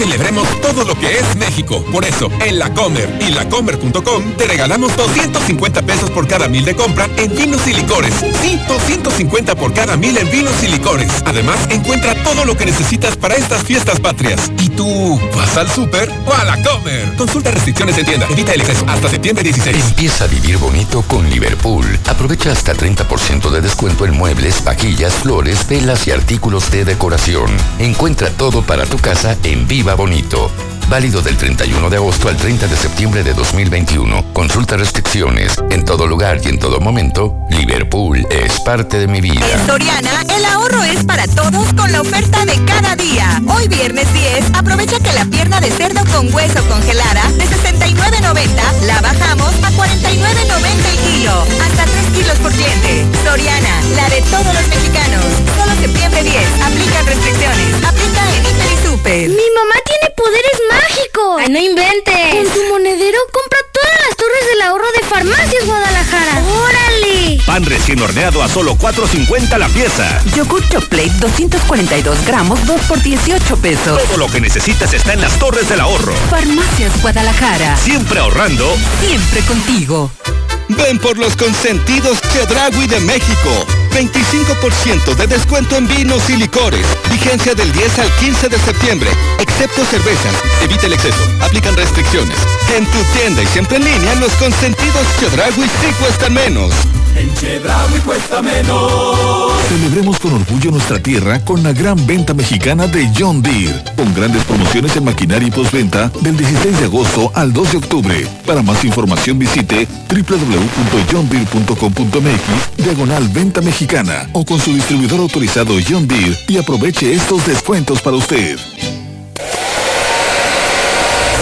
Celebremos todo lo que es México. Por eso, en La Comer y lacomer.com te regalamos 250 pesos por cada mil de compra en vinos y licores. Sí, 250 por cada mil en vinos y licores. Además, encuentra todo lo que necesitas para estas fiestas patrias. ¿Y tú vas al súper o a La Comer? Consulta restricciones en tienda. Evita el exceso hasta septiembre 16. Empieza a vivir bonito con Liverpool. Aprovecha hasta 30% de descuento en muebles, vajillas, flores, velas y artículos de decoración. Encuentra todo para tu casa en Viva Bonito. Válido del 31 de agosto al 30 de septiembre de 2021. Consulta restricciones. En todo lugar y en todo momento, Liverpool es parte de mi vida. En Soriana, el ahorro es para todos con la oferta de cada día. Hoy viernes 10, aprovecha que la pierna de cerdo con hueso congelada de 69.90 la bajamos a 49.90 el kilo. Hasta 3 kilos por cliente. Soriana, la de todos los mexicanos. Solo septiembre 10. Aplican restricciones. Aplica en Hiper y Super. Mi mamá tiene poderes mágicos. ¡Ay, no inventes! Con su monedero compra todas las torres del ahorro de Farmacias Guadalajara. ¡Órale! Pan recién horneado a solo 4.50 la pieza. Yogur Plate 242 gramos, 2 por 18 pesos. Todo lo que necesitas está en las torres del ahorro. Farmacias Guadalajara. Siempre ahorrando. Siempre contigo. Ven por los consentidos Chedragui de México. 25% de descuento en vinos y licores. Vigencia del 10 al 15 de septiembre. Excepto cervezas. Evita el exceso. Aplican restricciones. En tu tienda y siempre en línea, los consentidos Chedragui sí cuestan menos. En Chedraui cuesta menos. Celebremos con orgullo nuestra tierra con la gran venta mexicana de John Deere, con grandes promociones en maquinaria y postventa del 16 de agosto al 2 de octubre. Para más información visite www.johndeere.com.mx diagonal venta mexicana o con su distribuidor autorizado John Deere y aproveche estos descuentos para usted.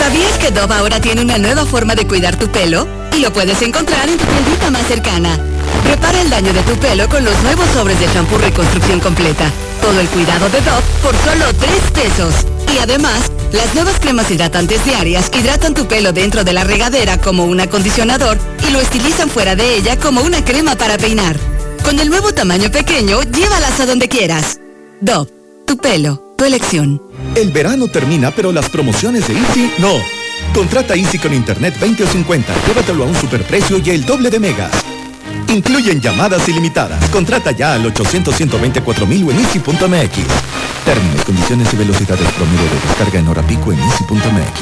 ¿Sabías que Dove ahora tiene una nueva forma de cuidar tu pelo? Y lo puedes encontrar en tu tiendita más cercana. Repara el daño de tu pelo con los nuevos sobres de shampoo reconstrucción completa. Todo el cuidado de Dove por solo 3 pesos. Y además, las nuevas cremas hidratantes diarias hidratan tu pelo dentro de la regadera como un acondicionador y lo estilizan fuera de ella como una crema para peinar. Con el nuevo tamaño pequeño, llévalas a donde quieras. Dove, tu pelo, tu elección. El verano termina, pero las promociones de Easy no. Contrata Easy con Internet 20 o 50, llévatelo a un superprecio y el doble de megas. Incluyen llamadas ilimitadas. Contrata ya al 800 124 o en easy.mx. Términos, condiciones y velocidades promedio de descarga en hora pico en easy.mx.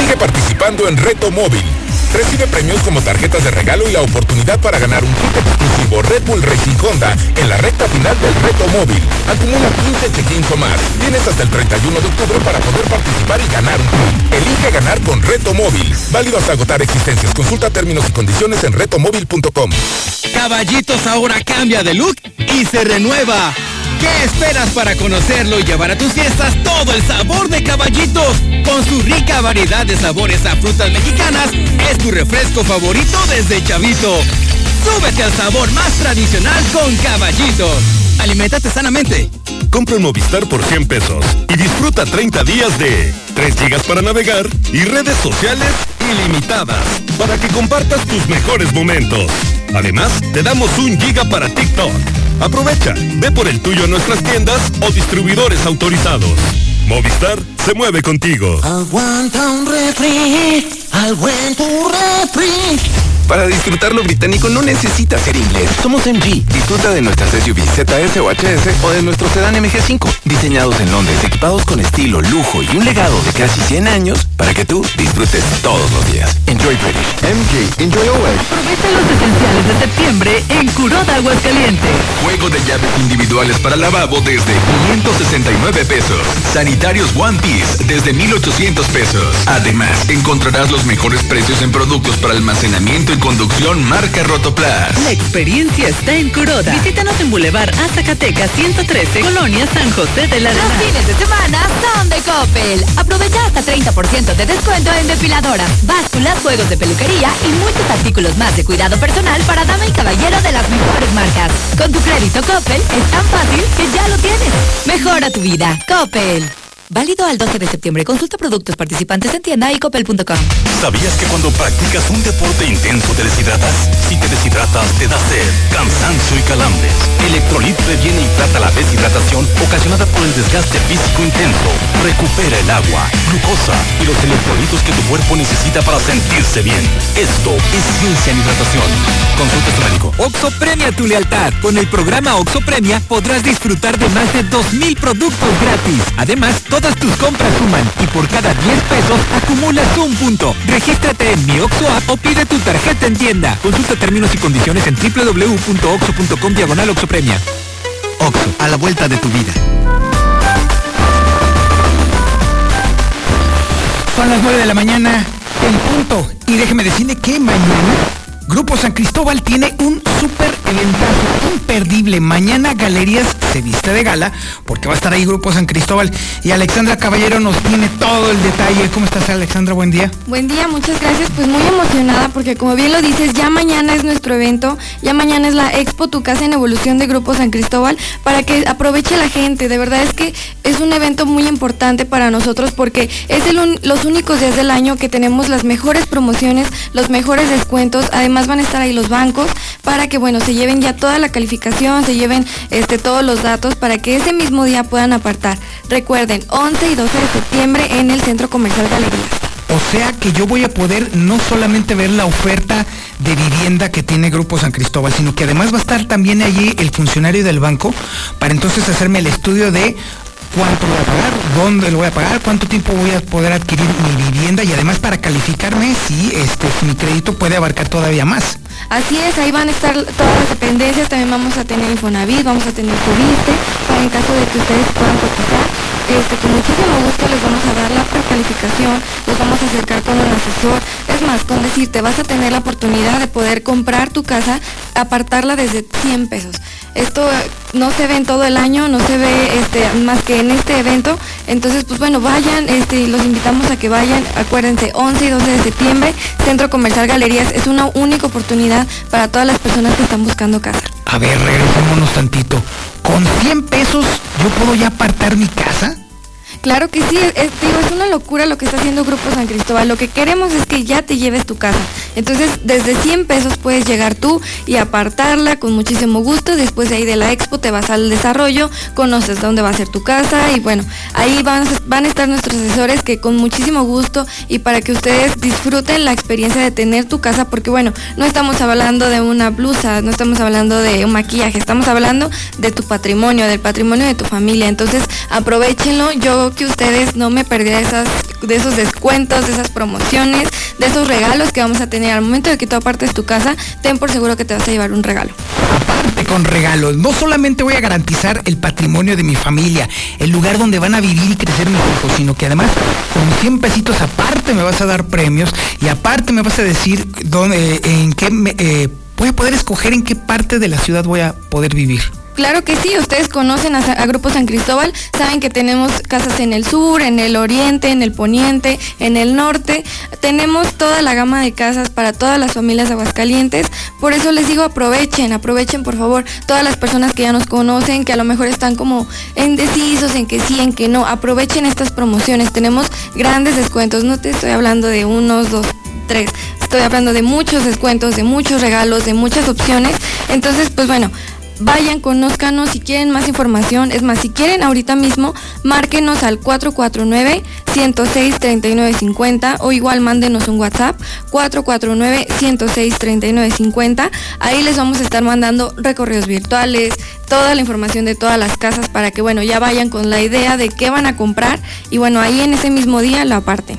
Sigue participando en Reto Móvil. Recibe premios como tarjetas de regalo y la oportunidad para ganar un kit exclusivo Red Bull Racing Honda en la recta final del Reto Móvil. Acumula 15 check-ins más. Tienes hasta el 31 de octubre para poder participar y ganar un kit. Elige ganar con Reto Móvil. Válido hasta agotar existencias. Consulta términos y condiciones en retomóvil.com. Caballitos ahora cambia de look y se renueva. ¿Qué esperas para conocerlo y llevar a tus fiestas todo el sabor de caballitos? Con su rica variedad de sabores a frutas mexicanas, es tu refresco favorito desde chavito. Súbete al sabor más tradicional con caballitos. Aliméntate sanamente. Compra un Movistar por 100 pesos y disfruta 30 días de 3 gigas para navegar y redes sociales ilimitadas para que compartas tus mejores momentos. Además, te damos un giga para TikTok. Aprovecha, ve por el tuyo a nuestras tiendas o distribuidores autorizados. Movistar se mueve contigo. Aguanta un refri, al buen tu refri. Para disfrutar lo británico no necesitas ser inglés. Somos MG. Disfruta de nuestras SUV ZS o HS o de nuestro sedán MG5. Diseñados en Londres, equipados con estilo, lujo y un legado de casi 100 años para que tú disfrutes todos los días. Enjoy British. MG. Enjoy always. Aprovecha los esenciales de septiembre en Curoda Aguascalientes. Juego de llaves individuales para lavabo desde 569 pesos. Sanitarios One Piece desde 1800 pesos. Además, encontrarás los mejores precios en productos para almacenamiento y conducción marca Rotoplas. La experiencia está en Curoda. Visítanos en Boulevard a Zacatecas 113, Colonia San José de la Los fines de semana son de Coppel. Aprovecha hasta 30% de descuento en depiladora, básculas, juegos de peluquería y muchos artículos más de cuidado personal para dama y caballero de las mejores marcas. Con tu crédito Coppel es tan fácil que ya lo tienes. Mejora tu vida. Coppel. Válido al 12 de septiembre. Consulta productos participantes en tienda y coppel.com. ¿Sabías que cuando practicas un deporte intenso te deshidratas? Si te deshidratas, te da sed, cansancio y calambres. Electrolit previene y trata la deshidratación ocasionada por el desgaste físico intenso. Recupera el agua, glucosa y los electrolitos que tu cuerpo necesita para sentirse bien. Esto es ciencia en hidratación. Consulta a tu médico. Oxo premia tu lealtad. Con el programa Oxo Premia podrás disfrutar de más de 2.000 productos gratis. Además, todas tus compras suman y por cada 10 pesos acumulas un punto. Regístrate en mi Oxo app o pide tu tarjeta en tienda. Consulta términos y condiciones en www.oxo.com diagonal Oxo Premia. Oxo, a la vuelta de tu vida. Son las 9 de la mañana en punto. Y déjeme decirle que mañana Grupo San Cristóbal tiene un súper eventazo imperdible. Mañana Galerías se viste de gala porque va a estar ahí Grupo San Cristóbal. Y Alexandra Caballero nos tiene todo el detalle. ¿Cómo estás Alexandra? Buen día. Buen día, muchas gracias. Pues muy emocionada porque como bien lo dices, ya mañana es nuestro evento. Ya mañana es la Expo Tu Casa en Evolución de Grupo San Cristóbal para que aproveche la gente. De verdad es que es un evento muy importante para nosotros porque es el los únicos días del año que tenemos las mejores promociones, los mejores descuentos. Además van a estar ahí los bancos para que, bueno, se lleven ya toda la calificación, se lleven este, todos los datos para que ese mismo día puedan apartar. Recuerden, 11 y 12 de septiembre en el Centro Comercial Galería. O sea que yo voy a poder no solamente ver la oferta de vivienda que tiene Grupo San Cristóbal, sino que además va a estar también allí el funcionario del banco para entonces hacerme el estudio de cuánto voy a pagar, dónde lo voy a pagar, cuánto tiempo voy a poder adquirir mi vivienda y además para calificarme si este mi crédito puede abarcar todavía más. Así es, ahí van a estar todas las dependencias, también vamos a tener Infonavit, vamos a tener Cubiste, para en caso de que ustedes puedan cotizar este, con muchísimo gusto les vamos a dar la precalificación, les vamos a acercar con un asesor. Es más, con decirte, vas a tener la oportunidad de poder comprar tu casa, apartarla desde 100 pesos. Esto no se ve en todo el año, no se ve este, más que en este evento. Entonces, pues bueno, vayan, este, los invitamos a que vayan. Acuérdense, 11 y 12 de septiembre, Centro Comercial Galerías. Es una única oportunidad para todas las personas que están buscando casa. A ver, regresémonos tantito. ¿Con 100 pesos yo puedo ya apartar mi casa? Claro que sí, es, digo, es una locura lo que está haciendo Grupo San Cristóbal. Lo que queremos es que ya te lleves tu casa. Entonces, desde 100 pesos puedes llegar tú y apartarla con muchísimo gusto. Después de ahí de la expo te vas al desarrollo, conoces dónde va a ser tu casa y bueno, ahí van, van a estar nuestros asesores que con muchísimo gusto y para que ustedes disfruten la experiencia de tener tu casa, porque bueno, no estamos hablando de una blusa, no estamos hablando de un maquillaje, estamos hablando de tu patrimonio, del patrimonio de tu familia. Entonces, aprovechenlo. Yo que ustedes no me perdieran esas, de esos descuentos, de esas promociones, de esos regalos que vamos a tener. Al momento de que tú apartes tu casa, ten por seguro que te vas a llevar un regalo. Aparte con regalos, no solamente voy a garantizar el patrimonio de mi familia, el lugar donde van a vivir y crecer mis hijos, sino que además con 100 pesitos aparte me vas a dar premios y aparte me vas a decir dónde, en qué me, eh, voy a poder escoger en qué parte de la ciudad voy a poder vivir. Claro que sí, ustedes conocen a, Grupo San Cristóbal, saben que tenemos casas en el sur, en el oriente, en el poniente, en el norte. Tenemos toda la gama de casas para todas las familias aguascalientes. Por eso les digo, aprovechen, aprovechen por favor todas las personas que ya nos conocen, que a lo mejor están como indecisos en que sí, en que no. Aprovechen estas promociones. Tenemos grandes descuentos. No te estoy hablando de unos, dos, tres. Estoy hablando de muchos descuentos, de muchos regalos, de muchas opciones. Entonces, pues bueno, vayan, conózcanos si quieren más información. Es más, si quieren ahorita mismo, márquenos al 449-106-3950 o igual mándenos un WhatsApp 449-106-3950. Ahí les vamos a estar mandando recorridos virtuales, toda la información de todas las casas para que, bueno, ya vayan con la idea de qué van a comprar y bueno, ahí en ese mismo día lo aparten.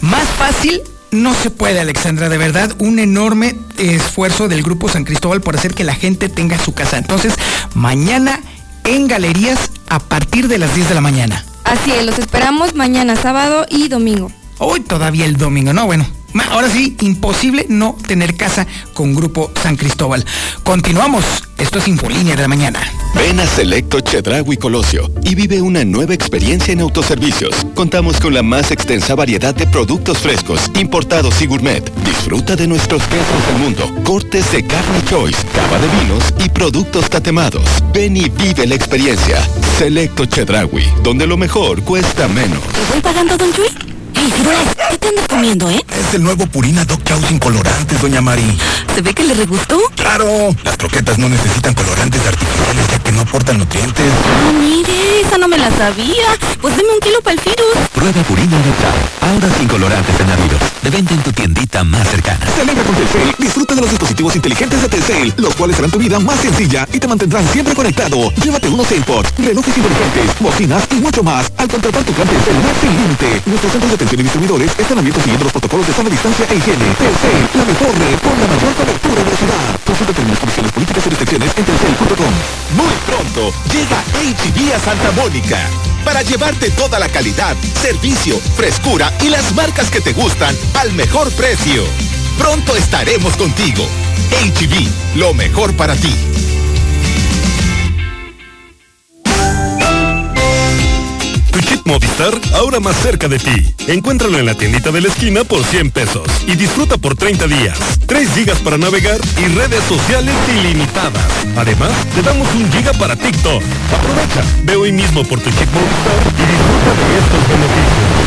Más fácil no se puede, Alexandra, de verdad, un enorme esfuerzo del Grupo San Cristóbal por hacer que la gente tenga su casa. Entonces, mañana en galerías a partir de las 10 de la mañana. Así es, los esperamos mañana, sábado y domingo. Hoy todavía el domingo, no, bueno, Ahora sí, imposible no tener casa con Grupo San Cristóbal. Continuamos. Esto es Infolínea de la mañana. Ven a Selecto Chedragui Colosio y vive una nueva experiencia en autoservicios. Contamos con la más extensa variedad de productos frescos, importados y gourmet. Disfruta de nuestros quesos del mundo, cortes de carne choice, cava de vinos y productos tatemados. Ven y vive la experiencia. Selecto Chedragui, donde lo mejor cuesta menos. ¿Te voy pagando, don Chuy? ¿Qué te andas comiendo, eh? Es el nuevo Purina Dog Chow sin colorantes, doña Mari. ¿Se ve que le regustó? ¡Claro! Las croquetas no necesitan colorantes artificiales ya que no aportan nutrientes. Ah, mire, esa no me la sabía. Pues deme un kilo para el virus. Prueba Purina Dog Chow, ahora sin colorantes añadidos. De venta en tu tiendita más cercana. Celebra con Telcel. Disfruta de los dispositivos inteligentes de Telcel, los cuales harán tu vida más sencilla y te mantendrán siempre conectado. Llévate unos AirPods, relojes inteligentes, bocinas y mucho más al contratar tu plan Telcel más sin límite. Nuestros centros de y distribuidores están abiertos siguiendo los protocolos de sana distancia e higiene. Telcel, la mejor red con la mayor cobertura de la ciudad. Consulta términos, condiciones políticas y restricciones en telcel.com. Muy pronto llega HB a Santa Mónica para llevarte toda la calidad, servicio, frescura y las marcas que te gustan al mejor precio. Pronto estaremos contigo. HB, lo mejor para ti. Movistar ahora más cerca de ti. Encuéntralo en la tiendita de la esquina por 100 pesos y disfruta por 30 días. 3 gigas para navegar y redes sociales ilimitadas. Además, te damos un giga para TikTok. Aprovecha, ve hoy mismo por tu chip Movistar y disfruta de estos beneficios.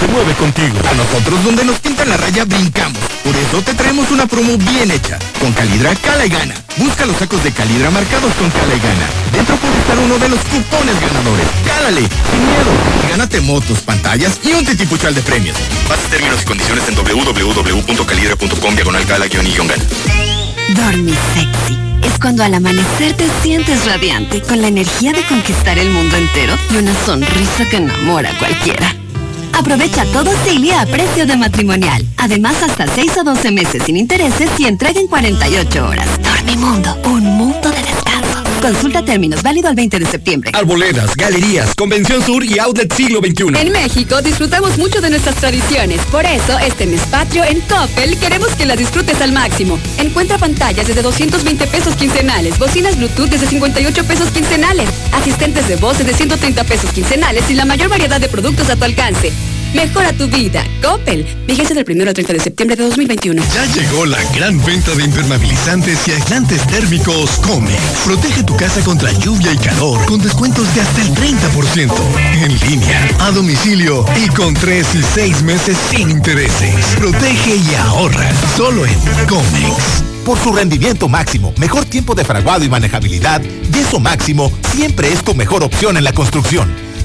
Se mueve contigo. A nosotros donde nos pintan la raya brincamos. Por eso te traemos una promo bien hecha. Con Calidra Cala y Gana. Busca los sacos de Calidra marcados con Cala y Gana. Dentro puede estar uno de los cupones ganadores. Cálale, sin miedo. Gánate motos, pantallas y un titipuchal de premios. Bases términos y condiciones en www.calidra.com diagonal cala y gana. Dormir. Es cuando al amanecer te sientes radiante, con la energía de conquistar el mundo entero y una sonrisa que enamora a cualquiera. Aprovecha todo Cilia a precio de matrimonial. Además, hasta 6 o 12 meses sin intereses y entrega en 48 horas. Dormimundo, un mundo de descanso. Consulta términos, válido al 20 de septiembre. Arboledas, galerías, Convención Sur y Outlet Siglo XXI. En México disfrutamos mucho de nuestras tradiciones. Por eso, este mes patrio en Coppel queremos que las disfrutes al máximo. Encuentra pantallas desde 220 pesos quincenales, bocinas Bluetooth desde 58 pesos quincenales, asistentes de voz desde 130 pesos quincenales y la mayor variedad de productos a tu alcance. Mejora tu vida. Coppel. Vigencia del 1 al 30 de septiembre de 2021. Ya llegó la gran venta de impermeabilizantes y aislantes térmicos Comex. Protege tu casa contra lluvia y calor con descuentos de hasta el 30%. En línea, a domicilio y con 3 y 6 meses sin intereses. Protege y ahorra. Solo en Comex. Por su rendimiento máximo, mejor tiempo de fraguado y manejabilidad, Yeso Máximo siempre es tu mejor opción en la construcción.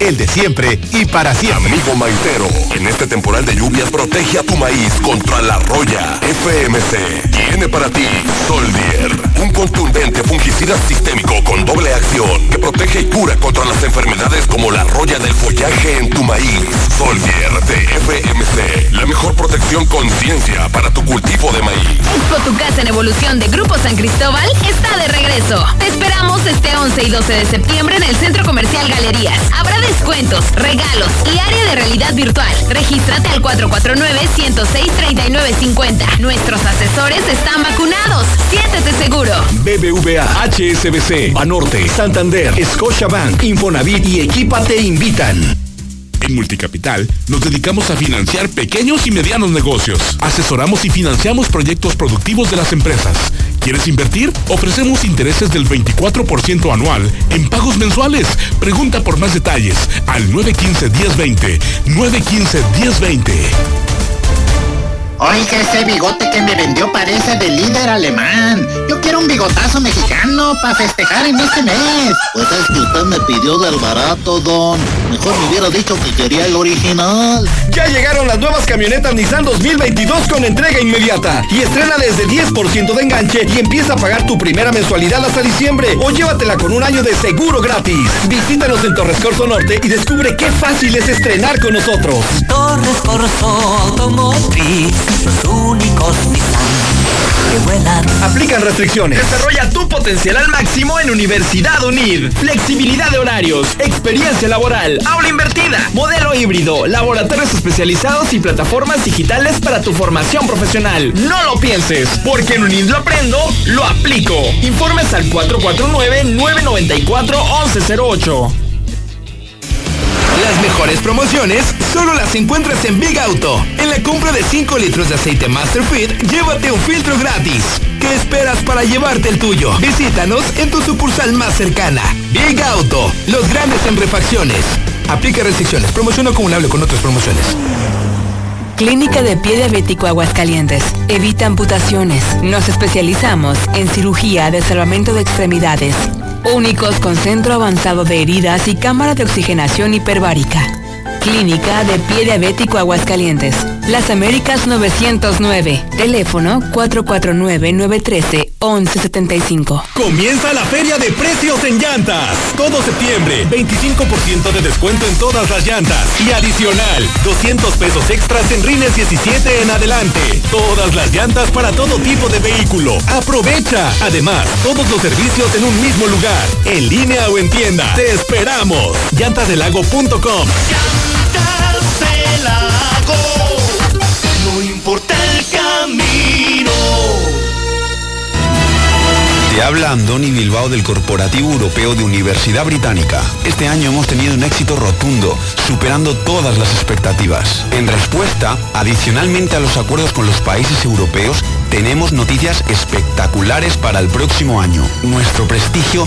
el de siempre y para siempre. Amigo maicero, en este temporal de lluvias protege a tu maíz contra la roya. FMC tiene para ti Soldier, un contundente fungicida sistémico con doble acción que protege y cura contra las enfermedades como la roya del follaje en tu maíz. Soldier de FMC, la mejor protección con ciencia para tu cultivo de maíz. Expo Tu Casa en Evolución de Grupo San Cristóbal está de regreso. Te esperamos este 11 y 12 de septiembre en el Centro Comercial Galerías. Habrá descuentos, regalos y área de realidad virtual. Regístrate al 449-106-3950. Nuestros asesores están vacunados. Siéntete seguro. BBVA, HSBC, Banorte, Santander, Scotiabank, Infonavit y Equipa te invitan. En Multicapital nos dedicamos a financiar pequeños y medianos negocios. Asesoramos y financiamos proyectos productivos de las empresas. ¿Quieres invertir? Ofrecemos intereses del 24% anual en pagos mensuales. Pregunta por más detalles al 915-1020. 915-1020. Oiga, ese bigote que me vendió parece de líder alemán. Yo quiero un bigotazo mexicano para festejar en este mes. Pues es que usted me pidió del barato, don. Mejor me hubiera dicho que quería el original. Ya llegaron las nuevas camionetas Nissan 2022 con entrega inmediata. Y estrena desde 10% de enganche y empieza a pagar tu primera mensualidad hasta diciembre. O llévatela con un año de seguro gratis. Visítanos en Torres Corso Norte y descubre qué fácil es estrenar con nosotros. Torres Corso Automotriz, los únicos Nissan que vuelan. Aplican restricciones. Desarrolla tu potencial al máximo en Universidad UNID. Flexibilidad de horarios, experiencia laboral, aula invertida, modelo híbrido, laboratorios especializados y plataformas digitales para tu formación profesional. No lo pienses, porque en UNID lo aprendo, lo aplico. Informes al 449-994-1108. Las mejores promociones solo las encuentras en Big Auto. En la compra de 5 litros de aceite Masterfit, llévate un filtro gratis. ¿Qué esperas para llevarte el tuyo? Visítanos en tu sucursal más cercana. Big Auto, los grandes en refacciones. Aplica restricciones. Promoción acumulable con otras promociones. Clínica de Pie Diabético Aguascalientes. Evita amputaciones. Nos especializamos en cirugía de salvamento de extremidades. Únicos con centro avanzado de heridas y cámara de oxigenación hiperbárica. Clínica de Pie Diabético Aguascalientes. Las Américas 909. Teléfono 449-913-1175. Comienza la feria de precios en llantas. Todo septiembre, 25% de descuento en todas las llantas. Y adicional, 200 pesos extras en rines 17 en adelante. Todas las llantas para todo tipo de vehículo. Aprovecha. Además, todos los servicios en un mismo lugar. En línea o en tienda. Te esperamos. Llantasdelago.com. Te habla Andoni Bilbao del Corporativo Europeo de Universidad Británica. Este año hemos tenido un éxito rotundo, superando todas las expectativas. En respuesta, adicionalmente a los acuerdos con los países europeos, tenemos noticias espectaculares para el próximo año. Nuestro prestigio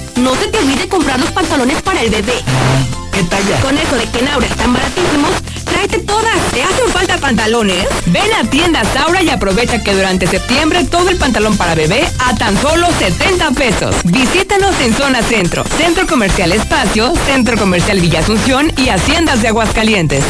no se te olvide comprar los pantalones para el bebé. ¿Qué talla? Con eso de que en Aura están baratísimos, tráete todas. ¿Te hacen falta pantalones? Ven a tienda Saura y aprovecha que durante septiembre todo el pantalón para bebé a tan solo 70 pesos. Visítanos en Zona Centro, Centro Comercial Espacio, Centro Comercial Villa Asunción y Haciendas de Aguascalientes.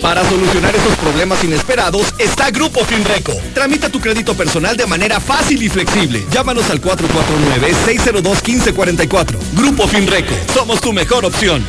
Para solucionar esos problemas inesperados está Grupo Finreco. Tramita tu crédito personal de manera fácil y flexible. Llámanos al 449-602-1544. Grupo Finreco. Somos tu mejor opción.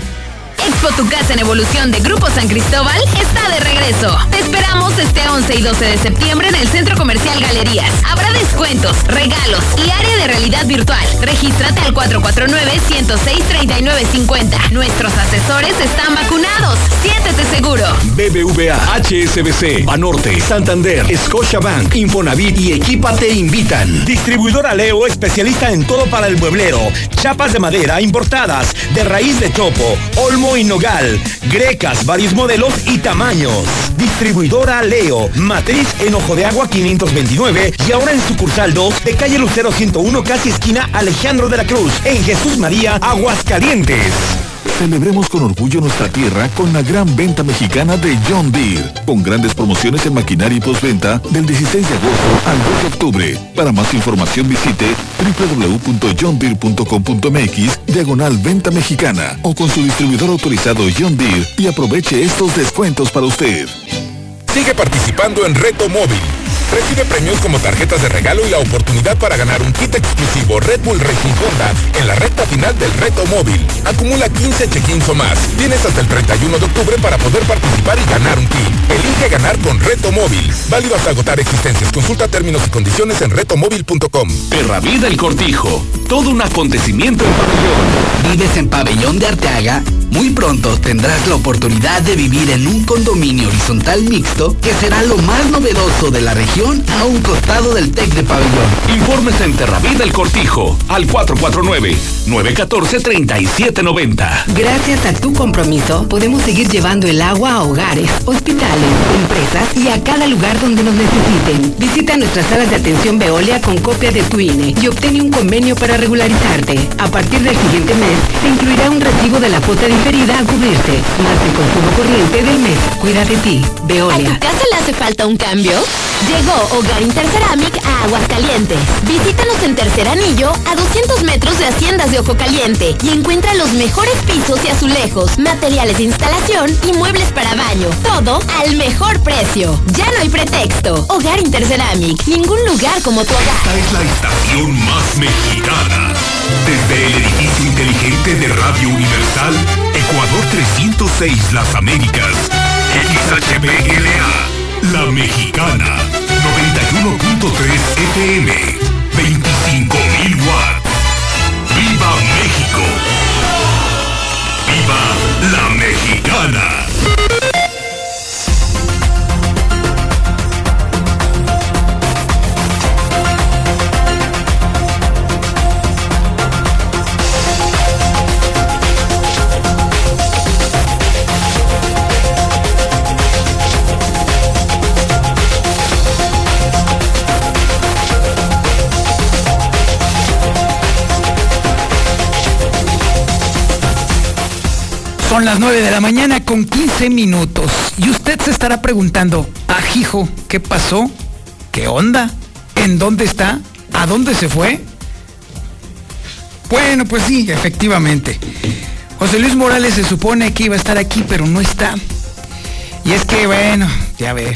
Expo Tu Casa en Evolución de Grupo San Cristóbal está de regreso. Te esperamos este 11 y 12 de septiembre en el Centro Comercial Galerías. Habrá descuentos, regalos y área de realidad virtual. Regístrate al 449-106-3950. Nuestros asesores están vacunados. Siéntete seguro. BBVA, HSBC, Banorte, Santander, Scotiabank, Infonavit y Equipa te invitan. Distribuidora Leo, especialista en todo para el mueblero. Chapas de madera importadas, de raíz de chopo, olmo y nogal, grecas, varios modelos y tamaños. Distribuidora Leo, matriz en Ojo de Agua 529 y ahora en sucursal 2 de calle Lucero 101, casi esquina Alejandro de la Cruz, en Jesús María, Aguascalientes. Celebremos con orgullo nuestra tierra con la gran venta mexicana de John Deere, con grandes promociones en maquinaria y postventa del 16 de agosto al 2 de octubre. Para más información visite www.johndeere.com.mx diagonal venta mexicana o con su distribuidor autorizado John Deere y aproveche estos descuentos para usted. Sigue participando en Reto Móvil. Recibe premios como tarjetas de regalo y la oportunidad para ganar un kit exclusivo Red Bull Racing Honda en la recta final del Reto Móvil. Acumula 15 check-ins o más. Tienes hasta el 31 de octubre para poder participar y ganar un kit. Elige ganar con Reto Móvil. Válido hasta agotar existencias. Consulta términos y condiciones en retomóvil.com. Perra Vida El Cortijo. Todo un acontecimiento en pabellón. ¿Vives en Pabellón de Arteaga? Muy pronto tendrás la oportunidad de vivir en un condominio horizontal mixto que será lo más novedoso de la región a un costado del TEC de Pabellón. Informes en Terravida El Cortijo al 449-914-3790. Gracias a tu compromiso, podemos seguir llevando el agua a hogares, hospitales, empresas y a cada lugar donde nos necesiten. Visita nuestras salas de atención Veolia con copia de tu INE y obtén un convenio para regularizarte. A partir del siguiente mes, te incluirá un recibo de la cuota diferida a cubrirte, más el consumo corriente del mes. Cuida de ti, Veolia. ¿A tu casa le hace falta un cambio? Llegó Hogar Interceramic a Aguascalientes. Visítanos en Tercer Anillo, a 200 metros de Haciendas de Ojo Caliente, y encuentra los mejores pisos y azulejos, materiales de instalación y muebles para baño. Todo al mejor precio. Ya no hay pretexto. Hogar Interceramic. Ningún lugar como tu hogar. Esta es la estación más mexicana. Desde el edificio inteligente de Radio Universal, Ecuador 306 Las Américas. XHPLA. La Mexicana, 91.3 FM, 25.000 watts. ¡Viva México! ¡Viva la Mexicana! Son las 9 de la mañana con 15 minutos. Y usted se estará preguntando, ajijo, ¿qué pasó? ¿Qué onda? ¿En dónde está? ¿A dónde se fue? Bueno, pues sí, efectivamente. José Luis Morales se supone que iba a estar aquí, pero no está. Y es que, bueno, ya ve.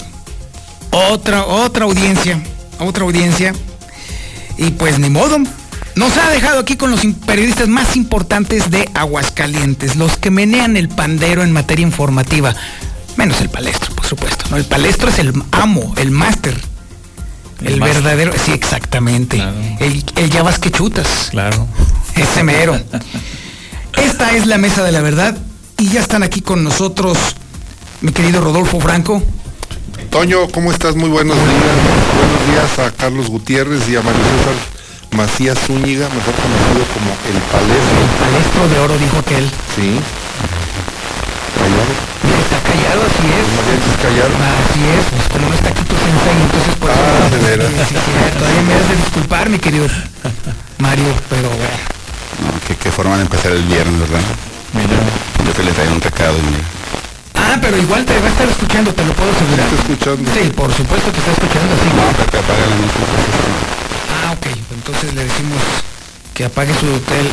Otra, otra audiencia, otra audiencia. Y pues ni modo. Nos ha dejado aquí con los periodistas más importantes de Aguascalientes, los que menean el pandero en materia informativa. Menos el palestro, por supuesto. ¿no? El palestro es el amo, el máster. El, verdadero, sí, exactamente. El, el ya vas que chutas. Claro. <laughs> Ese mero. Esta es la mesa de la verdad y ya están aquí con nosotros mi querido Rodolfo Franco. Toño, ¿cómo estás? Muy buenos días. Buenos días a Carlos Gutiérrez y a Mario César Macías Zúñiga, mejor conocido como El Palestro. El palestro de oro, dijo aquel. Sí. Callado. Está callado, así es. Mariachis callado. Así es, pues como no está aquí tu sensei, entonces por eso... Ah, de veras. Sí, todavía me has de disculpar, mi querido Mario, pero bueno. No, qué, qué forma de empezar el viernes, ¿verdad? Yo que le traigo un recado y mira. Ah, pero igual te va a estar escuchando, te lo puedo asegurar. Está escuchando. Sí, por supuesto que está escuchando, sí. No, Pepe, apaga la música. Entonces le decimos que apague su, tel-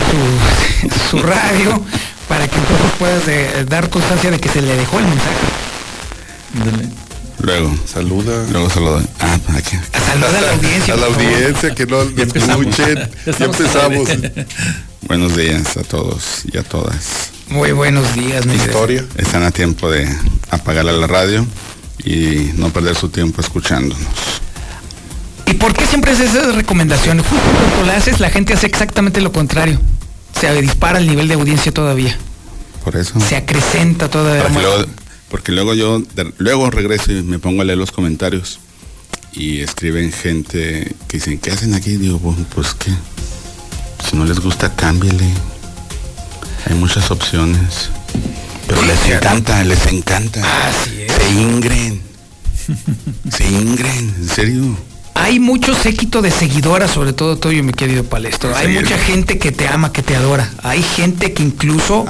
su, <laughs> su radio para que entonces puedas de- dar constancia de que se le dejó el mensaje. Luego. Saluda. Luego saluda. Ah, aquí. Saluda a la audiencia. A la audiencia, que no escuchen. Ya empezamos. Buenos días a todos y a todas. Muy buenos días, mi Historia. Están a tiempo de apagar la radio y no perder su tiempo escuchándonos. ¿Y por qué siempre haces esas recomendaciones? Justo cuando la haces, la gente hace exactamente lo contrario. Se dispara el nivel de audiencia todavía. Por eso. Se acrecenta todavía. Porque luego, porque luego yo de- luego regreso y me pongo a leer los comentarios y escriben gente que dicen, ¿qué hacen aquí? Digo, "Bueno, pues que si no les gusta, cámbiale. Hay muchas opciones. Pero les encanta, les encanta. Se ingren. Se ingren, en serio. Hay mucho séquito de seguidoras, sobre todo tuyo, mi querido Palestro. Hay mucha gente que te ama, que te adora. Hay gente que incluso